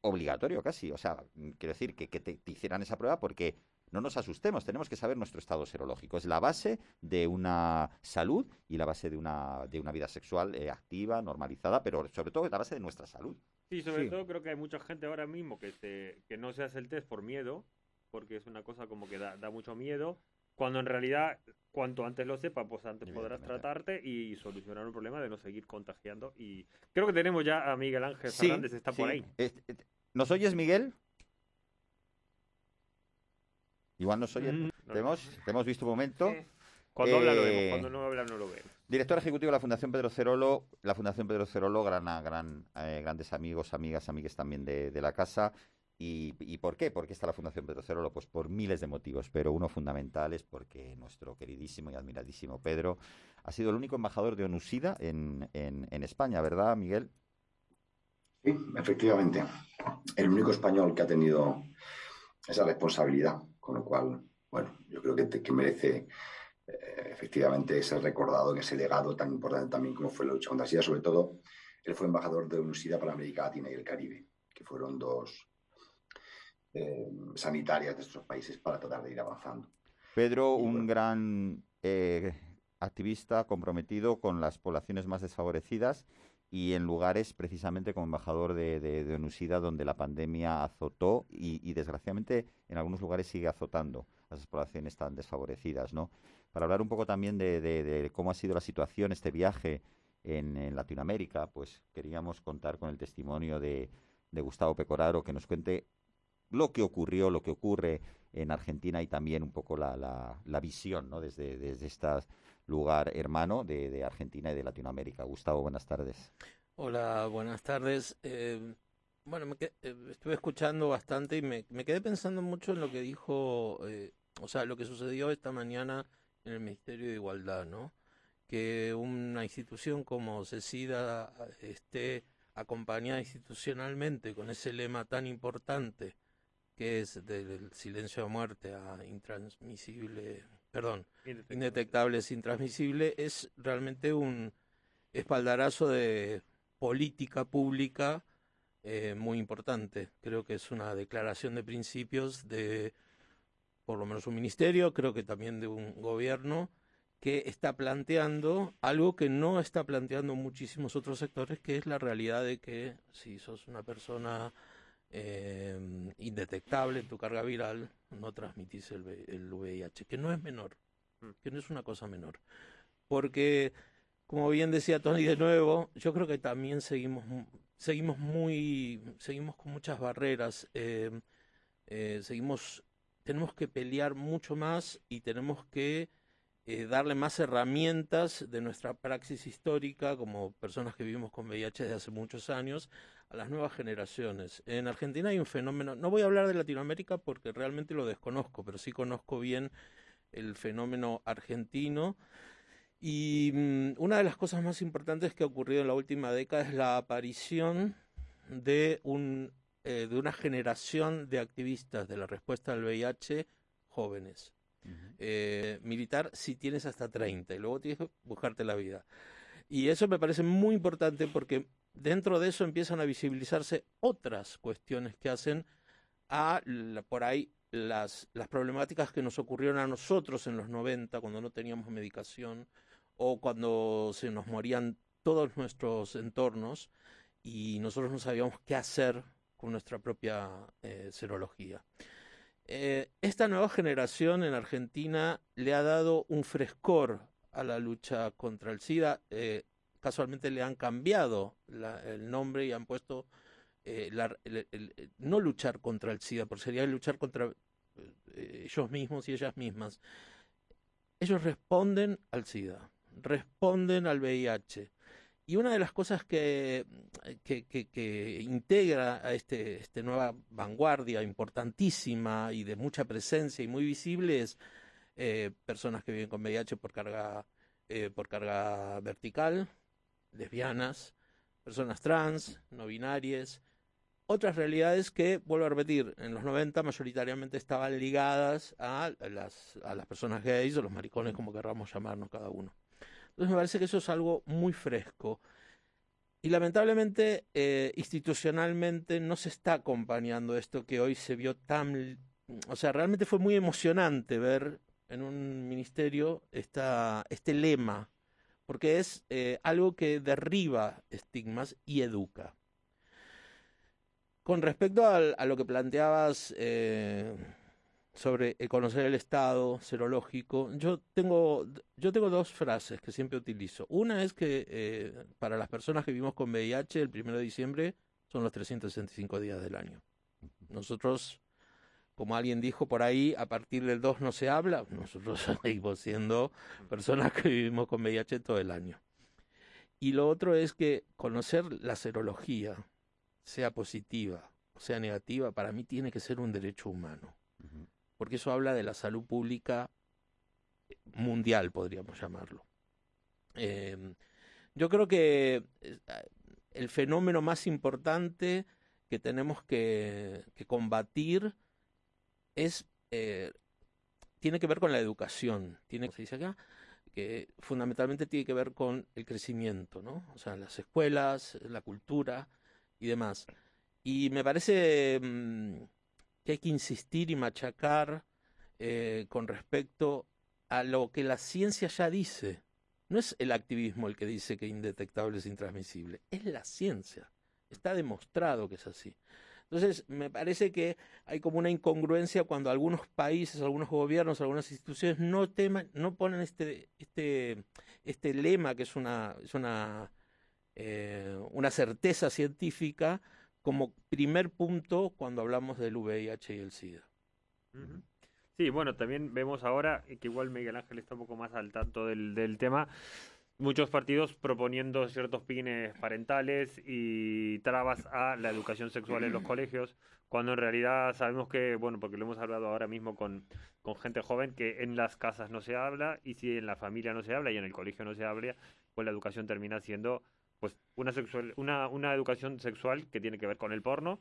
obligatorio casi. O sea, mm, quiero decir que, que te, te hicieran esa prueba porque no nos asustemos, tenemos que saber nuestro estado serológico. Es la base de una salud y la base de una, de una vida sexual eh, activa, normalizada, pero sobre todo es la base de nuestra salud. Sí, sobre Sí. todo creo que hay mucha gente ahora mismo que, se, que no se hace el test por miedo, porque es una cosa como que da, da mucho miedo, cuando en realidad cuanto antes lo sepas, pues antes podrás tratarte y solucionar un problema de no seguir contagiando. Y creo que tenemos ya a Miguel Ángel Sí, Fernández, está por ahí. Este- este- ¿Nos oyes, Miguel? Igual nos oyes. Mm, te, hemos, te hemos visto un momento. Cuando habla lo Eh, vemos, cuando no habla no lo vemos. Director ejecutivo de la Fundación Pedro Cerolo, la Fundación Pedro Cerolo, gran, gran, eh, grandes amigos, amigas, amigues también de, de la casa. ¿Y, por qué? ¿Por qué está la Fundación Pedro Cerolo? Pues por miles de motivos, pero uno fundamental es porque nuestro queridísimo y admiradísimo Pedro ha sido el único embajador de ONUSIDA en, en, España, ¿verdad, Miguel? Sí, efectivamente. El único español que ha tenido esa responsabilidad, con lo cual, bueno, yo creo que, que merece eh, efectivamente ser recordado en ese legado tan importante también como fue la lucha contra SIDA. Sobre todo, él fue embajador de UNICIDA para América Latina y el Caribe, que fueron dos eh, sanitarias de estos países para tratar de ir avanzando. Pedro, un gran eh, activista comprometido con las poblaciones más desfavorecidas y en lugares precisamente como embajador de, de, de ONUSIDA donde la pandemia azotó y, y, desgraciadamente en algunos lugares sigue azotando a esas poblaciones tan desfavorecidas, ¿no? Para hablar un poco también de, de- de cómo ha sido la situación, este viaje en, en Latinoamérica, pues queríamos contar con el testimonio de, de Gustavo Pecoraro que nos cuente lo que ocurrió, lo que ocurre en Argentina y también un poco la, la, la visión ¿no? desde, desde este lugar hermano de, de Argentina y de Latinoamérica. Gustavo, buenas tardes. Hola, buenas tardes. Eh, bueno, me que- eh, estuve escuchando bastante y me, me quedé pensando mucho en lo que dijo, eh, o sea, lo que sucedió esta mañana en el Ministerio de Igualdad, ¿no? Que una institución como CECIDA esté acompañada institucionalmente con ese lema tan importante que es del silencio a muerte a intransmisible, perdón, Indetectable. indetectable es intransmisible, es realmente un espaldarazo de política pública eh, muy importante. Creo que es una declaración de principios de, por lo menos un ministerio, creo que también de un gobierno que está planteando algo que no está planteando muchísimos otros sectores, que es la realidad de que si sos una persona eh, indetectable en tu carga viral, no transmitís el, el VIH, que no es menor, que no es una cosa menor. Porque, como bien decía Tony de nuevo, yo creo que también seguimos, seguimos muy, seguimos con muchas barreras, eh, eh, seguimos, tenemos que pelear mucho más y tenemos que eh, darle más herramientas de nuestra praxis histórica como personas que vivimos con VIH desde hace muchos años a las nuevas generaciones. En Argentina hay un fenómeno, no voy a hablar de Latinoamérica porque realmente lo desconozco, pero sí conozco bien el fenómeno argentino. Y mm, una de las cosas más importantes que ha ocurrido en la última década es la aparición de, un, eh, de una generación de activistas de la respuesta al VIH jóvenes. Eh, militar si tienes hasta 30 y luego tienes que buscarte la vida. Y eso me parece muy importante porque dentro de eso empiezan a visibilizarse otras cuestiones que hacen a por ahí las, las problemáticas que nos ocurrieron a nosotros en los 90 cuando no teníamos medicación o cuando se nos morían todos nuestros entornos y nosotros no sabíamos qué hacer con nuestra propia eh, serología. Eh, esta nueva generación en Argentina le ha dado un frescor a la lucha contra el SIDA. Eh, casualmente le han cambiado la- el nombre y han puesto eh, la- el- no luchar contra el SIDA, porque sería luchar contra eh, ellos mismos y ellas mismas. Ellos responden al SIDA, responden al VIH. Y una de las cosas que, integra a este, este nueva vanguardia importantísima y de mucha presencia y muy visible es eh, personas que viven con VIH por carga eh, por carga vertical, lesbianas, personas trans, no binarias, otras realidades que, vuelvo a repetir, en los 90 mayoritariamente estaban ligadas a las, a las personas gays o los maricones, como querramos llamarnos cada uno. Entonces me parece que eso es algo muy fresco. Y lamentablemente, eh, institucionalmente, no se está acompañando esto que hoy se vio tan... O sea, realmente fue muy emocionante ver en un ministerio esta, este lema, porque es eh, algo que derriba estigmas y educa. Con respecto al- a, lo que planteabas eh, sobre el conocer el estado serológico, yo tengo, yo tengo dos frases que siempre utilizo. Una es que eh, para las personas que vivimos con VIH, el 1 de diciembre son los 365 días del año. Nosotros, como alguien dijo por ahí, a partir del 2 no se habla, *laughs* nosotros seguimos siendo personas que vivimos con VIH todo el año. Y lo otro es que conocer la serología, sea positiva o sea negativa, para mí tiene que ser un derecho humano. Porque eso habla de la salud pública mundial, podríamos llamarlo. Eh, yo creo que eh, el fenómeno más importante que tenemos que, que combatir es eh, tiene que ver con la educación, tiene se dice acá que fundamentalmente tiene que ver con el crecimiento, ¿no? O sea, las escuelas, la cultura y demás. Y me parece mm, que hay que insistir y machacar eh, con respecto a lo que la ciencia ya dice. No es el activismo el que dice que indetectable es intransmisible, es la ciencia. Está demostrado que es así. Entonces, me parece que hay como una incongruencia cuando algunos países, algunos gobiernos, algunas instituciones no teman, no ponen este, este, este lema que es una, eh, certeza científica como primer punto cuando hablamos del VIH y el SIDA. Sí, bueno, también vemos ahora que igual Miguel Ángel está un poco más al tanto del tema. Muchos partidos proponiendo ciertos pines parentales y trabas a la educación sexual en los *clears throat* colegios, cuando en realidad sabemos que, bueno, porque lo hemos hablado ahora mismo con, con gente joven, que en las casas no se habla y si en la familia no se habla y en el colegio no se habla, pues la educación termina siendo pues una, sexual, una, una educación sexual que tiene que ver con el porno,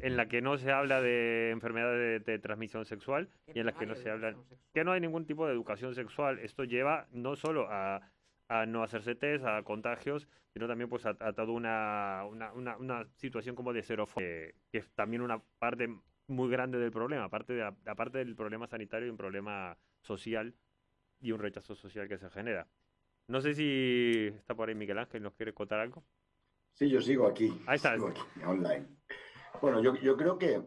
en la que no se habla de enfermedades de, de transmisión sexual y en la que no se habla que no hay ningún tipo de educación sexual. Esto lleva no solo a, a no hacerse test, a contagios, sino también pues a, a toda una, una, una, una situación como de xerofobia, que, que es también una parte muy grande del problema, aparte, de, aparte del problema sanitario y un problema social y un rechazo social que se genera. No sé si está por ahí Miguel Ángel, ¿nos quiere contar algo? Sí, yo sigo aquí. Ahí está. sigo aquí, online. Bueno, yo, yo creo que,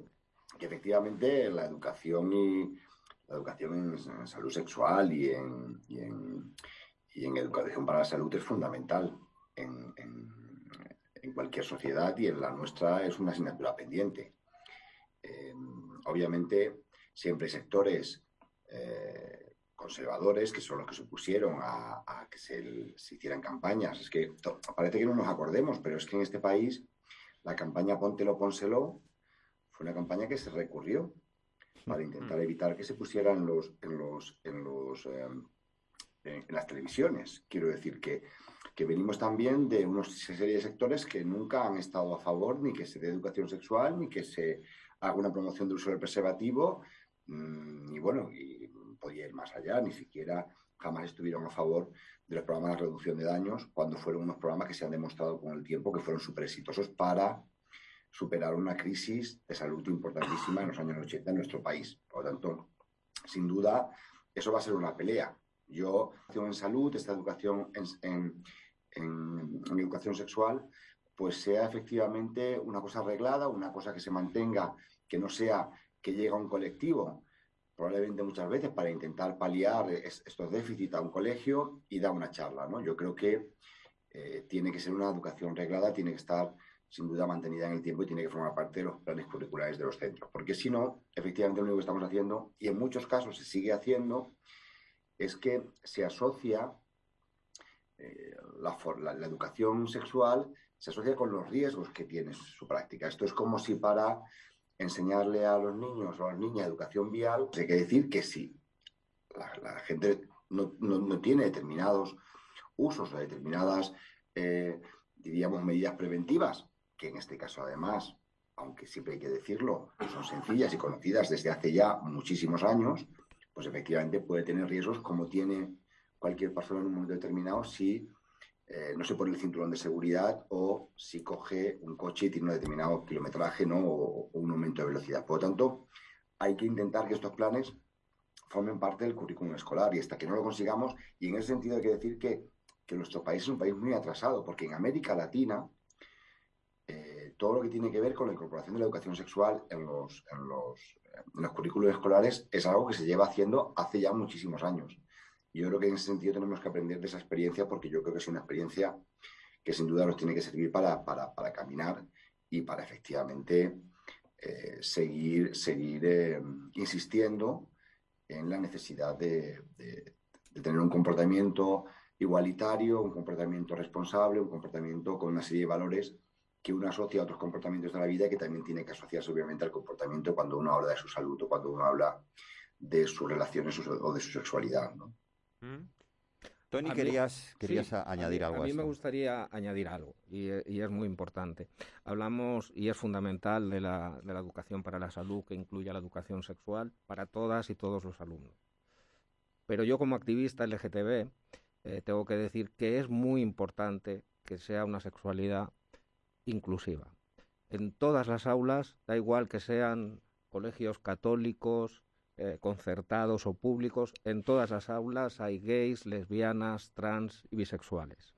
que efectivamente la educación y la educación en, en salud sexual y en, y, en, y en educación para la salud es fundamental en, en, en cualquier sociedad y en la nuestra es una asignatura pendiente. Eh, obviamente, siempre hay sectores eh, conservadores que son los que se opusieron a, a que se, se, hicieran campañas. Es que parece que no nos acordemos, pero es que en este país la campaña Póntelo, Pónselo fue una campaña que se recurrió para intentar evitar que se pusieran los, en, los, en, los, eh, en, las televisiones. Quiero decir que, que venimos también de una serie de sectores que nunca han estado a favor ni que se dé educación sexual, ni que se haga una promoción del uso del preservativo, y bueno, y podía ir más allá, ni siquiera jamás estuvieron a favor de los programas de reducción de daños, cuando fueron unos programas que se han demostrado con el tiempo que fueron súper exitosos para superar una crisis de salud importantísima en los años 80 en nuestro país. Por lo tanto, sin duda, eso va a ser una pelea. Yo, en salud, esta educación en, educación sexual, pues sea efectivamente una cosa arreglada, una cosa que se mantenga, que no sea que llegue a un colectivo, probablemente muchas veces para intentar paliar estos déficits a un colegio y dar una charla. ¿no? Yo creo que eh, tiene que ser una educación reglada, tiene que estar sin duda mantenida en el tiempo y tiene que formar parte de los planes curriculares de los centros. Porque si no, efectivamente lo único que estamos haciendo, y en muchos casos se sigue haciendo, es que se asocia eh, la, la, educación sexual, se asocia con los riesgos que tiene su práctica. Esto es como si para enseñarle a los niños o a las niñas educación vial, hay que decir que si la, gente no, no, no, tiene determinados usos, a determinadas, eh, diríamos, medidas preventivas, que en este caso además, aunque siempre hay que decirlo, son sencillas y conocidas desde hace ya muchísimos años, pues efectivamente puede tener riesgos como tiene cualquier persona en un momento determinado si eh, no se pone el cinturón de seguridad o si coge un coche y tiene un determinado kilometraje ¿no? o, un aumento de velocidad. Por lo tanto, hay que intentar que estos planes formen parte del currículum escolar y hasta que no lo consigamos, y en ese sentido hay que decir que, que nuestro país es un país muy atrasado, porque en América Latina todo lo que tiene que ver con la incorporación de la educación sexual en los, en los, en los currículos escolares es algo que se lleva haciendo hace ya muchísimos años. Yo creo que en ese sentido tenemos que aprender de esa experiencia porque yo creo que es una experiencia que sin duda nos tiene que servir para, para, para caminar y para efectivamente eh, seguir, seguir eh, insistiendo en la necesidad de, tener un comportamiento igualitario, un comportamiento responsable, un comportamiento con una serie de valores que uno asocia a otros comportamientos de la vida y que también tiene que asociarse obviamente al comportamiento cuando uno habla de su salud o cuando uno habla de sus relaciones o de su sexualidad. ¿no? ¿Mm? Tony, querías, querías sí, añadir a mí, algo. A mí me gustaría añadir algo, y, y, es muy importante. Hablamos, y es fundamental, de la, de la educación para la salud, que incluya la educación sexual para todas y todos los alumnos. Pero yo como activista LGTB eh, tengo que decir que es muy importante que sea una sexualidad inclusiva. En todas las aulas, da igual que sean colegios católicos, eh, concertados o públicos, en todas las aulas hay gays, lesbianas, trans y bisexuales.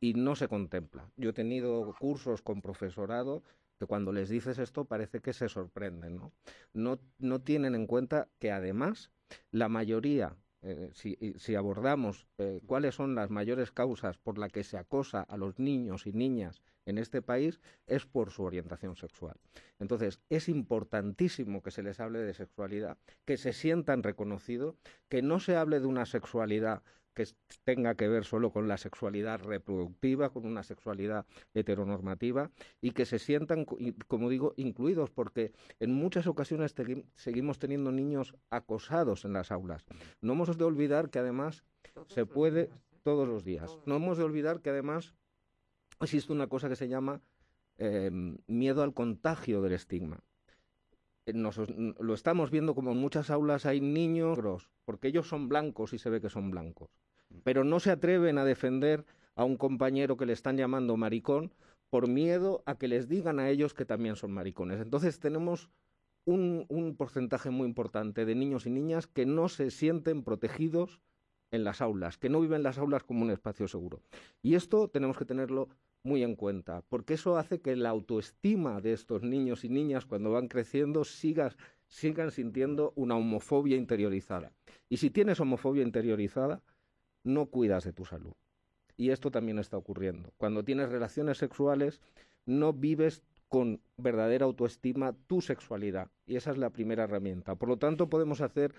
Y no se contempla. Yo he tenido cursos con profesorado que cuando les dices esto parece que se sorprenden. No, no, no tienen en cuenta que además la mayoría eh, si, abordamos eh, cuáles son las mayores causas por las que se acosa a los niños y niñas en este país, es por su orientación sexual. Entonces, es importantísimo que se les hable de sexualidad, que se sientan reconocidos, que no se hable de una sexualidad que tenga que ver solo con la sexualidad reproductiva, con una sexualidad heteronormativa y que se sientan, como digo, incluidos, porque en muchas ocasiones seguimos teniendo niños acosados en las aulas. No hemos de olvidar que además se puede ¿eh? todos los días. No hemos de olvidar que además existe una cosa que se llama eh, miedo al contagio del estigma. Nos, lo estamos viendo como en muchas aulas hay niños porque ellos son blancos y se ve que son blancos. Pero no se atreven a defender a un compañero que le están llamando maricón por miedo a que les digan a ellos que también son maricones. Entonces tenemos un, un porcentaje muy importante de niños y niñas que no se sienten protegidos en las aulas, que no viven las aulas como un espacio seguro. Y esto tenemos que tenerlo muy en cuenta, porque eso hace que la autoestima de estos niños y niñas cuando van creciendo sigan sintiendo una homofobia interiorizada. Y si tienes homofobia interiorizada, no cuidas de tu salud. Y esto también está ocurriendo. Cuando tienes relaciones sexuales, no vives con verdadera autoestima tu sexualidad. Y esa es la primera herramienta. Por lo tanto, podemos hacer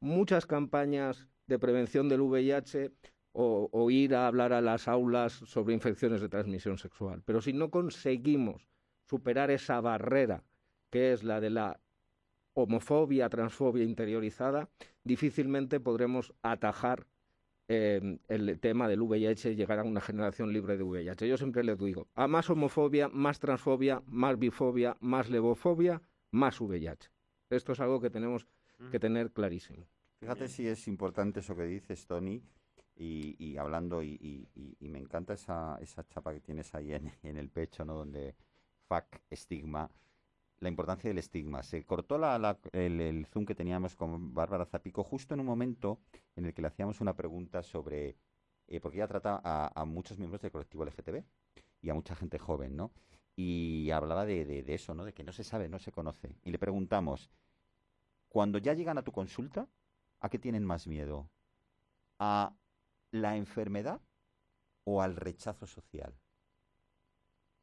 muchas campañas de prevención del VIH o, o, ir a hablar a las aulas sobre infecciones de transmisión sexual. Pero si no conseguimos superar esa barrera que es la de la homofobia, transfobia interiorizada, difícilmente podremos atajar eh, el tema del VIH y llegar a una generación libre de VIH. Yo siempre les digo, a más homofobia, más transfobia, más bifobia, más levofobia, más VIH. Esto es algo que tenemos que tener clarísimo. Fíjate si es importante eso que dices, Tony, y, y hablando, y, me encanta esa, esa chapa que tienes ahí en, en el pecho, ¿no? Donde fuck, estigma, la importancia del estigma. Se cortó la, la, el, el, zoom que teníamos con Bárbara Zapico justo en un momento en el que le hacíamos una pregunta sobre, eh, porque ella trata a, a, muchos miembros del colectivo LGTB y a mucha gente joven, ¿no? Y hablaba de, de, de eso, ¿no? De que no se sabe, no se conoce. Y le preguntamos, cuando ya llegan a tu consulta, ¿a qué tienen más miedo? ¿A la enfermedad o al rechazo social?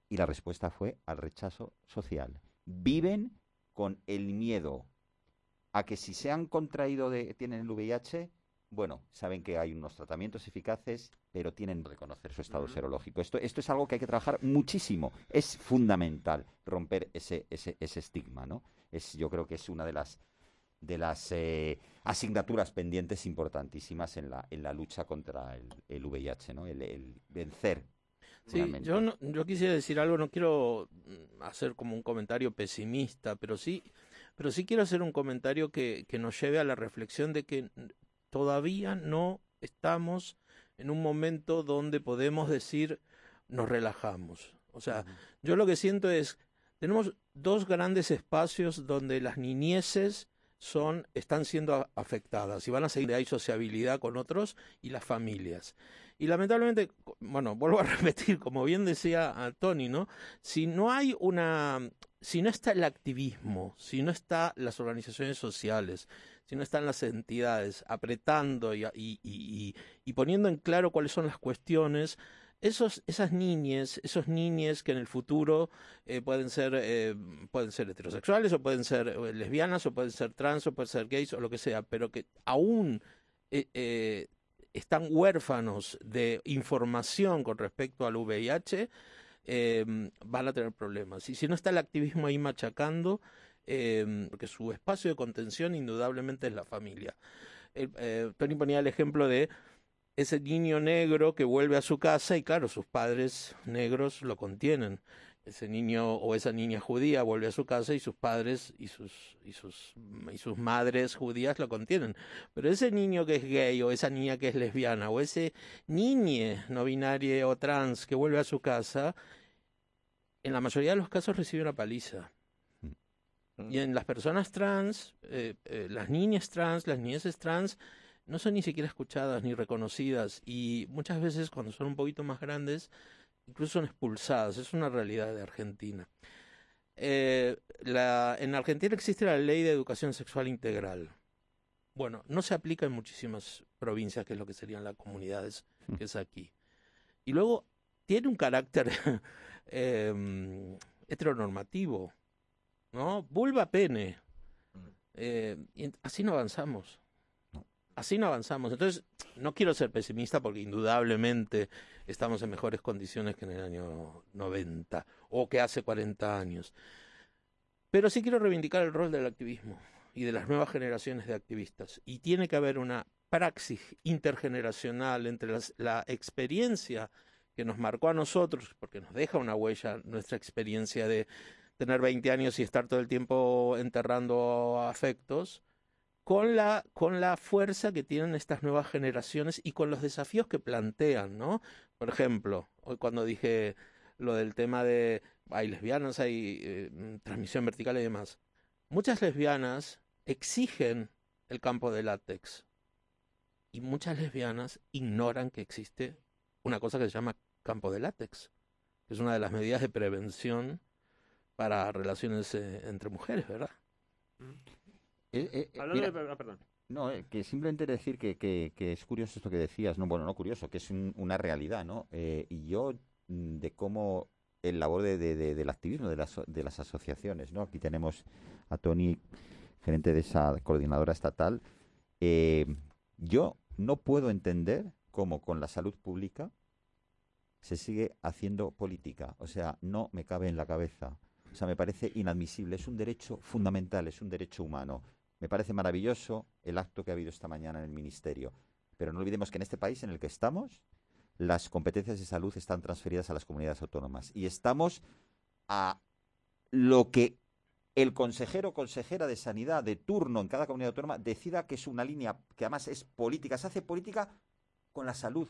Y la respuesta fue al rechazo social. Viven con el miedo a que si se han contraído de, tienen el VIH, bueno, saben que hay unos tratamientos eficaces, pero tienen que reconocer su estado uh -huh. serológico. Esto, esto es algo que hay que trabajar muchísimo. Es fundamental romper ese, ese, ese estigma, ¿no? Es, yo creo que es una de las de las eh, asignaturas pendientes importantísimas en la, en la lucha contra el, el VIH, ¿no? El, el vencer. Sí, realmente. yo, no- yo quisiera decir algo, no quiero mm, hacer como un comentario pesimista, pero sí, pero sí quiero hacer un comentario que, que nos lleve a la reflexión de que todavía no estamos en un momento donde podemos decir nos relajamos. O sea, yo lo que siento es, tenemos dos grandes espacios donde las niñeces son, están siendo afectadas y van a seguir, hay sociabilidad con otros y las familias. Y lamentablemente, bueno, *laughs* vuelvo a repetir, como bien decía Tony, ¿no? Si no hay una, si no está el activismo, si no están las organizaciones sociales, si no están las entidades apretando y, y- y- y poniendo en claro cuáles son las cuestiones, esos, esas niñes, esos niñes que en el futuro eh, pueden ser eh, pueden ser heterosexuales o pueden ser eh, lesbianas o pueden ser trans o pueden ser gays o lo que sea, pero que aún eh, están huérfanos de información con respecto al VIH, eh, van a tener problemas. Y si no está el activismo ahí machacando, eh, porque su espacio de contención indudablemente es la familia. Tony ponía el ejemplo de ese niño negro que vuelve a su casa y claro, sus padres negros lo contienen. Ese niño o esa niña judía vuelve a su casa y sus padres y sus, y sus, y sus madres judías lo contienen. Pero ese niño que es gay o esa niña que es lesbiana o ese niñe no binario o trans que vuelve a su casa, en la mayoría de los casos recibe una paliza. Y en las personas trans, eh, eh, las niñas trans, las niñeces trans, no son ni siquiera escuchadas ni reconocidas y muchas veces cuando son un poquito más grandes, incluso son expulsadas. Es una realidad de Argentina. Eh, la, en Argentina existe la ley de educación sexual integral. Bueno, no se aplica en muchísimas provincias, que es lo que serían las comunidades, que es aquí. Y luego tiene un carácter *laughs* eh, heteronormativo, ¿no? Vulva pene. Eh, y así no avanzamos. Así no avanzamos. Entonces, no quiero ser pesimista porque indudablemente estamos en mejores condiciones que en el año 90 o que hace 40 años. Pero sí quiero reivindicar el rol del activismo y de las nuevas generaciones de activistas. Y tiene que haber una praxis intergeneracional entre la experiencia que nos marcó a nosotros, porque nos deja una huella nuestra experiencia de tener 20 años y estar todo el tiempo enterrando afectos, con la, con la fuerza que tienen estas nuevas generaciones y con los desafíos que plantean, ¿no? Por ejemplo, hoy cuando dije lo del tema de hay lesbianas, hay eh, mm, transmisión vertical y demás, muchas lesbianas exigen el campo de látex y muchas lesbianas ignoran que existe una cosa que se llama campo de látex, que es una de las medidas de prevención para relaciones eh, entre mujeres, ¿verdad? Eh, eh, eh, Hablando mira, de... ah, perdón. No, eh, que simplemente decir que, que- que es curioso esto que decías, no, bueno, no curioso, que es un- una realidad, ¿no? Eh, y yo, mm, de cómo el labor de, de- de- del activismo de las, de las asociaciones, ¿no? Aquí tenemos a Tony, gerente de esa coordinadora estatal. Eh, yo no puedo entender cómo con la salud pública se sigue haciendo política. O sea, no me cabe en la cabeza. O sea, me parece inadmisible. Es un derecho fundamental, es un derecho humano. Me parece maravilloso el acto que ha habido esta mañana en el Ministerio. Pero no olvidemos que en este país en el que estamos, las competencias de salud están transferidas a las comunidades autónomas. Y estamos a lo que el consejero o consejera de sanidad de turno en cada comunidad autónoma decida que es una línea que además es política. Se hace política con la salud.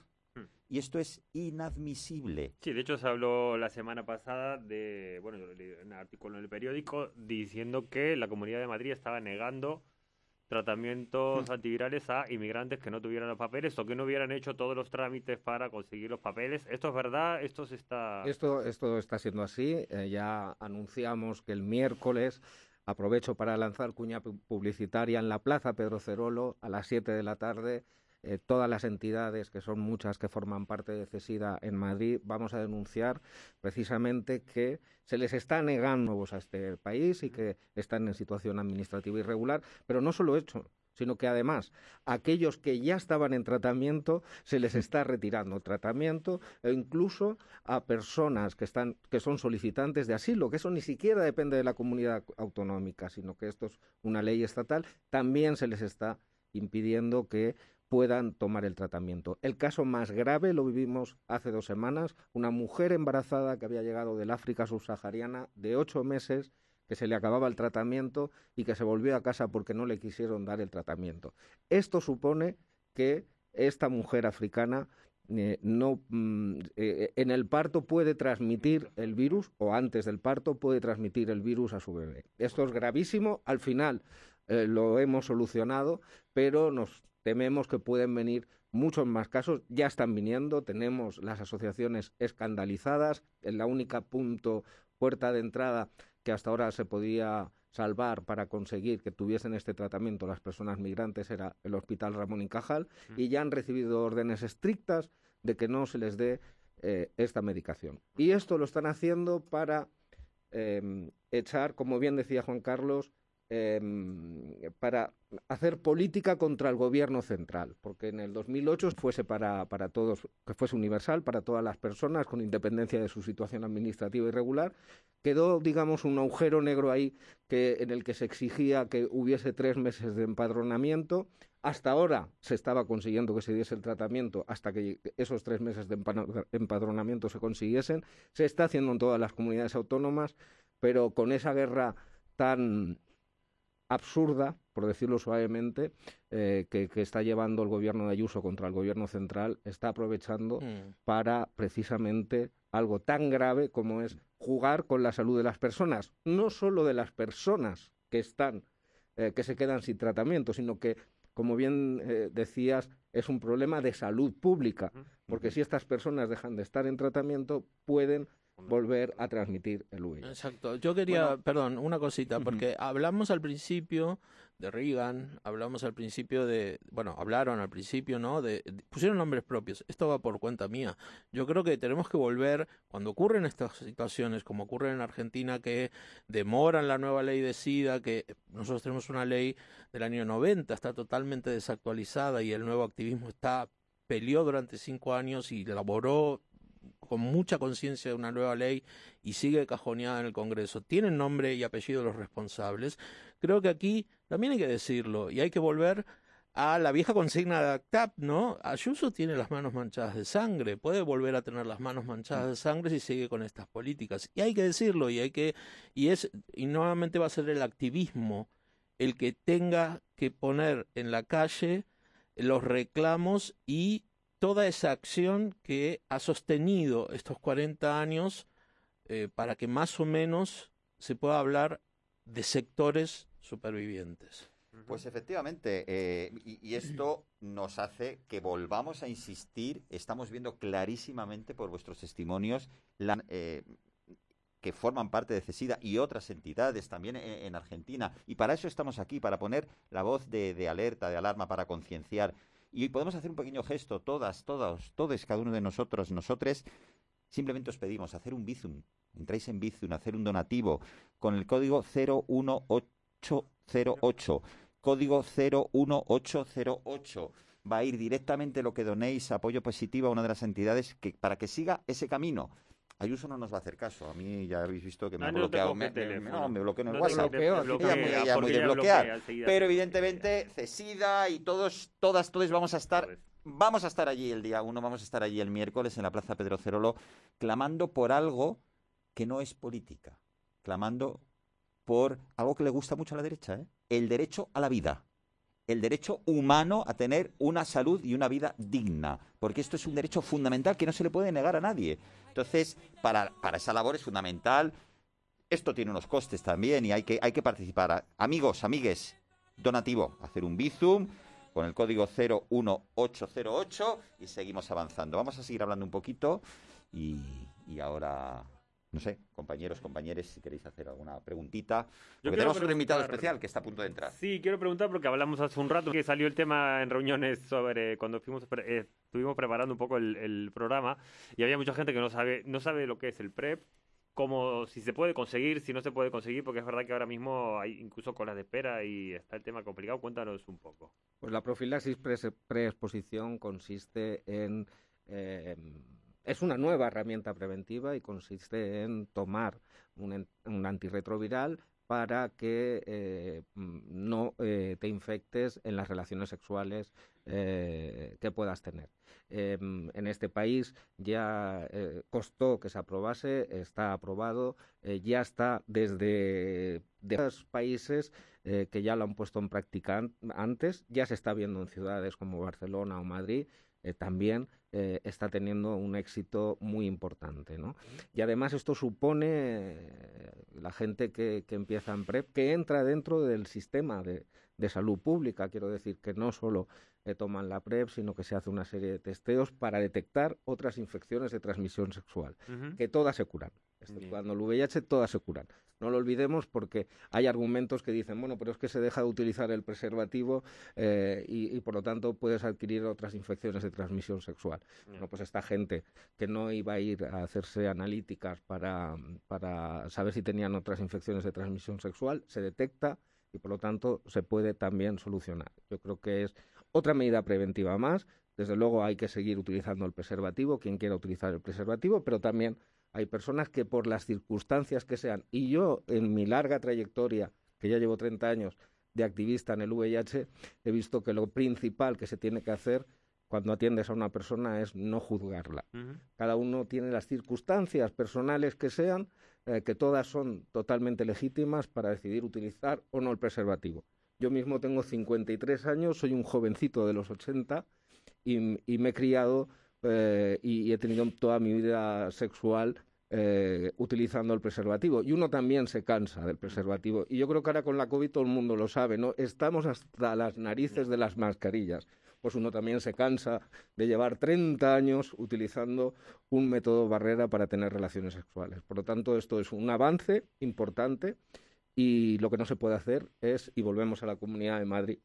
Y esto es inadmisible. Sí, de hecho se habló la semana pasada de, bueno, un artículo en el periódico diciendo que la Comunidad de Madrid estaba negando tratamientos antivirales a inmigrantes que no tuvieran los papeles o que no hubieran hecho todos los trámites para conseguir los papeles. ¿Esto es verdad? ¿Esto se está...? Esto, esto está siendo así. Eh, ya anunciamos que el miércoles, aprovecho para lanzar cuña pu- publicitaria en la Plaza Pedro Cerolo a las 7 de la tarde. Eh, todas las entidades, que son muchas que forman parte de CESIDA en Madrid, vamos a denunciar precisamente que se les está negando nuevos a este país y que están en situación administrativa irregular. Pero no solo eso, sino que además aquellos que ya estaban en tratamiento se les está retirando tratamiento e incluso a personas que están que son solicitantes de asilo, que eso ni siquiera depende de la comunidad autonómica, sino que esto es una ley estatal, también se les está impidiendo que puedan tomar el tratamiento. El caso más grave lo vivimos hace dos semanas, una mujer embarazada que había llegado del África subsahariana de ocho meses, que se le acababa el tratamiento y que se volvió a casa porque no le quisieron dar el tratamiento. Esto supone que esta mujer africana eh, no mm, eh, en el parto puede transmitir el virus o antes del parto puede transmitir el virus a su bebé. Esto es gravísimo. Al final eh, lo hemos solucionado, pero nos tememos que pueden venir muchos más casos. Ya están viniendo. Tenemos las asociaciones escandalizadas. En la única punto puerta de entrada que hasta ahora se podía salvar para conseguir que tuviesen este tratamiento las personas migrantes era el Hospital Ramón y Cajal y ya han recibido órdenes estrictas de que no se les dé eh, esta medicación. Y esto lo están haciendo para eh, echar, como bien decía Juan Carlos, eh, para hacer política contra el gobierno central, porque en el 2008 fuese para, para todos, que fuese universal para todas las personas con independencia de su situación administrativa irregular, quedó, digamos, un agujero negro ahí que, en el que se exigía que hubiese tres meses de empadronamiento. Hasta ahora se estaba consiguiendo que se diese el tratamiento hasta que esos tres meses de empadronamiento se consiguiesen. Se está haciendo en todas las comunidades autónomas, pero con esa guerra tan absurda, por decirlo suavemente, eh, que, está llevando el gobierno de Ayuso contra el gobierno central, está aprovechando mm. para precisamente algo tan grave como es jugar con la salud de las personas, no solo de las personas que están, eh, que se quedan sin tratamiento, sino que, como bien eh, decías, es un problema de salud pública, porque si estas personas dejan de estar en tratamiento, pueden volver a transmitir el VIH. Exacto. Yo quería, perdón, una cosita, porque hablamos al principio de Reagan, hablamos al principio de, bueno, hablaron al principio, ¿no? De, pusieron nombres propios. Esto va por cuenta mía. Yo creo que tenemos que volver, cuando ocurren estas situaciones, como ocurre en Argentina, que demoran la nueva ley de SIDA, que nosotros tenemos una ley del año 90, está totalmente desactualizada y el nuevo activismo está peleó durante cinco años y elaboró con mucha conciencia de una nueva ley y sigue cajoneada en el Congreso, tienen nombre y apellido los responsables, creo que aquí también hay que decirlo y hay que volver a la vieja consigna de ACTAP, ¿no? Ayuso tiene las manos manchadas de sangre, puede volver a tener las manos manchadas de sangre si sigue con estas políticas. Y hay que decirlo, y hay que, y es, y nuevamente va a ser el activismo el que tenga que poner en la calle los reclamos y toda esa acción que ha sostenido estos 40 años eh, para que más o menos se pueda hablar de sectores supervivientes. Pues efectivamente, eh, y, esto nos hace que volvamos a insistir, estamos viendo clarísimamente por vuestros testimonios eh, que forman parte de CESIDA y otras entidades también en, Argentina, y para eso estamos aquí, para poner la voz de alerta, de alarma, para concienciar. Y podemos hacer un pequeño gesto, todas, todos, todos, cada uno de nosotros, nosotres, simplemente os pedimos hacer un Bizum. Entráis en Bizum, hacer un donativo con el código 01808. Código 01808. Va a ir directamente lo que donéis, apoyo positivo a una de las entidades que, para que siga ese camino. Ayuso no nos va a hacer caso. A mí ya habéis visto que me ha bloqueado. Me, no, me bloqueó en el WhatsApp. Bloqueo, muy de bloquear. Pero evidentemente, Cesida y todos, todas, todos vamos a estar. Vamos a estar allí el día uno, vamos a estar allí el miércoles en la Plaza Pedro Cerolo, clamando por algo que no es política, clamando por algo que le gusta mucho a la derecha, ¿eh? el derecho a la vida el derecho humano a tener una salud y una vida digna, porque esto es un derecho fundamental que no se le puede negar a nadie. Entonces, para, para esa labor es fundamental. Esto tiene unos costes también y hay que, hay que participar. Amigos, amigues, donativo, hacer un Bizum con el código 01808 y seguimos avanzando. Vamos a seguir hablando un poquito y, y ahora no sé, compañeros, compañeros, si queréis hacer alguna preguntita. Porque tenemos un invitado especial que está a punto de entrar. Sí, quiero preguntar porque hablamos hace un rato que salió el tema en reuniones sobre cuando fuimos eh, estuvimos preparando un poco el, programa y había mucha gente que no sabe no sabe lo que es el PrEP como si se puede conseguir, si no se puede conseguir, porque es verdad que ahora mismo hay incluso colas de espera y está el tema complicado. Cuéntanos un poco. Pues la profilaxis pre- preexposición consiste en... eh, es una nueva herramienta preventiva y consiste en tomar un, antirretroviral para que eh, mm, no eh, te infectes en las relaciones sexuales eh, que puedas tener. Eh, en este país ya costó que se aprobase, está aprobado, ya está desde de otros países que ya lo han puesto en práctica an- antes, ya se está viendo en ciudades como Barcelona o Madrid, eh, también eh, está teniendo un éxito muy importante. ¿no? Y además esto supone eh, la gente que, que empieza en PrEP, que entra dentro del sistema de, de salud pública, quiero decir que no solo eh, toman la PrEP, sino que se hace una serie de testeos para detectar otras infecciones de transmisión sexual, que todas se curan. Exceptuando el VIH, todas se curan. No lo olvidemos porque hay argumentos que dicen, bueno, pero es que se deja de utilizar el preservativo eh, y, y, por lo tanto puedes adquirir otras infecciones de transmisión sexual. Bueno, pues esta gente que no iba a ir a hacerse analíticas para, para saber si tenían otras infecciones de transmisión sexual, se detecta y por lo tanto se puede también solucionar. Yo creo que es otra medida preventiva más. Desde luego hay que seguir utilizando el preservativo, quien quiera utilizar el preservativo, pero también hay personas que por las circunstancias que sean, y yo en mi larga trayectoria, que ya llevo 30 años de activista en el VIH, he visto que lo principal que se tiene que hacer cuando atiendes a una persona es no juzgarla. Cada uno tiene las circunstancias personales que sean, eh, que todas son totalmente legítimas para decidir utilizar o no el preservativo. Yo mismo tengo 53 años, soy un jovencito de los 80 y, me he criado eh, y, y he tenido toda mi vida sexual eh, utilizando el preservativo. Y uno también se cansa del preservativo. Y yo creo que ahora con la COVID todo el mundo lo sabe, ¿no? Estamos hasta las narices de las mascarillas. Pues uno también se cansa de llevar 30 años utilizando un método barrera para tener relaciones sexuales. Por lo tanto, esto es un avance importante y lo que no se puede hacer es, y volvemos a la Comunidad de Madrid,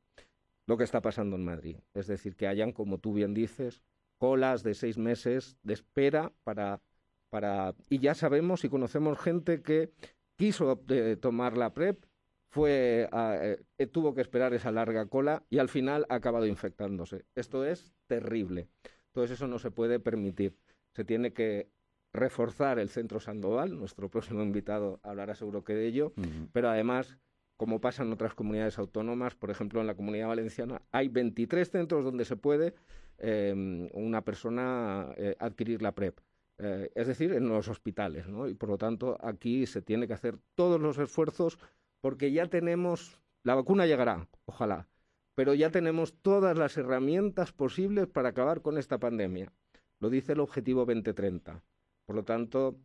lo que está pasando en Madrid. Es decir, que hayan, como tú bien dices, colas de seis meses de espera para... para y ya sabemos y conocemos gente que quiso eh, tomar la PrEP, fue, eh, tuvo que esperar esa larga cola y al final ha acabado infectándose. Esto es terrible. Entonces eso no se puede permitir. Se tiene que reforzar el Centro Sandoval, nuestro próximo invitado hablará seguro que de ello, uh -huh. pero además, como pasa en otras comunidades autónomas, por ejemplo en la Comunidad Valenciana, hay 23 centros donde se puede eh, una persona eh, adquirir la PrEP. Eh, es decir, en los hospitales, ¿no? Y por lo tanto, aquí se tiene que hacer todos los esfuerzos porque ya tenemos, la vacuna llegará, ojalá, pero ya tenemos todas las herramientas posibles para acabar con esta pandemia. Lo dice el objetivo 2030. Por lo tanto,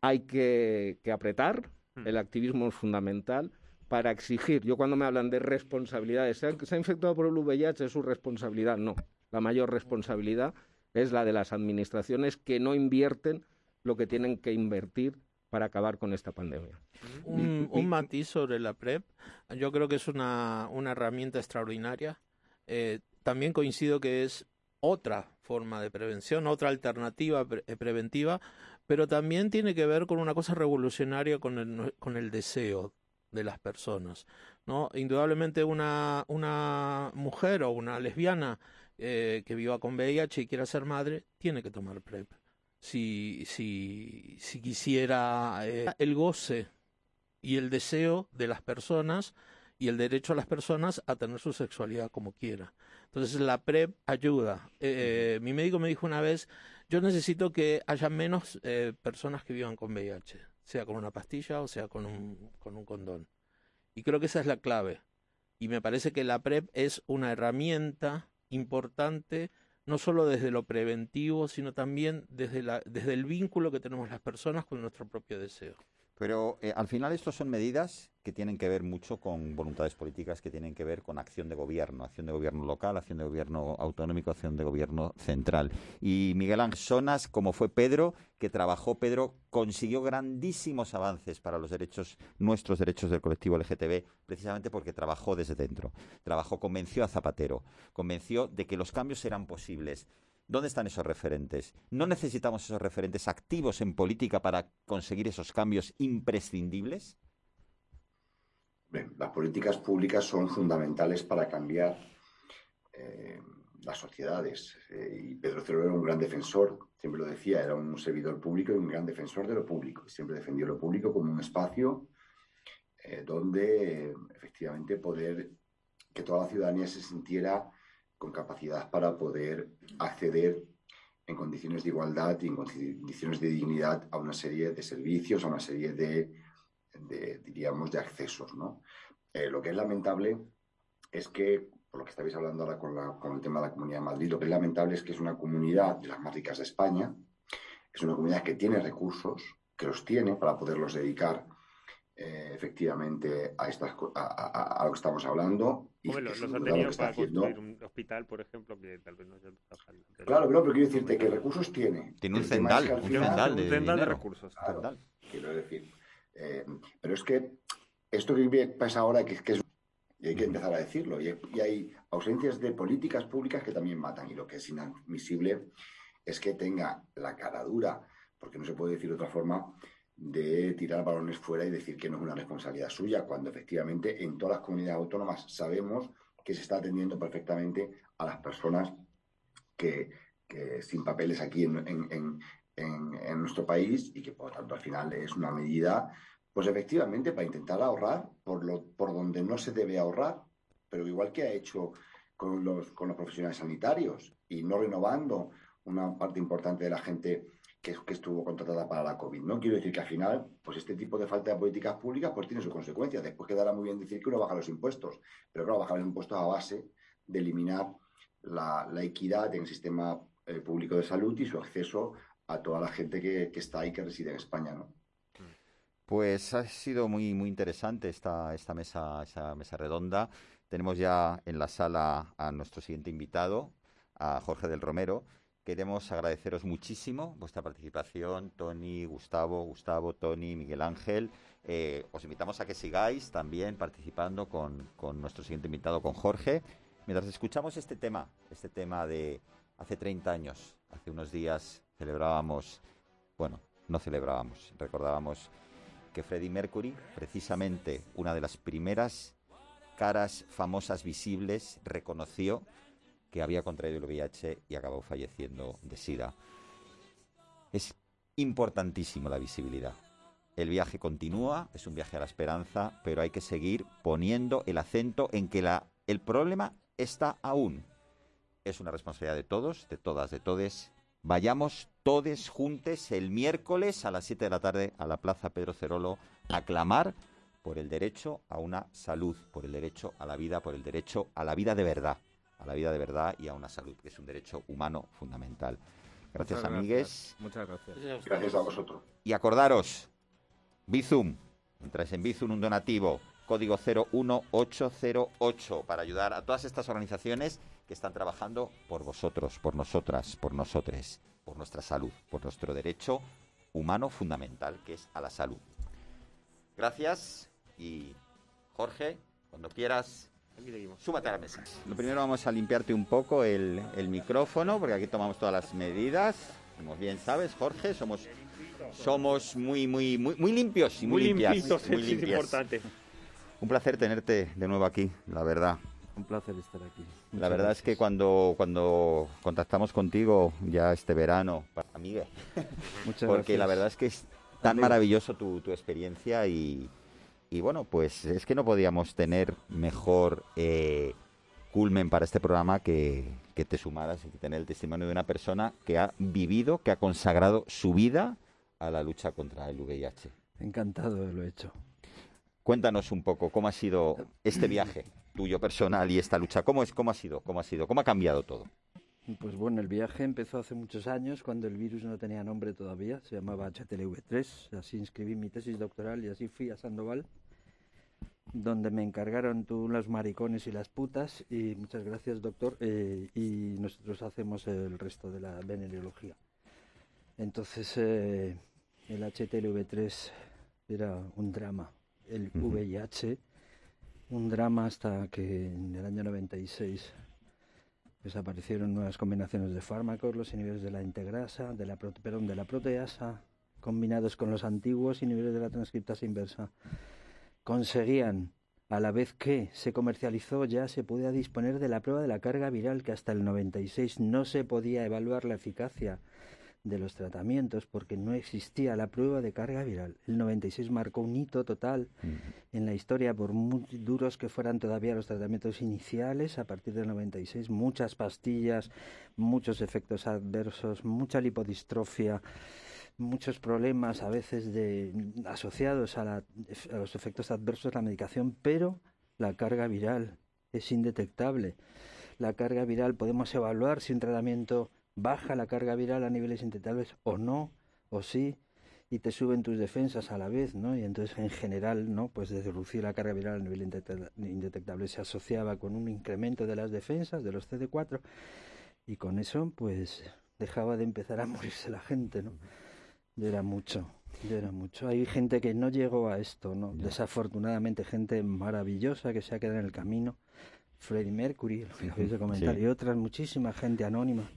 hay que, que apretar, el activismo es fundamental para exigir. Yo cuando me hablan de responsabilidades, ¿se ha, se ha infectado por el VIH, es su responsabilidad. No, la mayor responsabilidad es la de las administraciones que no invierten lo que tienen que invertir para acabar con esta pandemia. Un, un matiz sobre la PrEP. Yo creo que es una, una herramienta extraordinaria. Eh, también coincido que es otra forma de prevención, otra alternativa pre preventiva, pero también tiene que ver con una cosa revolucionaria con el, con el deseo de las personas. ¿no? Indudablemente una, una mujer o una lesbiana eh, que viva con VIH y quiera ser madre, tiene que tomar PrEP si, si, si quisiera eh, el goce y el deseo de las personas y el derecho a las personas a tener su sexualidad como quiera. Entonces la PrEP ayuda. Eh, mi médico me dijo una vez, yo necesito que haya menos eh, personas que vivan con VIH, sea con una pastilla o sea con un, con un condón. Y creo que esa es la clave. Y me parece que la PrEP es una herramienta importante no solo desde lo preventivo, sino también desde, la, desde el vínculo que tenemos las personas con nuestro propio deseo. Pero eh, al final estos son medidas que tienen que ver mucho con voluntades políticas, que tienen que ver con acción de gobierno, acción de gobierno local, acción de gobierno autonómico, acción de gobierno central. Y Miguel Ángel Sonas, como fue Pedro, que trabajó, Pedro consiguió grandísimos avances para los derechos, nuestros derechos del colectivo LGTB, precisamente porque trabajó desde dentro. Trabajó, convenció a Zapatero, convenció de que los cambios eran posibles. ¿Dónde están esos referentes? ¿No necesitamos esos referentes activos en política para conseguir esos cambios imprescindibles? Las políticas públicas son fundamentales para cambiar eh, las sociedades. Eh, y Pedro Cerro era un gran defensor, siempre lo decía, era un servidor público y un gran defensor de lo público. Siempre defendió lo público como un espacio eh, donde efectivamente poder que toda la ciudadanía se sintiera con capacidad para poder acceder en condiciones de igualdad y en condiciones de dignidad a una serie de servicios, a una serie de, de diríamos, de accesos. ¿no? Eh, lo que es lamentable es que, por lo que estabais hablando ahora con, la, con el tema de la Comunidad de Madrid, lo que es lamentable es que es una comunidad de las más ricas de España, es una comunidad que tiene recursos, que los tiene para poderlos dedicar eh, efectivamente a, estas, a, a, a, lo que estamos hablando. Y Hombre, los, los lo tenido para haciendo. construir un hospital, por ejemplo, que tal vez no se pero- Claro, pero, pero quiero decirte que recursos tiene. Tiene un es cendal, que un cendal de Un cendal de dinero. recursos. Claro, Cendal. quiero decir. eh, pero es que esto que pasa ahora, que, que es. Y hay que empezar a decirlo. Y hay, y hay ausencias de políticas públicas que también matan. Y lo que es inadmisible es que tenga la cara dura, porque no se puede decir de otra forma, de tirar balones fuera y decir que no es una responsabilidad suya, cuando efectivamente en todas las comunidades autónomas sabemos que se está atendiendo perfectamente a las personas que, que sin papeles aquí en, en- en- en- nuestro país y que por lo tanto al final es una medida, pues efectivamente para intentar ahorrar por, lo, por donde no se debe ahorrar, pero igual que ha hecho con los, con los profesionales sanitarios y no renovando una parte importante de la gente que, estuvo contratada para la COVID. No quiero decir que al final, pues este tipo de falta de políticas públicas pues tiene sus consecuencias. Después quedará muy bien decir que uno baja los impuestos, pero claro, bajar los impuestos a base de eliminar la, equidad en el sistema eh, público de salud y su acceso a toda la gente que, que está ahí, que reside en España, ¿no? Pues ha sido muy, muy interesante esta, esta mesa, esa mesa redonda. Tenemos ya en la sala a nuestro siguiente invitado, a Jorge del Romero. Queremos agradeceros muchísimo vuestra participación, Tony, Gustavo, Gustavo, Tony, Miguel Ángel. Eh, os invitamos a que sigáis también participando con, con nuestro siguiente invitado, con Jorge. Mientras escuchamos este tema, este tema de hace 30 años, hace unos días celebrábamos, bueno, no celebrábamos, recordábamos que Freddie Mercury, precisamente una de las primeras caras famosas visibles, reconoció que había contraído el VIH y acabó falleciendo de SIDA. Es importantísimo la visibilidad. El viaje continúa, es un viaje a la esperanza, pero hay que seguir poniendo el acento en que la, el problema está aún. Es una responsabilidad de todos, de todas, de todes. Vayamos todos juntos el miércoles a las 7 de la tarde a la Plaza Pedro Cerolo a clamar por el derecho a una salud, por el derecho a la vida, por el derecho a la vida de verdad, a la vida de verdad y a una salud, que es un derecho humano fundamental. Gracias, Muchas amigues. Muchas gracias. Gracias a vosotros. Y acordaros, Bizum, entráis en Bizum un donativo, código 01808, para ayudar a todas estas organizaciones que están trabajando por vosotros, por nosotras, por nosotres, por nuestra salud, por nuestro derecho humano fundamental, que es a la salud. Gracias y Jorge, cuando quieras, Aquí seguimos. súmate a la mesa. Lo primero vamos a limpiarte un poco el, el micrófono, porque aquí tomamos todas las medidas. Como bien sabes, Jorge, somos somos muy muy muy muy limpios y muy, Muy limpias, limpitos, muy es importante. Un placer tenerte de nuevo aquí, la verdad. Un placer estar aquí. La verdad es que cuando, cuando contactamos contigo ya este verano, para amiga, *laughs* Muchas porque gracias. la verdad es que es tan Amigo. maravilloso tu, tu experiencia y, y bueno, pues es que no podíamos tener mejor eh, culmen para este programa que, que te sumaras y tener el testimonio de una persona que ha vivido, que ha consagrado su vida a la lucha contra el VIH. Encantado de lo hecho. Cuéntanos un poco cómo ha sido este viaje tuyo personal y esta lucha. ¿Cómo es? ¿Cómo ha sido? ¿Cómo ha sido? ¿Cómo ha cambiado todo? Pues bueno, el viaje empezó hace muchos años, cuando el virus no tenía nombre todavía, se llamaba HTLV3, así inscribí mi tesis doctoral y así fui a Sandoval, donde me encargaron tú los maricones y las putas, y muchas gracias doctor, eh, y nosotros hacemos el resto de la venerología. Entonces, eh, el HTLV3 era un drama, el. VIH, un drama hasta que en el año 96 Desaparecieron nuevas combinaciones de fármacos, los inhibidores de la integrasa, de la, perdón, de la proteasa, combinados con los antiguos inhibidores de la transcriptasa inversa. Conseguían, a la vez que se comercializó, ya se podía disponer de la prueba de la carga viral, que hasta el 96 no se podía evaluar la eficacia de los tratamientos porque no existía la prueba de carga viral. El 96 marcó un hito total en la historia, por muy duros que fueran todavía los tratamientos iniciales, a partir del 96, muchas pastillas, muchos efectos adversos, mucha lipodistrofia, muchos problemas a veces de, asociados a, la- a los efectos adversos de la medicación, pero la carga viral es indetectable. La carga viral podemos evaluar si un tratamiento baja la carga viral a niveles indetectables o no, o sí, y te suben tus defensas a la vez, ¿no? Y entonces en general, ¿no? Pues de reducir la carga viral a nivel indete- indetectable se asociaba con un incremento de las defensas, de los CD4, y con eso, pues dejaba de empezar a morirse la gente, ¿no? Ya era mucho, ya era mucho. Hay gente que no llegó a esto, ¿no? Desafortunadamente, gente maravillosa que se ha quedado en el camino. Freddie Mercury, lo que acabáis de comentar, Sí. y otras, muchísima gente anónima.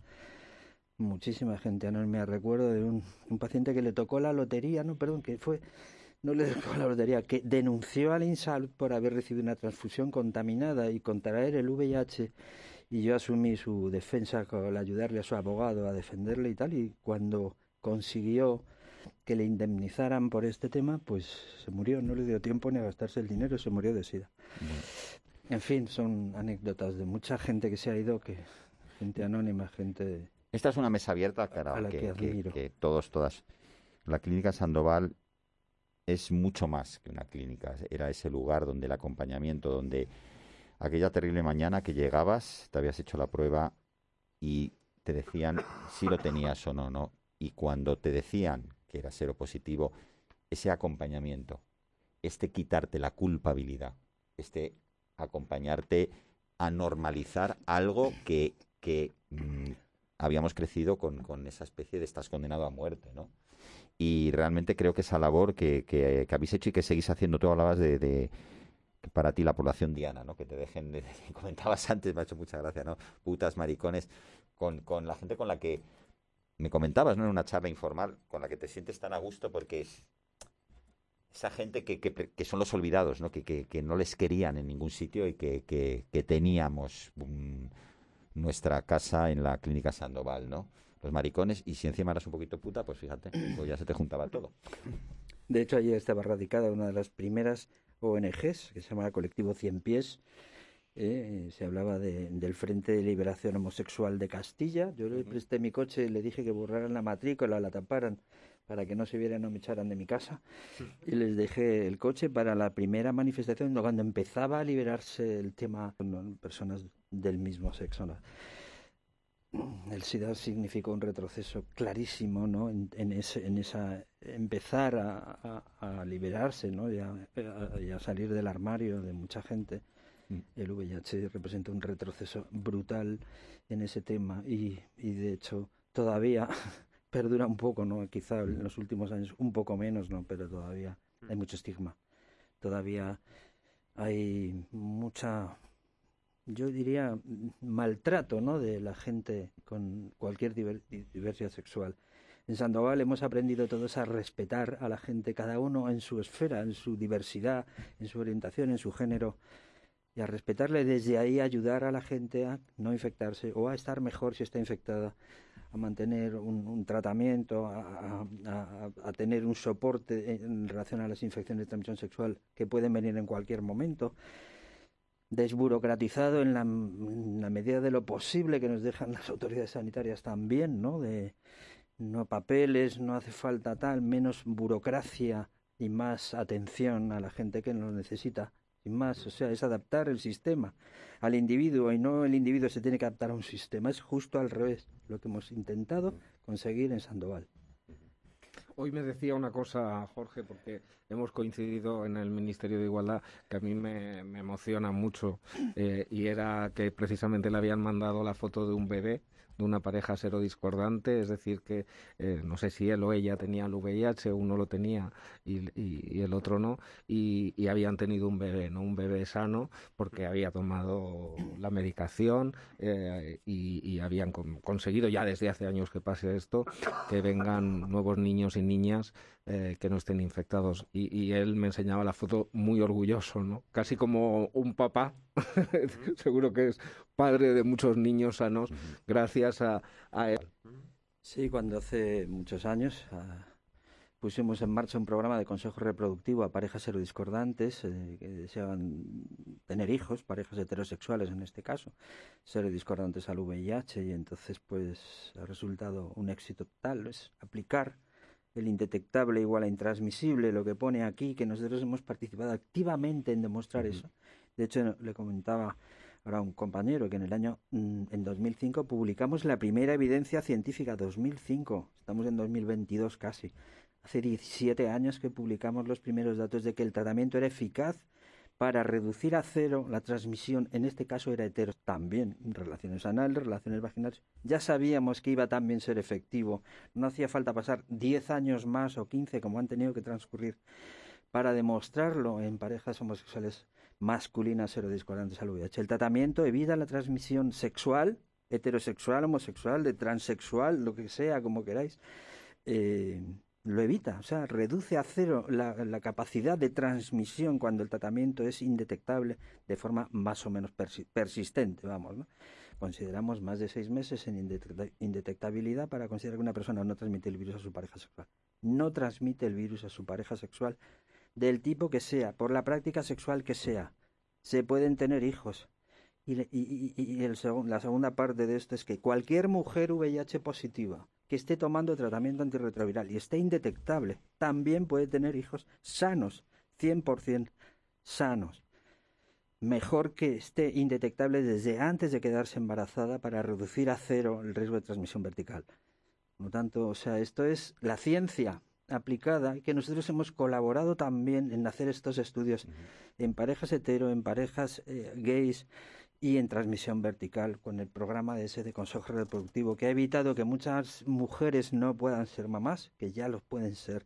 Muchísima gente anónima. Recuerdo de un, un paciente que le tocó la lotería, no, perdón, que fue, no le tocó la lotería, que denunció al INSALUD por haber recibido una transfusión contaminada y contraer el VIH. Y yo asumí su defensa con ayudarle a su abogado a defenderle y tal. Y cuando consiguió que le indemnizaran por este tema, pues se murió. No le dio tiempo ni a gastarse el dinero, se murió de sida. En fin, son anécdotas de mucha gente que se ha ido, que gente anónima, gente Esta es una mesa abierta, cara, A la que, que que- que todos, todas. La clínica Sandoval es mucho más que una clínica. Era ese lugar donde el acompañamiento, donde aquella terrible mañana que llegabas, te habías hecho la prueba y te decían si lo tenías o no, ¿no? Y cuando te decían que era positivo, ese acompañamiento, este quitarte la culpabilidad, este acompañarte a normalizar algo que, que mm, habíamos crecido con, con esa especie de estás condenado a muerte, ¿no? Y realmente creo que esa labor que, que- habéis hecho y que seguís haciendo, tú hablabas de, de para ti la población diana, ¿no? Que te dejen, de, *laughs* comentabas antes, me ha hecho mucha gracia, ¿no? Putas, maricones, con, con la gente con la que me comentabas, ¿no? En una charla informal, con la que te sientes tan a gusto porque es esa gente que, que, que son los olvidados, ¿no? Que, que, no les querían en ningún sitio y que, teníamos nuestra casa en la clínica Sandoval, ¿no? Los maricones, y si encima eras un poquito puta, pues fíjate, pues ya se te juntaba todo. De hecho, allí estaba radicada una de las primeras ONGs, que se llama Colectivo Cien Pies. Eh, se hablaba de- del Frente de Liberación Homosexual de Castilla. Yo le presté mi coche y le dije que borraran la matrícula, la taparan, para que no se vieran, no me echaran de mi casa. Y les dejé el coche para la primera manifestación, cuando empezaba a liberarse el tema con personas del mismo sexo. ¿no? el SIDA significó un retroceso clarísimo, ¿no? En, en ese, en esa empezar a, a- a liberarse, ¿no? Y a, y a salir del armario de mucha gente. El VIH representa un retroceso brutal en ese tema y, y de hecho todavía *laughs* perdura un poco, ¿no? Quizá en los últimos años un poco menos, ¿no? Pero todavía hay mucho estigma. Todavía hay mucha yo diría mm, maltrato ¿no? de la gente con cualquier diver- di- diversidad sexual. En Sandoval hemos aprendido todos a respetar a la gente, cada uno en su esfera, en su diversidad, en su orientación, en su género, y a respetarle desde ahí, ayudar a la gente a no infectarse o a estar mejor si está infectada, a mantener un, tratamiento, a, a- tener un soporte en relación a las infecciones de transmisión sexual que pueden venir en cualquier momento desburocratizado en la, en la medida de lo posible que nos dejan las autoridades sanitarias también, ¿no? De no papeles, no hace falta tal, menos burocracia y más atención a la gente que lo necesita. Y más, o sea, es adaptar el sistema al individuo y no el individuo se tiene que adaptar a un sistema. Es justo al revés lo que hemos intentado conseguir en Sandoval. Hoy me decía una cosa, Jorge, porque hemos coincidido en el Ministerio de Igualdad que a mí me, me emociona mucho eh, y era que precisamente le habían mandado la foto de un bebé de una pareja serodiscordante, es decir, que eh, no sé si él o ella tenía el VIH, uno lo tenía y, y- y el otro no, y, y habían tenido un bebé, ¿no? Un bebé sano porque había tomado la medicación eh, y, habían con- conseguido ya desde hace años que pase esto, que vengan nuevos niños y niñas eh, que no estén infectados. Y, y él me enseñaba la foto muy orgulloso, ¿no? Casi como un papá, *laughs* seguro que es padre de muchos niños sanos, gracias a, a él. Sí, cuando hace muchos años ah, pusimos en marcha un programa de consejo reproductivo a parejas serodiscordantes eh, que deseaban tener hijos, parejas heterosexuales en este caso, serodiscordantes al VIH, y entonces pues ha resultado un éxito total, es aplicar el indetectable igual a intransmisible, lo que pone aquí, que nosotros hemos participado activamente en demostrar eso. De hecho, le comentaba ahora un compañero que en el año, mm, en 2005, publicamos la primera evidencia científica, 2005, estamos en 2022 casi. Hace 17 años que publicamos los primeros datos de que el tratamiento era eficaz para reducir a cero la transmisión, en este caso era hetero, también relaciones anales, relaciones vaginales. Ya sabíamos que iba también a ser efectivo, no hacía falta pasar 10 años más o 15 como han tenido que transcurrir para demostrarlo en parejas homosexuales masculinas serodiscordantes al VIH. El tratamiento evita la transmisión sexual, heterosexual, homosexual, de transexual, lo que sea, como queráis. eh, lo evita, o sea, reduce a cero la, capacidad de transmisión cuando el tratamiento es indetectable de forma más o menos persi- persistente, vamos, ¿no? Consideramos más de seis meses en indetecta- indetectabilidad para considerar que una persona no transmite el virus a su pareja sexual. No transmite el virus a su pareja sexual del tipo que sea, por la práctica sexual que sea. Se pueden tener hijos. Y, la segunda parte de esto es que cualquier mujer VIH positiva que esté tomando tratamiento antirretroviral y esté indetectable, también puede tener hijos sanos, 100% sanos. Mejor que esté indetectable desde antes de quedarse embarazada para reducir a cero el riesgo de transmisión vertical. Por lo tanto, o sea, esto es la ciencia aplicada y que nosotros hemos colaborado también en hacer estos estudios en parejas hetero, en parejas eh, gays y en transmisión vertical con el programa de ese de consejo reproductivo que ha evitado que muchas mujeres no puedan ser mamás, que ya los pueden ser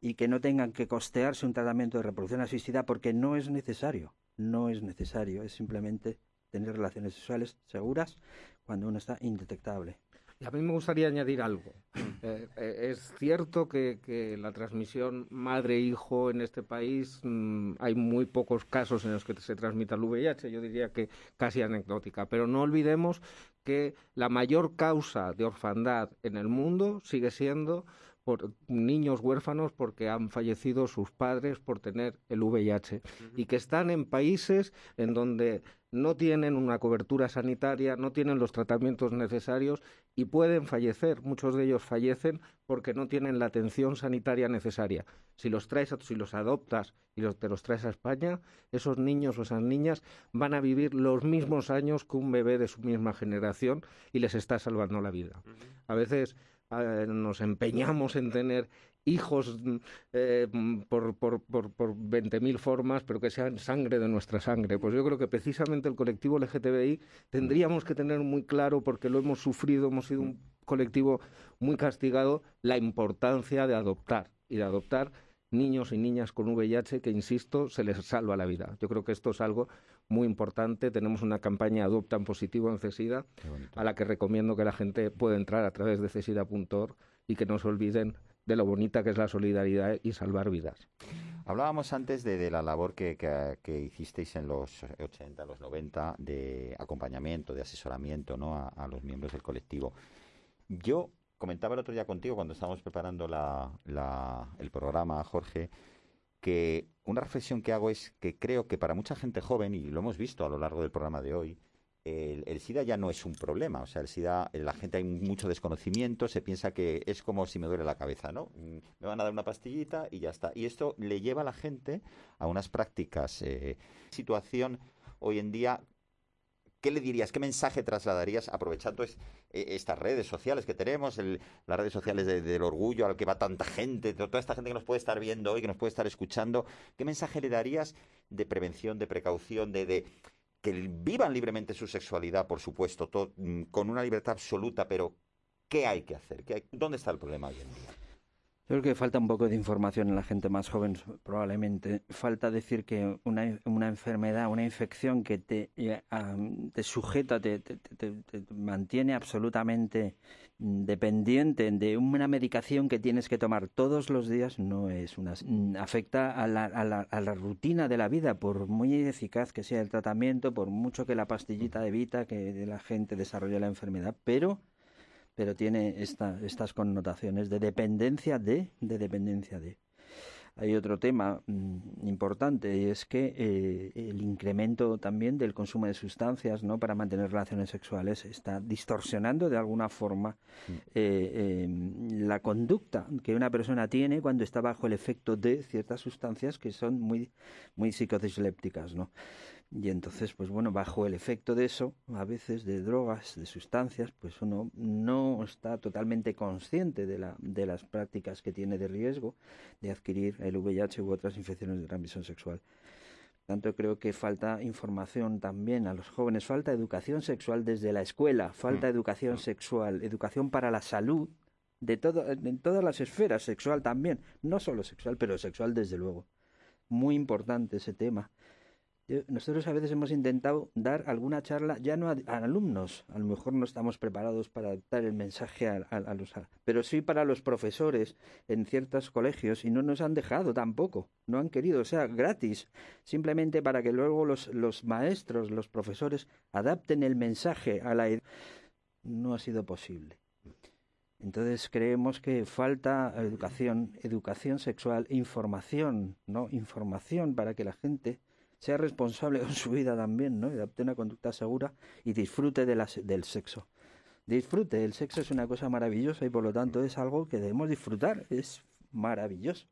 y que no tengan que costearse un tratamiento de reproducción asistida porque no es necesario, no es necesario, es simplemente tener relaciones sexuales seguras cuando uno está indetectable. Y a mí me gustaría añadir algo. Eh, eh, es cierto que, que la transmisión madre-hijo en este país mm, hay muy pocos casos en los que se transmita el VIH, yo diría que casi anecdótica, pero no olvidemos que la mayor causa de orfandad en el mundo sigue siendo por niños huérfanos porque han fallecido sus padres por tener el VIH y que están en países en donde no tienen una cobertura sanitaria, no tienen los tratamientos necesarios y pueden fallecer. Muchos de ellos fallecen porque no tienen la atención sanitaria necesaria. Si los traes, a- si los adoptas y los, te los traes a España, esos niños o esas niñas van a vivir los mismos años que un bebé de su misma generación y les está salvando la vida. A veces eh, nos empeñamos en tener hijos mm, eh, mm, por, por, por, por 20.000 formas, pero que sean sangre de nuestra sangre. Pues yo creo que precisamente el colectivo LGTBI tendríamos que tener muy claro, porque lo hemos sufrido, hemos sido un colectivo muy castigado, la importancia de adoptar y de adoptar niños y niñas con VIH que, insisto, se les salva la vida. Yo creo que esto es algo muy importante. Tenemos una campaña Adopta en Positivo en CESIDA, a la que recomiendo que la gente pueda entrar a través de cesida.org y que no se olviden de lo bonita que es la solidaridad y salvar vidas. Hablábamos antes de, de la labor que, que- hicisteis en los 80, los 90, de acompañamiento, de asesoramiento ¿no? a, a los miembros del colectivo. Yo comentaba el otro día contigo, cuando estábamos preparando la- la- el programa, Jorge, que una reflexión que hago es que creo que para mucha gente joven, y lo hemos visto a lo largo del programa de hoy, el, SIDA ya no es un problema. O sea, el SIDA, la gente hay mucho desconocimiento, se piensa que es como si me duele la cabeza, ¿no? Mm, Me van a dar una pastillita y ya está. Y esto le lleva a la gente a unas prácticas, eh, situación hoy en día ¿Qué le dirías? ¿Qué mensaje trasladarías aprovechando eh, estas redes sociales que tenemos, las redes sociales de- del orgullo al que va tanta gente, to- toda esta gente que nos puede estar viendo hoy, que nos puede estar escuchando? ¿Qué mensaje le darías de prevención, de precaución, de que vivan libremente su sexualidad, por supuesto, to- mm, con una libertad absoluta, pero ¿qué hay que hacer? ¿Qué hay- ¿Dónde está el problema hoy en día? Creo que falta un poco de información en la gente más joven, probablemente. Falta decir que una, una enfermedad, una infección que te, eh, am, te sujeta, te, te- te- mantiene absolutamente dependiente de una medicación que tienes que tomar todos los días, no es una... afecta a la, a la, a la rutina de la vida, por muy eficaz que sea el tratamiento, por mucho que la pastillita evita que la gente desarrolle la enfermedad, pero pero tiene esta, estas connotaciones de dependencia de, de dependencia de. Hay otro tema mm, importante y es que eh, el incremento también del consumo de sustancias ¿no? para mantener relaciones sexuales está distorsionando de alguna forma eh, eh, la conducta que una persona tiene cuando está bajo el efecto de ciertas sustancias que son muy, muy psicodislépticas, ¿no? Y entonces, pues bueno, bajo el efecto de eso, a veces de drogas, de sustancias, pues uno no está totalmente consciente de, la, de las prácticas que tiene de riesgo de adquirir el VIH u otras infecciones de transmisión sexual. Tanto creo que falta información también a los jóvenes, falta educación sexual desde la escuela, falta educación sexual, educación para la salud de todo, en todas las esferas, sexual también, no solo sexual, pero sexual desde luego. Muy importante ese tema. Nosotros a veces hemos intentado dar alguna charla, ya no a, alumnos, a lo mejor no estamos preparados para dar el mensaje a, a- los, pero sí para los profesores en ciertos colegios y no nos han dejado tampoco, no han querido, o sea, gratis, simplemente para que luego los, los maestros, los profesores adapten el mensaje a la... ed- No ha sido posible. Entonces creemos que falta educación, educación sexual, información, ¿no? Información para que la gente sea responsable con su vida también, ¿no? Y adopte una conducta segura y disfrute de la del sexo. Disfrute, el sexo es una cosa maravillosa y por lo tanto es algo que debemos disfrutar, es maravilloso,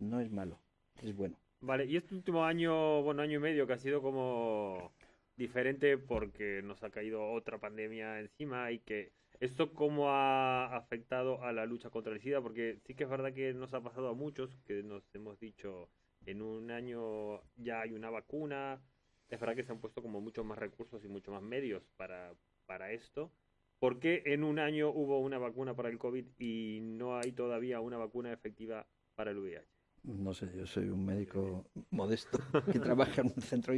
no es malo, es bueno. Vale, y este último año, bueno, año y medio que ha sido como diferente porque nos ha caído otra pandemia encima y que esto cómo ha afectado a la lucha contra el SIDA, porque sí que es verdad que nos ha pasado a muchos que nos hemos dicho en un año ya hay una vacuna, es verdad que se han puesto como muchos más recursos y muchos más medios para, para esto. ¿Por qué en un año hubo una vacuna para el COVID y no hay todavía una vacuna efectiva para el VIH? No sé, yo soy un médico modesto *laughs* que trabaja en un centro.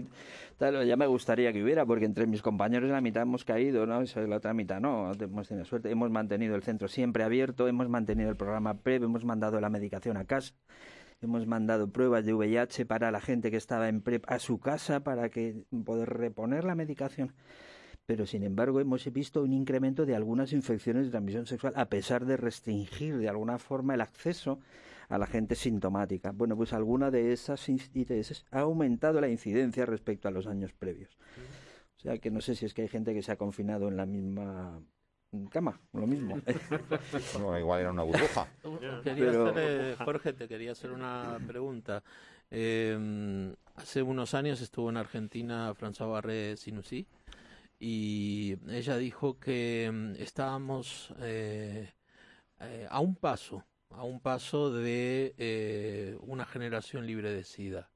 Ya me gustaría que hubiera, porque entre mis compañeros la mitad hemos caído, ¿no? La otra mitad no, hemos tenido suerte. Hemos mantenido el centro siempre abierto, hemos mantenido el programa PrEP, hemos mandado la medicación a casa, hemos mandado pruebas de VIH para la gente que estaba en PrEP a su casa para que poder reponer la medicación. Pero sin embargo hemos visto un incremento de algunas infecciones de transmisión sexual a pesar de restringir de alguna forma el acceso a la gente sintomática. Bueno, pues alguna de esas ITS ha aumentado la incidencia respecto a los años previos. O sea que no sé si es que hay gente que se ha confinado en la misma cama, lo mismo. *laughs* Bueno, igual era una burbuja. Quería Pero- hacerle- Jorge, te quería hacer una pregunta. Eh, hace unos años estuvo en Argentina François Barré Sinusí y ella dijo que mm, estábamos eh, eh, a un paso, a un paso de eh, una generación libre de SIDA.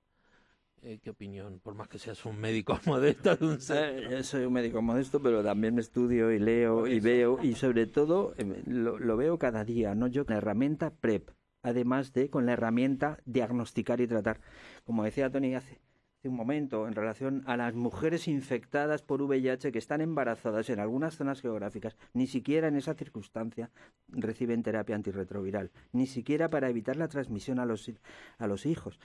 Eh, ¿Qué opinión? Por más que seas un médico *laughs* modesto de un Eh, yo soy un médico modesto, pero también estudio y leo y veo y *laughs* sobre todo eh, lo, lo veo cada día, no yo con la herramienta PrEP, además de con la herramienta diagnosticar y tratar. Como decía Tony hace, hace un momento, en relación a las mujeres infectadas por VIH que están embarazadas en algunas zonas geográficas, ni siquiera en esa circunstancia reciben terapia antirretroviral, ni siquiera para evitar la transmisión a los, a los hijos.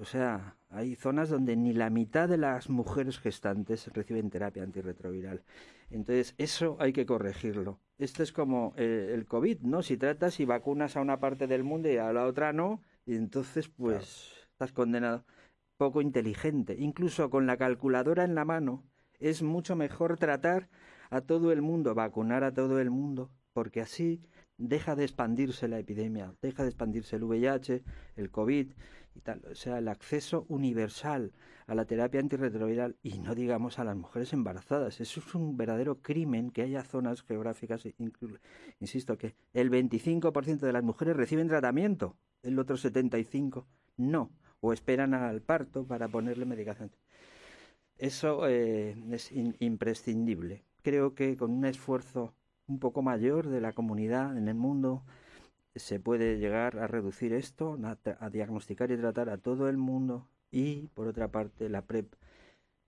O sea, hay zonas donde ni la mitad de las mujeres gestantes reciben terapia antirretroviral. Entonces, eso hay que corregirlo. Esto es como eh, el COVID, ¿no? Si tratas y vacunas a una parte del mundo y a la otra no, y entonces, pues, estás condenado. Poco inteligente. Incluso con la calculadora en la mano, es mucho mejor tratar a todo el mundo, vacunar a todo el mundo, porque así deja de expandirse la epidemia, deja de expandirse el VIH, el COVID y tal. O sea, el acceso universal a la terapia antirretroviral y no digamos a las mujeres embarazadas. Eso es un verdadero crimen que haya zonas geográficas, inclu- insisto, que el 25% de las mujeres reciben tratamiento, el otro 75% no, o esperan al parto para ponerle medicación. eso eh, es in- imprescindible. Creo que con un esfuerzo un poco mayor de la comunidad en el mundo se puede llegar a reducir esto, a, diagnosticar y tratar a todo el mundo y, por otra parte, la PrEP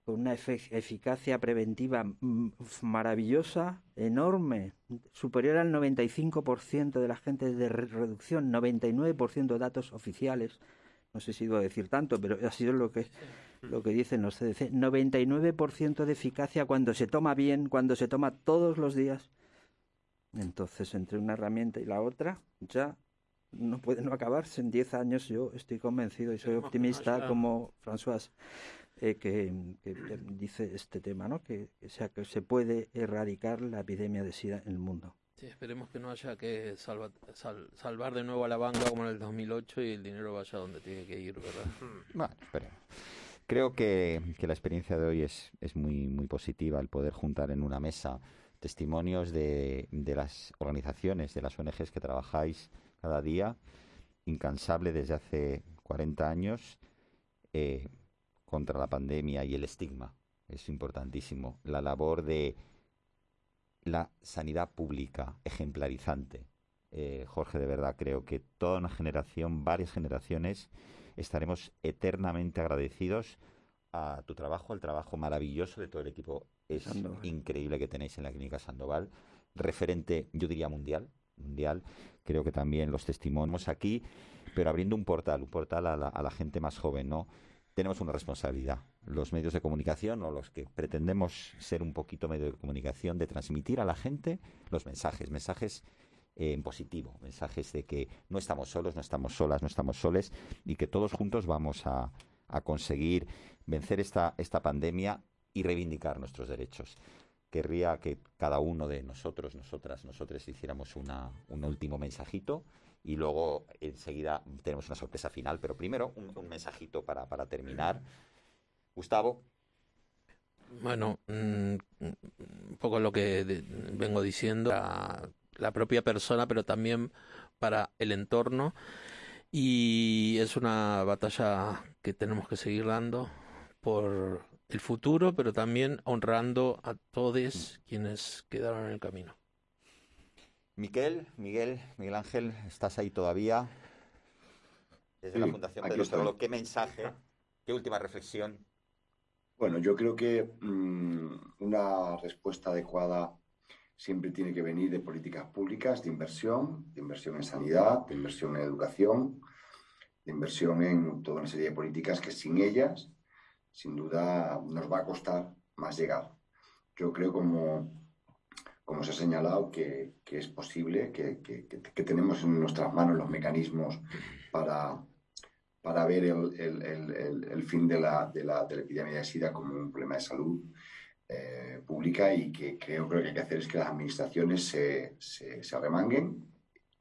con una eficacia preventiva mm, maravillosa, enorme, superior al 95% de la gente de re- reducción, 99% de datos oficiales. No sé si iba a decir tanto, pero ha sido lo que, lo que dicen los CDC. 99% de eficacia cuando se toma bien, cuando se toma todos los días. Entonces, entre una herramienta y la otra, ya no puede no acabarse. En 10 años yo estoy convencido y soy optimista como François, eh, que, que- que dice este tema, ¿no? Que, que sea, que se puede erradicar la epidemia de SIDA en el mundo. Sí, esperemos que no haya que salva- sal- salvar de nuevo a la banca como en el 2008 y el dinero vaya donde tiene que ir, ¿verdad? Bueno, esperemos. Creo que, que la experiencia de hoy es, es muy, muy positiva, el poder juntar en una mesa testimonios de, las organizaciones, de las ONGs que trabajáis cada día, incansable desde hace 40 años, eh, contra la pandemia y el estigma. Es importantísimo. La labor de la sanidad pública ejemplarizante. Eh, Jorge, de verdad, creo que toda una generación, varias generaciones, estaremos eternamente agradecidos a tu trabajo, al trabajo maravilloso de todo el equipo. Es Sandoval. increíble que tenéis en la Clínica Sandoval. Referente, yo diría mundial, mundial. Creo que también los testimonios aquí, pero abriendo un portal, un portal a la, a la gente más joven, ¿no? Tenemos una responsabilidad, los medios de comunicación o los que pretendemos ser un poquito medio de comunicación, de transmitir a la gente los mensajes, mensajes eh, en positivo, mensajes de que no estamos solos, no estamos solas, no estamos soles y que todos juntos vamos a, a conseguir vencer esta, esta pandemia y reivindicar nuestros derechos. Querría que cada uno de nosotros, nosotras, nosotros hiciéramos una, un último mensajito y luego enseguida tenemos una sorpresa final, pero primero un, mensajito para, para terminar. Gustavo. Bueno, mm, un poco lo que vengo diciendo, la, la propia persona, pero también para el entorno. Y es una batalla que tenemos que seguir dando por el futuro, pero también honrando a todos quienes quedaron en el camino. Miquel, Miguel, Miguel Ángel, ¿estás ahí todavía? Desde la Fundación Pedro. Solo, ¿qué mensaje, qué última reflexión? Bueno, yo creo que mm, una respuesta adecuada siempre tiene que venir de políticas públicas, de inversión, de inversión en sanidad, de inversión en educación, de inversión en toda una serie de políticas que sin ellas, sin duda, nos va a costar más llegar. Yo creo, como, como se ha señalado, que, que es posible, que, que- tenemos en nuestras manos los mecanismos para, para ver el, el- el- fin de la, de, la, de la epidemia de SIDA como un problema de salud eh, pública y que creo que lo que hay que hacer es que las administraciones se, se, se arremanguen,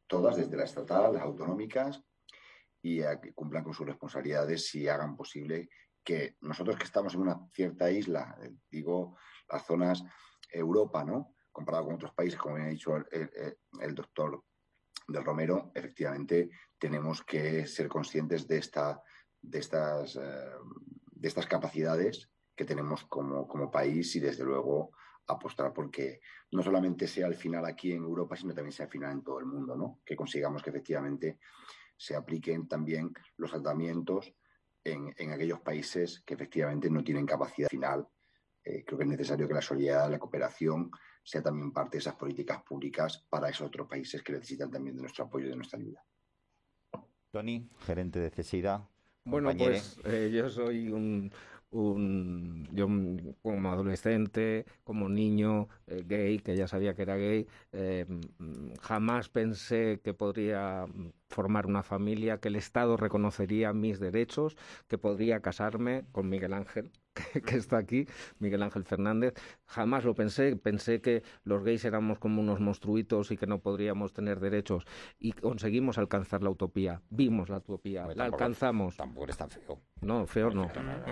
todas, desde la estatal, las autonómicas, y que cumplan con sus responsabilidades y hagan posible que nosotros que estamos en una cierta isla, eh, digo, las zonas Europa, ¿no? Comparado con otros países, como bien ha dicho el, el- el doctor del Romero, efectivamente tenemos que ser conscientes de, esta, de, estas, eh, de estas capacidades que tenemos como, como país y desde luego apostar porque no solamente sea al final aquí en Europa, sino también sea al final en todo el mundo, ¿no? Que consigamos que efectivamente se apliquen también los tratamientos en, en aquellos países que efectivamente no tienen capacidad final. Eh, creo que es necesario que la solidaridad, la cooperación sea también parte de esas políticas públicas para esos otros países que necesitan también de nuestro apoyo y de nuestra ayuda. Tony, gerente de CESIDA. Bueno, compañere. pues eh, yo soy un, un- yo mm, como adolescente, como niño eh, gay, que ya sabía que era gay, eh, mm, jamás pensé que podría mm, formar una familia, que el Estado reconocería mis derechos, que podría casarme con Miguel Ángel, que, *laughs* que está aquí, Miguel Ángel Fernández. Jamás lo pensé, pensé que los gays éramos como unos monstruitos y que no podríamos tener derechos. Y conseguimos alcanzar la utopía, vimos la utopía, la tampoco- alcanzamos. Tampoco eres tan feo. No, feo no.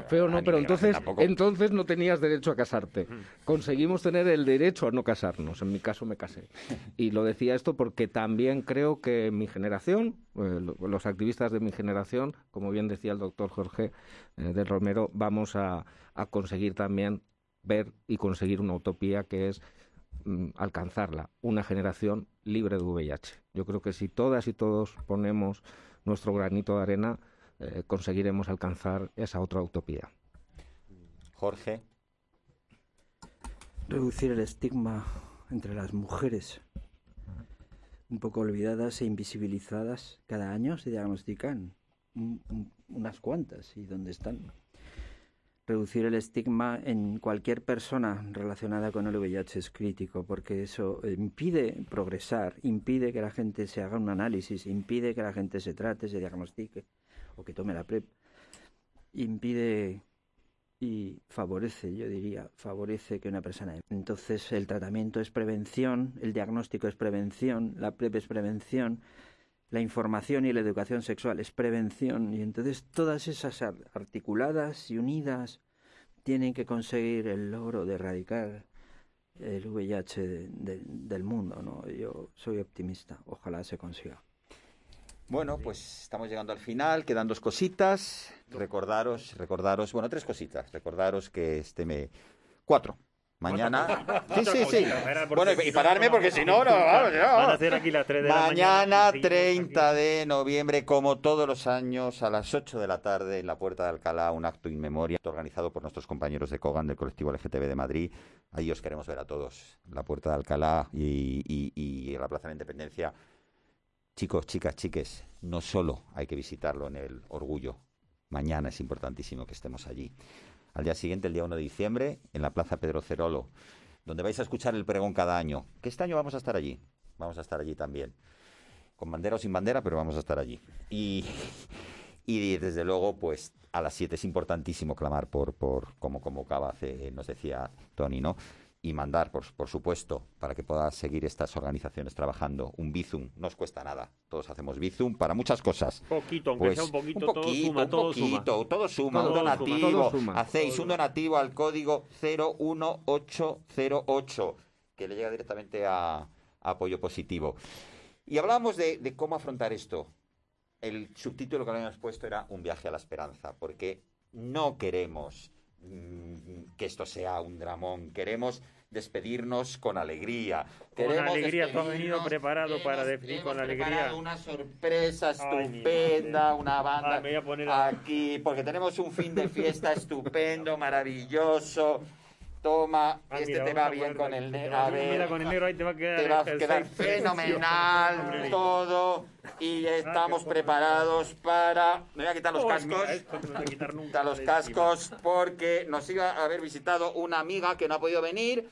Feo no, pero entonces, entonces no tenías derecho a casarte. Conseguimos tener el derecho a no casarnos. En mi caso me casé. Y lo decía esto porque también creo que mi generación, los activistas de mi generación, como bien decía el doctor Jorge eh, del Romero, vamos a, a conseguir también ver y conseguir una utopía que es mm, alcanzarla, una generación libre de VIH. Yo creo que si todas y todos ponemos nuestro granito de arena, eh, conseguiremos alcanzar esa otra utopía. Jorge. Reducir el estigma entre las mujeres, un poco olvidadas e invisibilizadas. Cada año se diagnostican un- un- unas cuantas y dónde están. Reducir el estigma en cualquier persona relacionada con el VIH es crítico porque eso impide progresar, impide que la gente se haga un análisis, impide que la gente se trate, se diagnostique o que tome la PrEP, impide y favorece, yo diría, favorece que una persona. Entonces el tratamiento es prevención, el diagnóstico es prevención, la PrEP es prevención, la información y la educación sexual es prevención y entonces todas esas ar- articuladas y unidas tienen que conseguir el logro de erradicar el VIH de- de- del mundo, ¿no? Yo soy optimista, ojalá se consiga. Bueno, pues estamos llegando al final, quedan dos cositas. Recordaros, recordaros, bueno, tres cositas. Recordaros que este me... Cuatro. Mañana... Sí, sí, sí. Bueno, y pararme porque si no, no, vamos, no. Van a ser aquí las 3 de la mañana. Mañana, Seguimos 30 de noviembre, como todos los años, a las 8 de la tarde, en la Puerta de Alcalá, un acto in memoria organizado por nuestros compañeros de Cogan, del colectivo LGTB de Madrid. Ahí os queremos ver a todos, la Puerta de Alcalá y, y- la Plaza de la Independencia. Chicos, chicas, chiques, no solo hay que visitarlo en el Orgullo. Mañana es importantísimo que estemos allí. Al día siguiente, el día 1 de diciembre, en la Plaza Pedro Cerolo, donde vais a escuchar el pregón cada año. Que este año vamos a estar allí. Vamos a estar allí también. Con bandera o sin bandera, pero vamos a estar allí. Y, y desde luego, pues a las 7 es importantísimo clamar por, por como convocaba hace, nos decía Tony, ¿no? Y mandar, por, por supuesto, para que puedan seguir estas organizaciones trabajando, un Bizum. No os cuesta nada. Todos hacemos Bizum para muchas cosas. Poquito, aunque sea un poquito, todo suma, un todo suma. poquito, todo suma, Todo un suma, donativo. todo suma. Hacéis un donativo al código 01808, que le llega directamente a, a apoyo positivo. Y hablábamos de, de cómo afrontar esto. El subtítulo que le habíamos puesto era Un viaje a la esperanza, porque no queremos mm, que esto sea un dramón, queremos despedirnos con alegría. Con Queremos alegría, tú has venido preparado para definir con alegría. una sorpresa estupenda, una banda Ay, me voy a poner a- aquí, porque tenemos un fin de fiesta estupendo, maravilloso. Toma, Ah, este mira, te va bien con el negro. A ver, Mira, con el negro ahí te va a quedar te va a el quedar perfecto. fenomenal *laughs* todo y estamos preparados para... Me voy a quitar los cascos. mira, esto no me voy a quitar *laughs* nunca los cascos porque nos iba a haber visitado una amiga que no ha podido venir,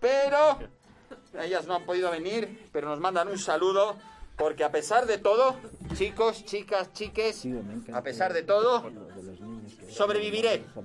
pero *laughs* ellas no han podido venir, pero nos mandan un saludo porque a pesar de todo, chicos, chicas, chiques, a pesar de todo, sobreviviré.